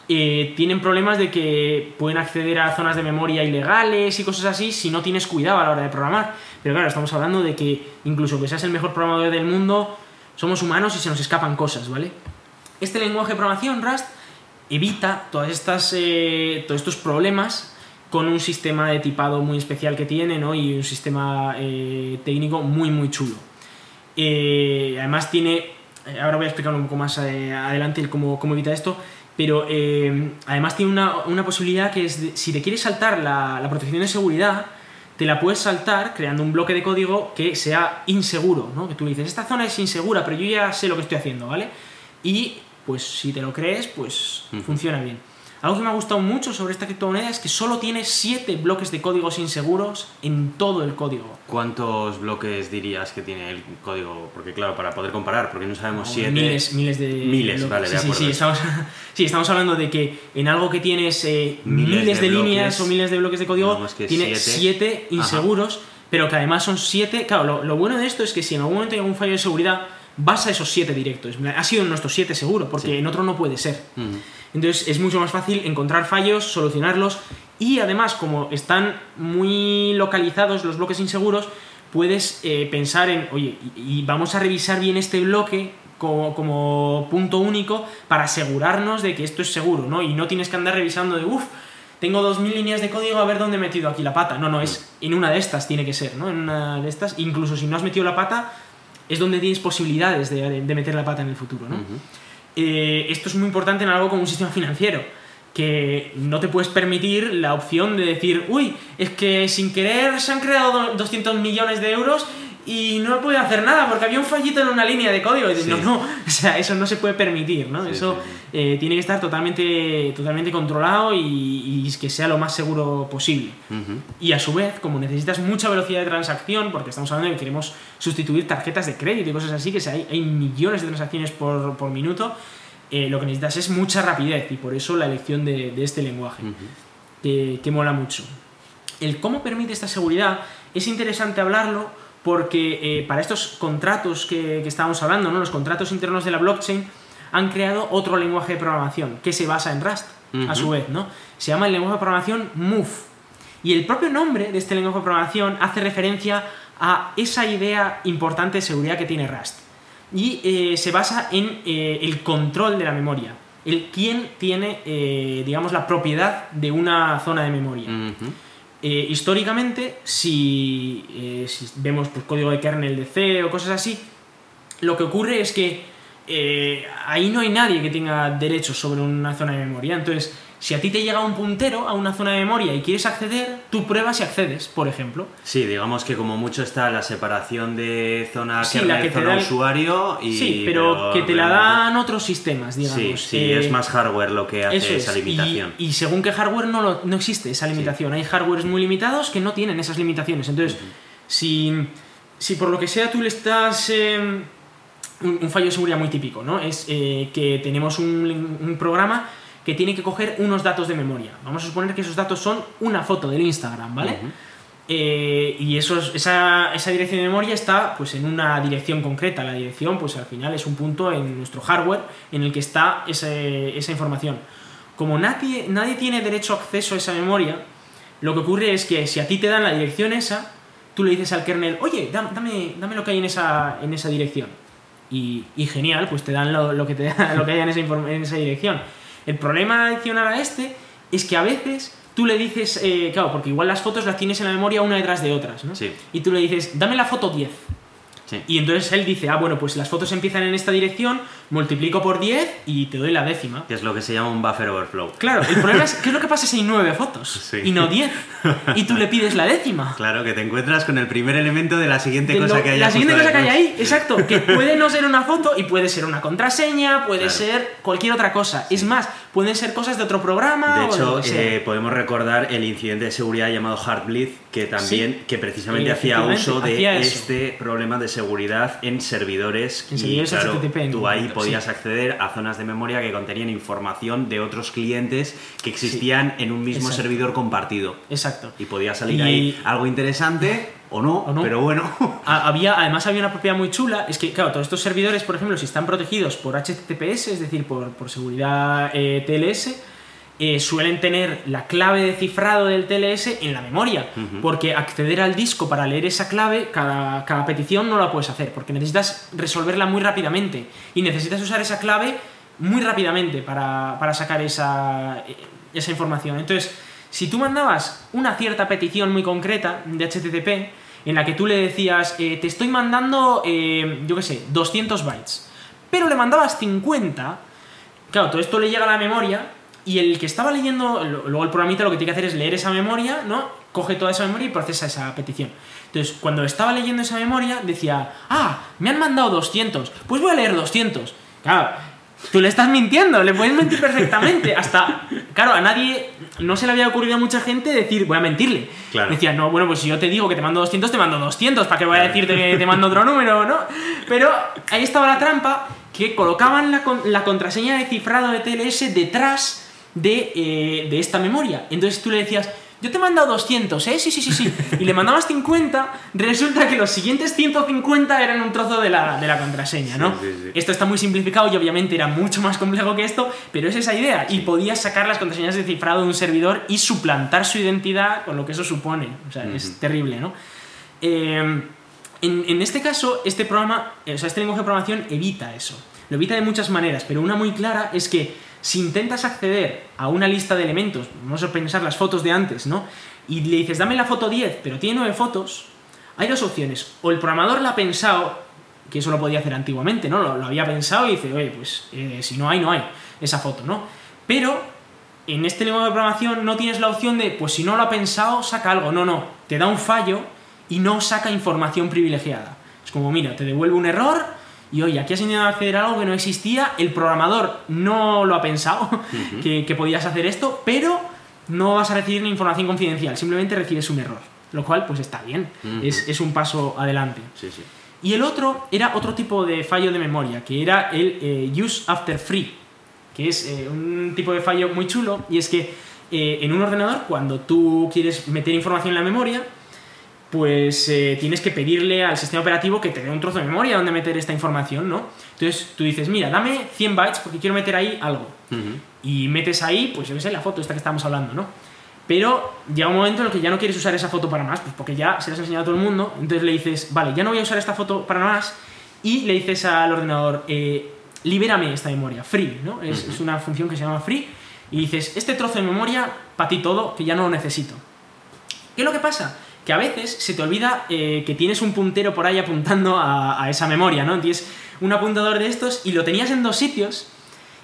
eh, tienen problemas de que pueden acceder a zonas de memoria ilegales y cosas así si no tienes cuidado a la hora de programar. Pero claro, estamos hablando de que incluso que seas el mejor programador del mundo, somos humanos y se nos escapan cosas, ¿vale? Este lenguaje de programación, Rust, evita todas estas, eh, todos estos problemas con un sistema de tipado muy especial que tiene, ¿no? Y un sistema eh, técnico muy, muy chulo. Eh, además tiene, ahora voy a explicar un poco más adelante cómo, evita esto, pero además tiene una, una, posibilidad que es, si te quieres saltar la protección de seguridad, te la puedes saltar creando un bloque de código que sea inseguro, ¿no? Que tú dices, esta zona es insegura, pero yo ya sé lo que estoy haciendo, ¿vale? Y pues si te lo crees, pues funciona bien. Algo que me ha gustado mucho sobre esta criptomoneda es que solo tiene 7 bloques de códigos inseguros en todo el código. ¿Cuántos bloques dirías que tiene el código? Porque claro, para poder comparar, porque no sabemos 7... Miles, miles de... Miles, vale, de sí, acuerdo. Sí, estamos, <laughs> sí, estamos hablando de que en algo que tienes eh, miles, de, líneas o miles de bloques de código, tiene 7 inseguros, pero que además son 7... Claro, lo, bueno de esto es que si en algún momento hay algún fallo de seguridad, vas a esos 7 directos. Ha sido en nuestros 7 seguro, porque en otro no puede ser. Entonces es mucho más fácil encontrar fallos, solucionarlos y además como están muy localizados los bloques inseguros, puedes eh, pensar en, oye, y, vamos a revisar bien este bloque como, punto único para asegurarnos de que esto es seguro, ¿no? Y no tienes que andar revisando de, uff, tengo 2.000 líneas de código, a ver dónde he metido aquí la pata. No, no, es en una de estas tiene que ser, ¿no? En una de estas, incluso si no has metido la pata, es donde tienes posibilidades de, meter la pata en el futuro, ¿no? Eh, esto es muy importante en algo como un sistema financiero, que no te puedes permitir la opción de decir, uy, es que sin querer se han creado 200 millones de euros y no puede hacer nada porque había un fallito en una línea de código. Y No, no, <laughs> o sea, eso no se puede permitir, ¿no? eso eh, tiene que estar totalmente, totalmente controlado y, que sea lo más seguro posible. Y a su vez, como necesitas mucha velocidad de transacción, porque estamos hablando de que queremos sustituir tarjetas de crédito y cosas así, que hay, hay millones de transacciones por, por minuto, eh, lo que necesitas es mucha rapidez y por eso la elección de, de este lenguaje, que, que mola mucho. El cómo permite esta seguridad es interesante hablarlo porque eh, para estos contratos que, estábamos hablando, ¿no? los contratos internos de la blockchain, han creado otro lenguaje de programación que se basa en Rust, a su vez, ¿no? Se llama el lenguaje de programación Move. Y el propio nombre de este lenguaje de programación hace referencia a esa idea importante de seguridad que tiene Rust. Y eh, se basa en eh, el control de la memoria. El quién tiene, digamos, la propiedad de una zona de memoria. Eh, históricamente, eh, si, vemos pues, código de kernel de C o cosas así, lo que ocurre es que eh, ahí no hay nadie que tenga derechos sobre una zona de memoria. Entonces, si a ti te llega un puntero a una zona de memoria y quieres acceder, tú pruebas y accedes, por ejemplo. Sí, digamos que como mucho está la separación de zona sí, la que zona usuario y... Sí, pero, que te la dan otros sistemas, digamos. Sí, sí es más hardware lo que hace esa limitación. Y, según qué hardware no, no existe esa limitación. Hay hardwares muy limitados que no tienen esas limitaciones. Entonces, si, si por lo que sea tú le estás... Em, un, fallo de seguridad muy típico, ¿no? Es eh, que tenemos un, un programa que tiene que coger unos datos de memoria. Vamos a suponer que esos datos son una foto del Instagram, ¿vale? Eh, y esa, esa, dirección de memoria está pues, en una dirección concreta. La dirección, pues al final es un punto en nuestro hardware en el que está esa información. Como nadie, nadie tiene derecho a acceso a esa memoria, lo que ocurre es que si a ti te dan la dirección esa, tú le dices al kernel, oye, dam- dame, dame lo que hay en esa, en esa dirección. Y, y genial, pues te dan lo, lo que, te <laughs> lo que hay en esa, inform- en esa dirección. El problema adicional a este es que a veces tú le dices, eh, claro, porque igual las fotos las tienes en la memoria una detrás de otras, ¿no? Sí. Y tú le dices, dame la foto 10. Sí. Y entonces él dice, ah, bueno, pues las fotos empiezan en esta dirección, multiplico por 10 y te doy la décima. Que es lo que se llama un buffer overflow. Claro, el problema es, <laughs> ¿qué es lo que pasa si hay 9 fotos? Sí. Y no 10. Y tú le <laughs> pides la décima. Claro, que te encuentras con el primer elemento de la siguiente De cosa lo- que hay la siguiente cosa que hay ahí, exacto, que <laughs> puede no ser una foto y puede ser una contraseña, puede Claro. ser cualquier otra cosa. Es más, pueden ser cosas de otro programa De o de hecho, sea. eh, podemos recordar el incidente de seguridad llamado Heartbleed, que también, que precisamente Eh, hacía uso de hacía este problema de seguridad en servidores. En y servidores claro, HTTP tú ahí podías sí. acceder a zonas de memoria que contenían información de otros clientes que existían en un mismo Exacto. servidor compartido. Exacto. Y podía salir Y- ahí algo interesante o no, O no. pero bueno. Ha- Había, además había una propiedad muy chula, es que, claro, todos estos servidores, por ejemplo, si están protegidos por HTTPS, es decir, por, por seguridad eh, TLS, eh, suelen tener la clave de cifrado del TLS en la memoria, porque acceder al disco para leer esa clave, cada, cada petición no la puedes hacer, porque necesitas resolverla muy rápidamente y necesitas usar esa clave muy rápidamente para, para sacar esa, eh, esa información. Entonces, si tú mandabas una cierta petición muy concreta de HTTP, en la que tú le decías, eh, te estoy mandando, eh, yo qué sé, 200 bytes, pero le mandabas 50, claro, todo esto le llega a la memoria y el que estaba leyendo, luego el programita lo que tiene que hacer es leer esa memoria, ¿no? Coge toda esa memoria y procesa esa petición. Entonces, cuando estaba leyendo esa memoria, decía, ah, me han mandado 200, pues voy a leer 200. Claro, tú le estás mintiendo, le puedes mentir perfectamente. Hasta, claro, a nadie, no se le había ocurrido a mucha gente decir, voy a mentirle. Claro. Decía, no, bueno, pues si yo te digo que te mando 200, te mando 200, ¿para qué voy a decirte que te mando otro número, no? Pero ahí estaba la trampa, que colocaban la, la contraseña de cifrado de TLS detrás de, eh, de esta memoria. Entonces tú le decías, yo te he mandado 200, ¿eh? Sí, sí, sí, sí. Y le mandabas 50, resulta que los siguientes 150 eran un trozo de la, de la contraseña, ¿no? Sí, sí, sí. Esto está muy simplificado y obviamente era mucho más complejo que esto, pero es esa idea. Y podías sacar las contraseñas de cifrado de un servidor y suplantar su identidad con lo que eso supone. O sea, es terrible, ¿no? Eh, en, en este caso, este programa, eh, o sea, este lenguaje de programación evita eso. Lo evita de muchas maneras, pero una muy clara es que si intentas acceder a una lista de elementos, vamos a pensar las fotos de antes, ¿no? Y le dices, dame la foto 10, pero tiene 9 fotos, hay dos opciones. O el programador la ha pensado, que eso lo podía hacer antiguamente, ¿no? Lo, había pensado y dice, oye, pues eh, si no hay, no hay esa foto, ¿no? Pero en este lenguaje de programación no tienes la opción de, pues si no lo ha pensado, saca algo. No, no, te da un fallo y no saca información privilegiada. Es como, mira, te devuelve un error y oye, aquí has intentado acceder a algo que no existía, el programador no lo ha pensado, <laughs> que, que podías hacer esto, pero no vas a recibir información confidencial, simplemente recibes un error. Lo cual, pues está bien, es, es un paso adelante. Sí, sí. Y el otro era otro tipo de fallo de memoria, que era el eh, use after free, que es eh, un tipo de fallo muy chulo, y es que eh, en un ordenador, cuando tú quieres meter información en la memoria, pues eh, tienes que pedirle al sistema operativo que te dé un trozo de memoria donde meter esta información, ¿no? Entonces tú dices, mira, dame 100 bytes porque quiero meter ahí algo. Ujú. Y metes ahí, pues yo qué sé, la foto esta que estamos hablando, ¿no? Pero llega un momento en el que ya no quieres usar esa foto para más, pues porque ya se la has enseñado a todo el mundo. Entonces le dices, vale, ya no voy a usar esta foto para más. Y le dices al ordenador, eh, libérame esta memoria, free, ¿no? Es, es una función que se llama free. Y dices, este trozo de memoria, para ti todo, que ya no lo necesito. ¿Qué es lo que pasa? Que a veces se te olvida eh, que tienes un puntero por ahí apuntando a, a esa memoria, ¿no? Tienes un apuntador de estos y lo tenías en dos sitios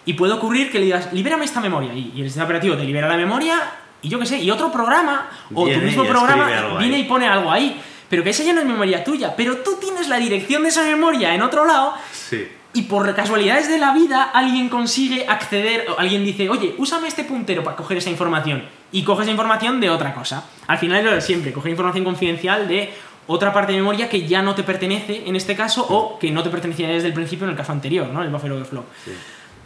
y puede ocurrir que le digas, libérame esta memoria. Y, y el sistema operativo te libera la memoria y yo qué sé, y otro programa o Viene tu mismo programa viene y pone algo ahí. Pero que esa ya no es memoria tuya, pero tú tienes la dirección de esa memoria en otro lado Sí. Y por casualidades de la vida alguien consigue acceder, o alguien dice, oye, úsame este puntero para coger esa información. Y coge esa información de otra cosa. Al final es lo de siempre, coger información confidencial de otra parte de memoria que ya no te pertenece en este caso o que no te pertenecía desde el principio en el caso anterior, ¿no? El buffer overflow. Sí.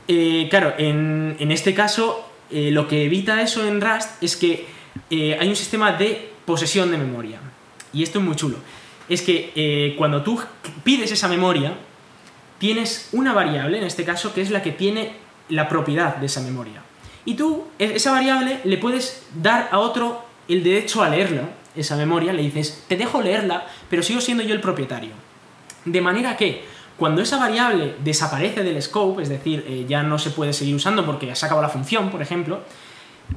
Eh, claro, en, en este caso, eh, lo que evita eso en Rust es que eh, hay un sistema de posesión de memoria. Y esto es muy chulo. Es que eh, cuando tú pides esa memoria, tienes una variable, en este caso, que es la que tiene la propiedad de esa memoria. Y tú, e- esa variable, le puedes dar a otro el derecho a leerla. esa memoria, le dices, te dejo leerla, pero sigo siendo yo el propietario. De manera que cuando esa variable desaparece del scope, es decir, eh, ya no se puede seguir usando porque se acabado la función, por ejemplo,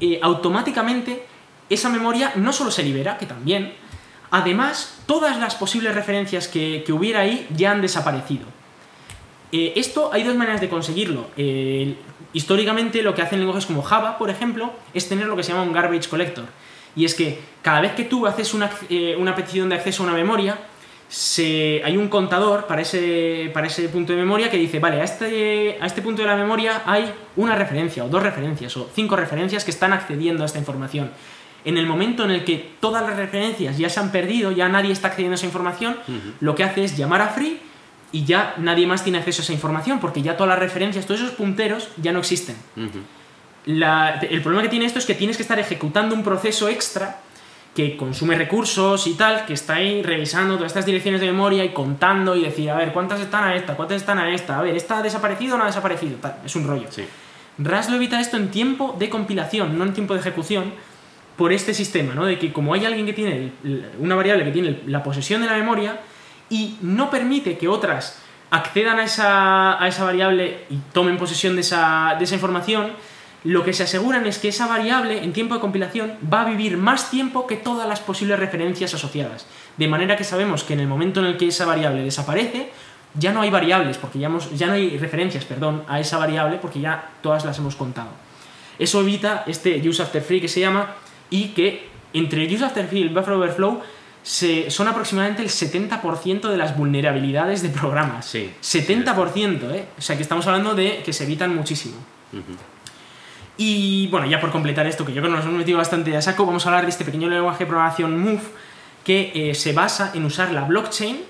eh, automáticamente esa memoria no solo se libera, que también, además todas las posibles referencias que, hubiera ahí ya han desaparecido. Eh, esto hay dos maneras de conseguirlo. históricamente lo que hacen lenguajes como Java, por ejemplo, es tener lo que se llama un garbage collector. Y es que cada vez que tú haces una, una petición de acceso a una memoria, se, hay un contador para ese, para ese punto de memoria que dice, vale, a este, a este punto de la memoria hay una referencia, o dos referencias, o cinco referencias que están accediendo a esta información. En el momento en el que todas las referencias ya se han perdido, ya nadie está accediendo a esa información, lo que hace es llamar a free y ya nadie más tiene acceso a esa información, porque ya todas las referencias, todos esos punteros ya no existen. el problema que tiene esto es que tienes que estar ejecutando un proceso extra que consume recursos y tal, que está ahí revisando todas estas direcciones de memoria y contando y decir, a ver, ¿cuántas están a esta? ¿Cuántas están a esta? A ver, ¿esta ha desaparecido o no ha desaparecido? es un rollo. Sí. RAS lo evita esto en tiempo de compilación, no en tiempo de ejecución, por este sistema, ¿no? De que como hay alguien que tiene una variable que tiene la posesión de la memoria y no permite que otras accedan a esa, a esa variable y tomen posesión de esa, de esa información, lo que se aseguran es que esa variable en tiempo de compilación va a vivir más tiempo que todas las posibles referencias asociadas. De manera que sabemos que en el momento en el que esa variable desaparece, ya no hay variables, porque ya, ya no hay referencias, perdón, a esa variable porque ya todas las hemos contado. Eso evita este use after free que se llama y que entre el use after free y el buffer overflow se, son aproximadamente el 70% de las vulnerabilidades de programas. Sí. 70%, ¿eh? O sea que estamos hablando de que se evitan muchísimo. Y bueno, ya por completar esto, que yo creo que nos hemos metido bastante a saco, vamos a hablar de este pequeño lenguaje de programación Move que eh, se basa en usar la blockchain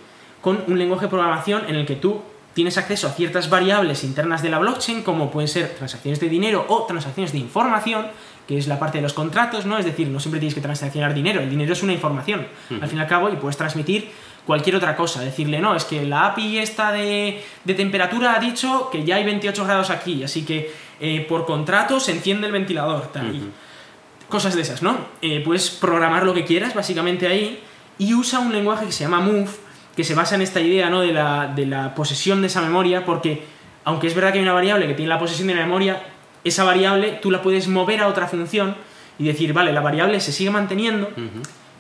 con un lenguaje de programación en el que tú tienes acceso a ciertas variables internas de la blockchain, como pueden ser transacciones de dinero o transacciones de información, que es la parte de los contratos, ¿no? Es decir, no siempre tienes que transaccionar dinero, el dinero es una información, al fin y al cabo, y puedes transmitir cualquier otra cosa, decirle, no, es que la API esta de, de temperatura ha dicho que ya hay 28 grados aquí, así que eh, por contrato se enciende el ventilador, tal. Cosas de esas, ¿no? Eh, puedes programar lo que quieras, básicamente ahí, y usa un lenguaje que se llama Move, que se basa en esta idea, ¿no? De la, de la posesión de esa memoria, porque aunque es verdad que hay una variable que tiene la posesión de la memoria, esa variable tú la puedes mover a otra función y decir, vale, la variable se sigue manteniendo,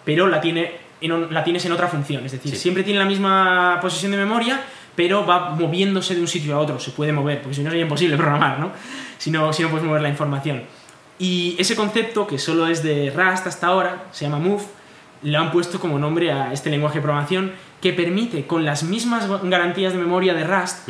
pero la, tiene la tienes en otra función. Es decir, siempre tiene la misma posesión de memoria, pero va moviéndose de un sitio a otro, se puede mover, porque si no sería imposible programar, ¿no? Si no, si no puedes mover la información. Y ese concepto, que solo es de Rust hasta ahora, se llama Move, le han puesto como nombre a este lenguaje de programación que permite, con las mismas garantías de memoria de Rust,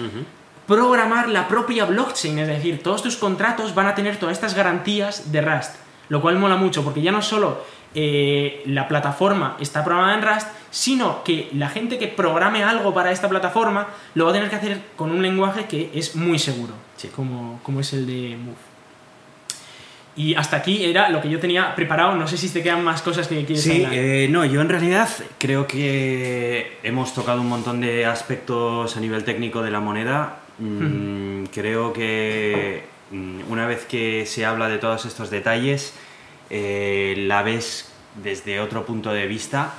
programar la propia blockchain, es decir, todos tus contratos van a tener todas estas garantías de Rust, lo cual mola mucho, porque ya no solo eh, la plataforma está programada en Rust, sino que la gente que programe algo para esta plataforma lo va a tener que hacer con un lenguaje que es muy seguro, como, como es el de Move. Y hasta aquí era lo que yo tenía preparado. No sé si te quedan más cosas que quieres Sí, eh, no, yo en realidad creo que hemos tocado un montón de aspectos a nivel técnico de la moneda. Mm, creo que mm, una vez que se habla de todos estos detalles, eh, la ves desde otro punto de vista,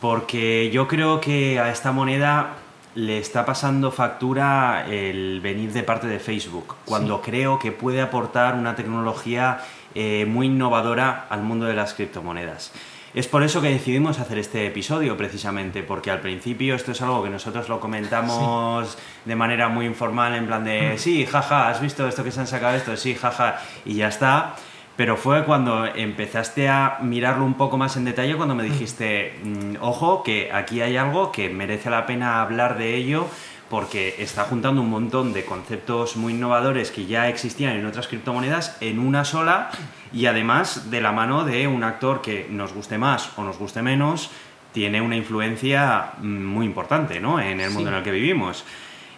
porque yo creo que a esta moneda le está pasando factura el venir de parte de Facebook, cuando creo que puede aportar una tecnología eh, muy innovadora al mundo de las criptomonedas. Es por eso que decidimos hacer este episodio, precisamente, porque al principio esto es algo que nosotros lo comentamos de manera muy informal, en plan de, mm. sí, jaja, ¿has visto esto que se han sacado esto? Sí, jaja, y ya está pero fue cuando empezaste a mirarlo un poco más en detalle cuando me mm. dijiste, mm, ojo, que aquí hay algo que merece la pena hablar de ello porque está juntando un montón de conceptos muy innovadores que ya existían en otras criptomonedas en una sola y además de la mano de un actor que nos guste más o nos guste menos, tiene una influencia mm, muy importante ¿no? en el mundo en el que vivimos.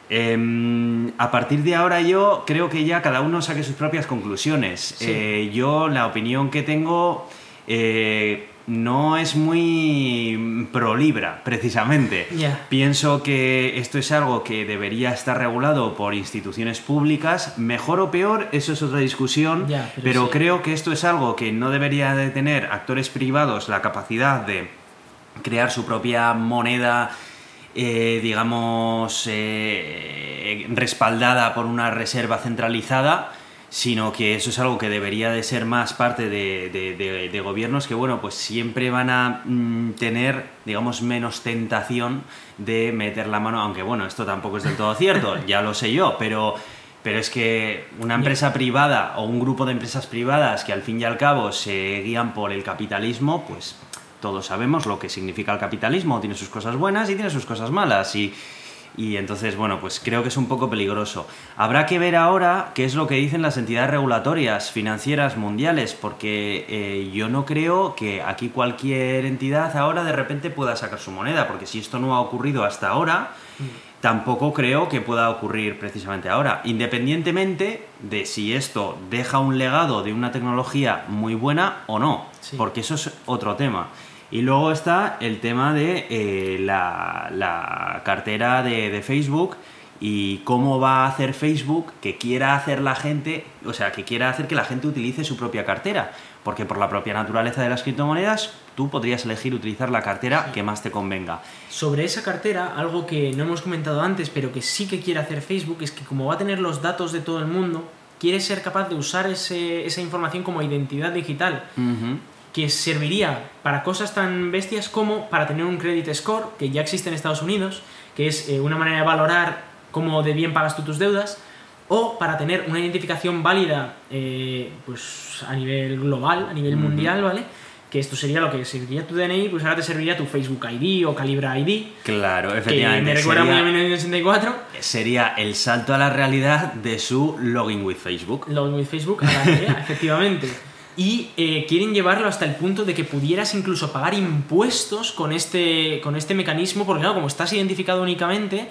Em, a partir de ahora yo creo que ya cada uno saque sus propias conclusiones. Eh, yo la opinión que tengo, eh, no es muy pro Libra, precisamente. Pienso que esto es algo que debería estar regulado por instituciones públicas. Mejor o peor, eso es otra discusión. Pero pero sí. creo que esto es algo que no debería de tener actores privados la capacidad de crear su propia moneda, eh, digamos, eh, respaldada por una reserva centralizada, sino que eso es algo que debería de ser más parte de, de- de- de gobiernos que, bueno, pues siempre van a mm, tener, digamos, menos tentación de meter la mano, aunque bueno, esto tampoco es del todo cierto, <laughs> ya lo sé yo, pero... Pero es que una empresa privada o un grupo de empresas privadas que al fin y al cabo se guían por el capitalismo, pues todos sabemos lo que significa el capitalismo, tiene sus cosas buenas y tiene sus cosas malas. Y, y entonces, bueno, pues creo que es un poco peligroso. Habrá que ver ahora qué es lo que dicen las entidades regulatorias financieras mundiales, porque eh, yo no creo que aquí cualquier entidad ahora de repente pueda sacar su moneda, porque si esto no ha ocurrido hasta ahora, tampoco creo que pueda ocurrir precisamente ahora, independientemente de si esto deja un legado de una tecnología muy buena o no, Sí. porque eso es otro tema. Y luego está el tema de eh, la, la cartera de, de Facebook y cómo va a hacer Facebook que quiera hacer la gente, o sea, que quiera hacer que la gente utilice su propia cartera. Porque por la propia naturaleza de las criptomonedas, tú podrías elegir utilizar la cartera que más te convenga. Sobre esa cartera, algo que no hemos comentado antes, pero que sí que quiere hacer Facebook, es que como va a tener los datos de todo el mundo, quiere ser capaz de usar ese- esa información como identidad digital. Que serviría para cosas tan bestias como para tener un credit score, que ya existe en Estados Unidos, que es eh, una manera de valorar cómo de bien pagas tú tus deudas, o para tener una identificación válida eh, pues a nivel global, a nivel mundial, ¿vale? Que esto sería lo que serviría tu DNI, pues ahora te serviría tu Facebook ID o Calibra ID, Claro, que efectivamente. me recuerda muy sería- a 1964. sería el salto a la realidad de su login with Facebook. Login with Facebook, a la idea, <laughs> efectivamente. Y eh, quieren llevarlo hasta el punto de que pudieras incluso pagar impuestos con este, con este mecanismo, porque claro, como estás identificado únicamente,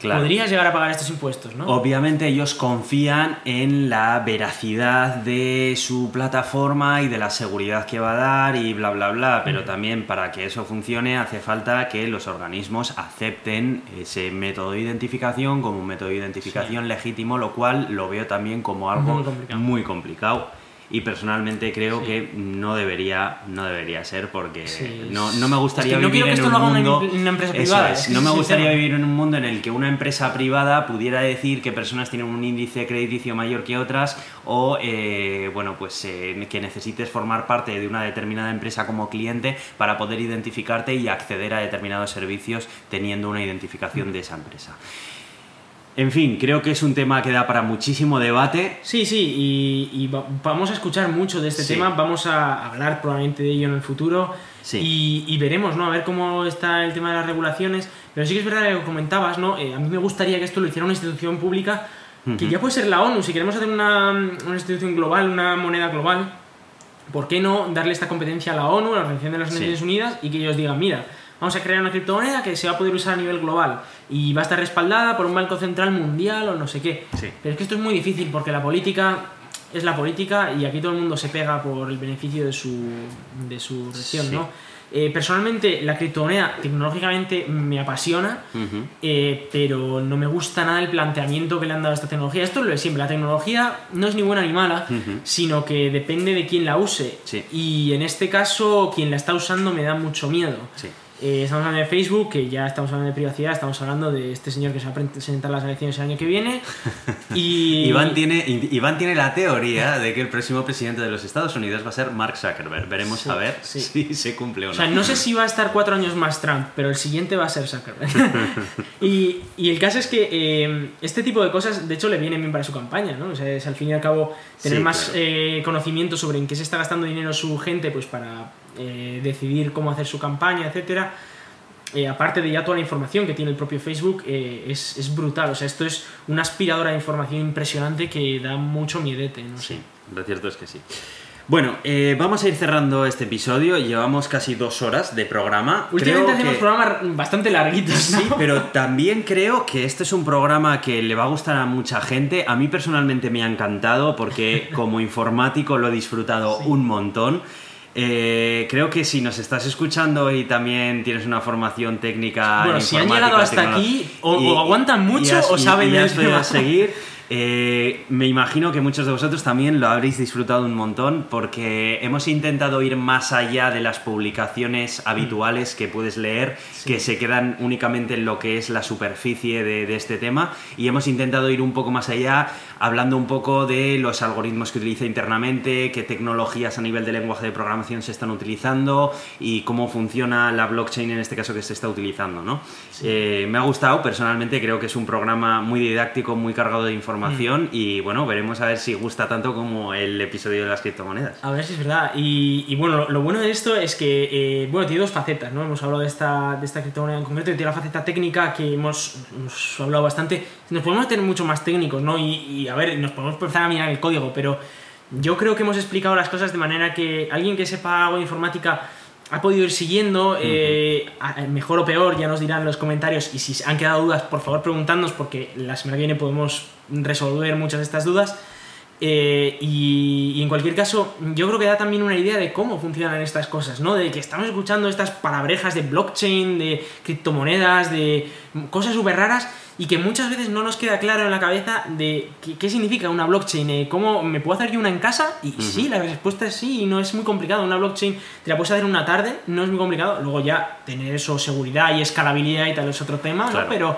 Claro. podrías llegar a pagar estos impuestos, ¿no? Obviamente ellos confían en la veracidad de su plataforma y de la seguridad que va a dar y bla bla bla, pero también para que eso funcione hace falta que los organismos acepten ese método de identificación como un método de identificación legítimo, lo cual lo veo también como algo Muy complicado. muy complicado. Y personalmente creo Sí. que no debería, no debería ser porque Sí, no, no me gustaría es que no vivir quiero que en esto un lo haga una mundo im- una empresa Eso privada, es, es que no <laughs> me gustaría vivir en un mundo en el que una empresa privada pudiera decir que personas tienen un índice crediticio mayor que otras o eh, bueno pues eh, que necesites formar parte de una determinada empresa como cliente para poder identificarte y acceder a determinados servicios teniendo una identificación de esa empresa. En fin, creo que es un tema que da para muchísimo debate. Sí, sí, y, y va- vamos a escuchar mucho de este Sí. tema, vamos a hablar probablemente de ello en el futuro Sí. y, y veremos, ¿no? A ver cómo está el tema de las regulaciones, pero sí que es verdad lo que comentabas, ¿no? Eh, a mí me gustaría que esto lo hiciera una institución pública, que ya puede ser la ONU, si queremos hacer una, una institución global, una moneda global, ¿por qué no darle esta competencia a la ONU, a la Organización de las Sí. Naciones Unidas, y que ellos digan, mira, vamos a crear una criptomoneda que se va a poder usar a nivel global y va a estar respaldada por un banco central mundial o no sé qué? Sí. Pero es que esto es muy difícil porque la política es la política y aquí todo el mundo se pega por el beneficio de su, de su región, Sí. ¿no? Eh, personalmente, la criptomoneda tecnológicamente me apasiona, Ujú. eh, pero no me gusta nada el planteamiento que le han dado a esta tecnología. Esto es lo de siempre, la tecnología no es ni buena ni mala, sino que depende de quién la use. Sí. Y en este caso, quien la está usando me da mucho miedo. Sí. Eh, estamos hablando de Facebook, que ya estamos hablando de privacidad, estamos hablando de este señor que se va a presentar las elecciones el año que viene. <laughs> Y Iván tiene, Iván tiene la teoría de que el próximo presidente de los Estados Unidos va a ser Mark Zuckerberg. Veremos Sí, a ver sí. si se cumple o no. O sea, no sé si va a estar cuatro años más Trump, pero el siguiente va a ser Zuckerberg. <laughs> y, y el caso es que eh, este tipo de cosas, de hecho, le vienen bien para su campaña, ¿no? O sea, es al fin y al cabo tener Sí, más claro. eh, conocimiento sobre en qué se está gastando dinero su gente, pues para eh, decidir cómo hacer su campaña, etcétera. Eh, aparte de ya toda la información que tiene el propio Facebook, eh, es, es brutal. O sea, esto es una aspiradora de información impresionante que da mucho miedete, no sé. Sí, lo cierto es que sí. Bueno, eh, vamos a ir cerrando este episodio. Llevamos casi dos horas de programa. Últimamente Creo hacemos que- programas bastante larguitos, ¿no? Sí, pero también creo que este es un programa que le va a gustar a mucha gente. A mí personalmente me ha encantado porque como informático lo he disfrutado un montón. Eh, creo que si nos estás escuchando y también tienes una formación técnica. Bueno, si han llegado hasta aquí, o, aguantan mucho o saben y, y seguir. Eh, me imagino que muchos de vosotros también lo habréis disfrutado un montón porque hemos intentado ir más allá de las publicaciones habituales que puedes leer, que se quedan únicamente en lo que es la superficie de, este tema y hemos intentado ir un poco más allá hablando un poco de los algoritmos que utiliza internamente, qué tecnologías a nivel de lenguaje de programación se están utilizando y cómo funciona la blockchain en este caso que se está utilizando. ¿no? Eh, me ha gustado, personalmente creo que es un programa muy didáctico, muy cargado de información información y bueno, veremos a ver si gusta tanto como el episodio de las criptomonedas. A ver si es verdad. Y, bueno, lo, bueno de esto es que, eh, bueno, tiene dos facetas, ¿no? Hemos hablado de esta, de esta criptomoneda en concreto y tiene la faceta técnica que hemos, hablado bastante. Nos podemos tener mucho más técnicos, ¿no? Y, a ver, nos podemos empezar a mirar el código, pero yo creo que hemos explicado las cosas de manera que alguien que sepa algo de informática ha podido ir siguiendo, eh, mejor o peor, ya nos dirán en los comentarios. Y si han quedado dudas, por favor preguntadnos, porque la semana que viene podemos resolver muchas de estas dudas. Eh, y, en cualquier caso, yo creo que da también una idea de cómo funcionan estas cosas, ¿no? De que estamos escuchando estas palabrejas de blockchain, de criptomonedas, de cosas súper raras y que muchas veces no nos queda claro en la cabeza de qué, significa una blockchain, eh, cómo me puedo hacer yo una en casa y sí, la respuesta es sí, y no es muy complicado. Una blockchain te la puedes hacer en una tarde, no es muy complicado. Luego ya tener eso, seguridad y escalabilidad y tal es otro tema, ¿no? Pero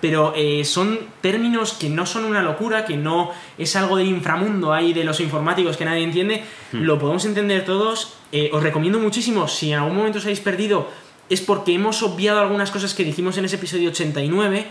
pero eh, son términos que no son una locura, que no es algo del inframundo ahí de los informáticos que nadie entiende, hmm. lo podemos entender todos. Eh, os recomiendo muchísimo, si en algún momento os habéis perdido, es porque hemos obviado algunas cosas que dijimos en ese episodio 89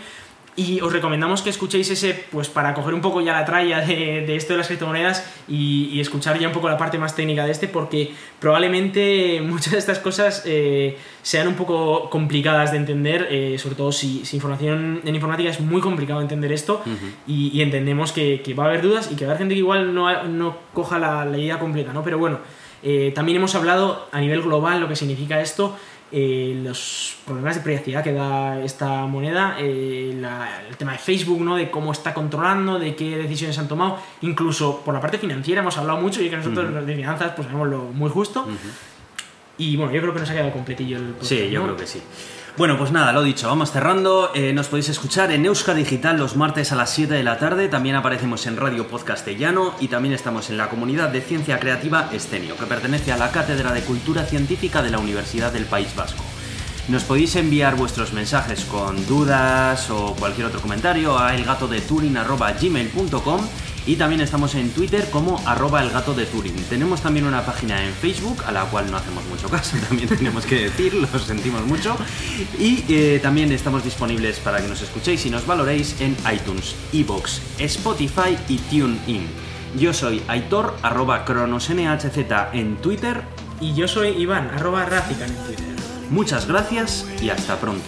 y os recomendamos que escuchéis ese, pues para coger un poco ya la tralla de, esto de las criptomonedas y, escuchar ya un poco la parte más técnica de este, porque probablemente <laughs> muchas de estas cosas eh, sean un poco complicadas de entender, eh, sobre todo si, información en informática es muy complicado entender esto y, entendemos que, va a haber dudas y que va a haber gente que igual no, no coja la, idea completa, ¿no? Pero bueno, eh, también hemos hablado a nivel global lo que significa esto eh, los problemas de privacidad que da esta moneda, eh, el tema de Facebook, ¿no? de cómo está controlando, de qué decisiones han tomado, incluso por la parte financiera hemos hablado mucho y que nosotros de finanzas pues sabemos lo muy justo. Y bueno, yo creo que nos ha quedado completillo el Sí, yo creo que sí. Bueno, pues nada, lo dicho, vamos cerrando. Eh, nos podéis escuchar en Euska Digital los martes a las 7 de la tarde. También aparecemos en Radio Podcastellano y también estamos en la comunidad de Ciencia Creativa Escenio, que pertenece a la Cátedra de Cultura Científica de la Universidad del País Vasco. Nos podéis enviar vuestros mensajes con dudas o cualquier otro comentario a elgatodeturin.gmail.com y también estamos en Twitter como arroba el gato de Turing. Tenemos también una página en Facebook, a la cual no hacemos mucho caso, <laughs> también tenemos que decir, lo sentimos mucho. Y eh, también estamos disponibles para que nos escuchéis y nos valoréis en iTunes, Evox, Spotify y TuneIn. Yo soy Aitor, arroba cronosnhz en Twitter. Y yo soy Iván, arroba en Twitter. Muchas gracias y hasta pronto.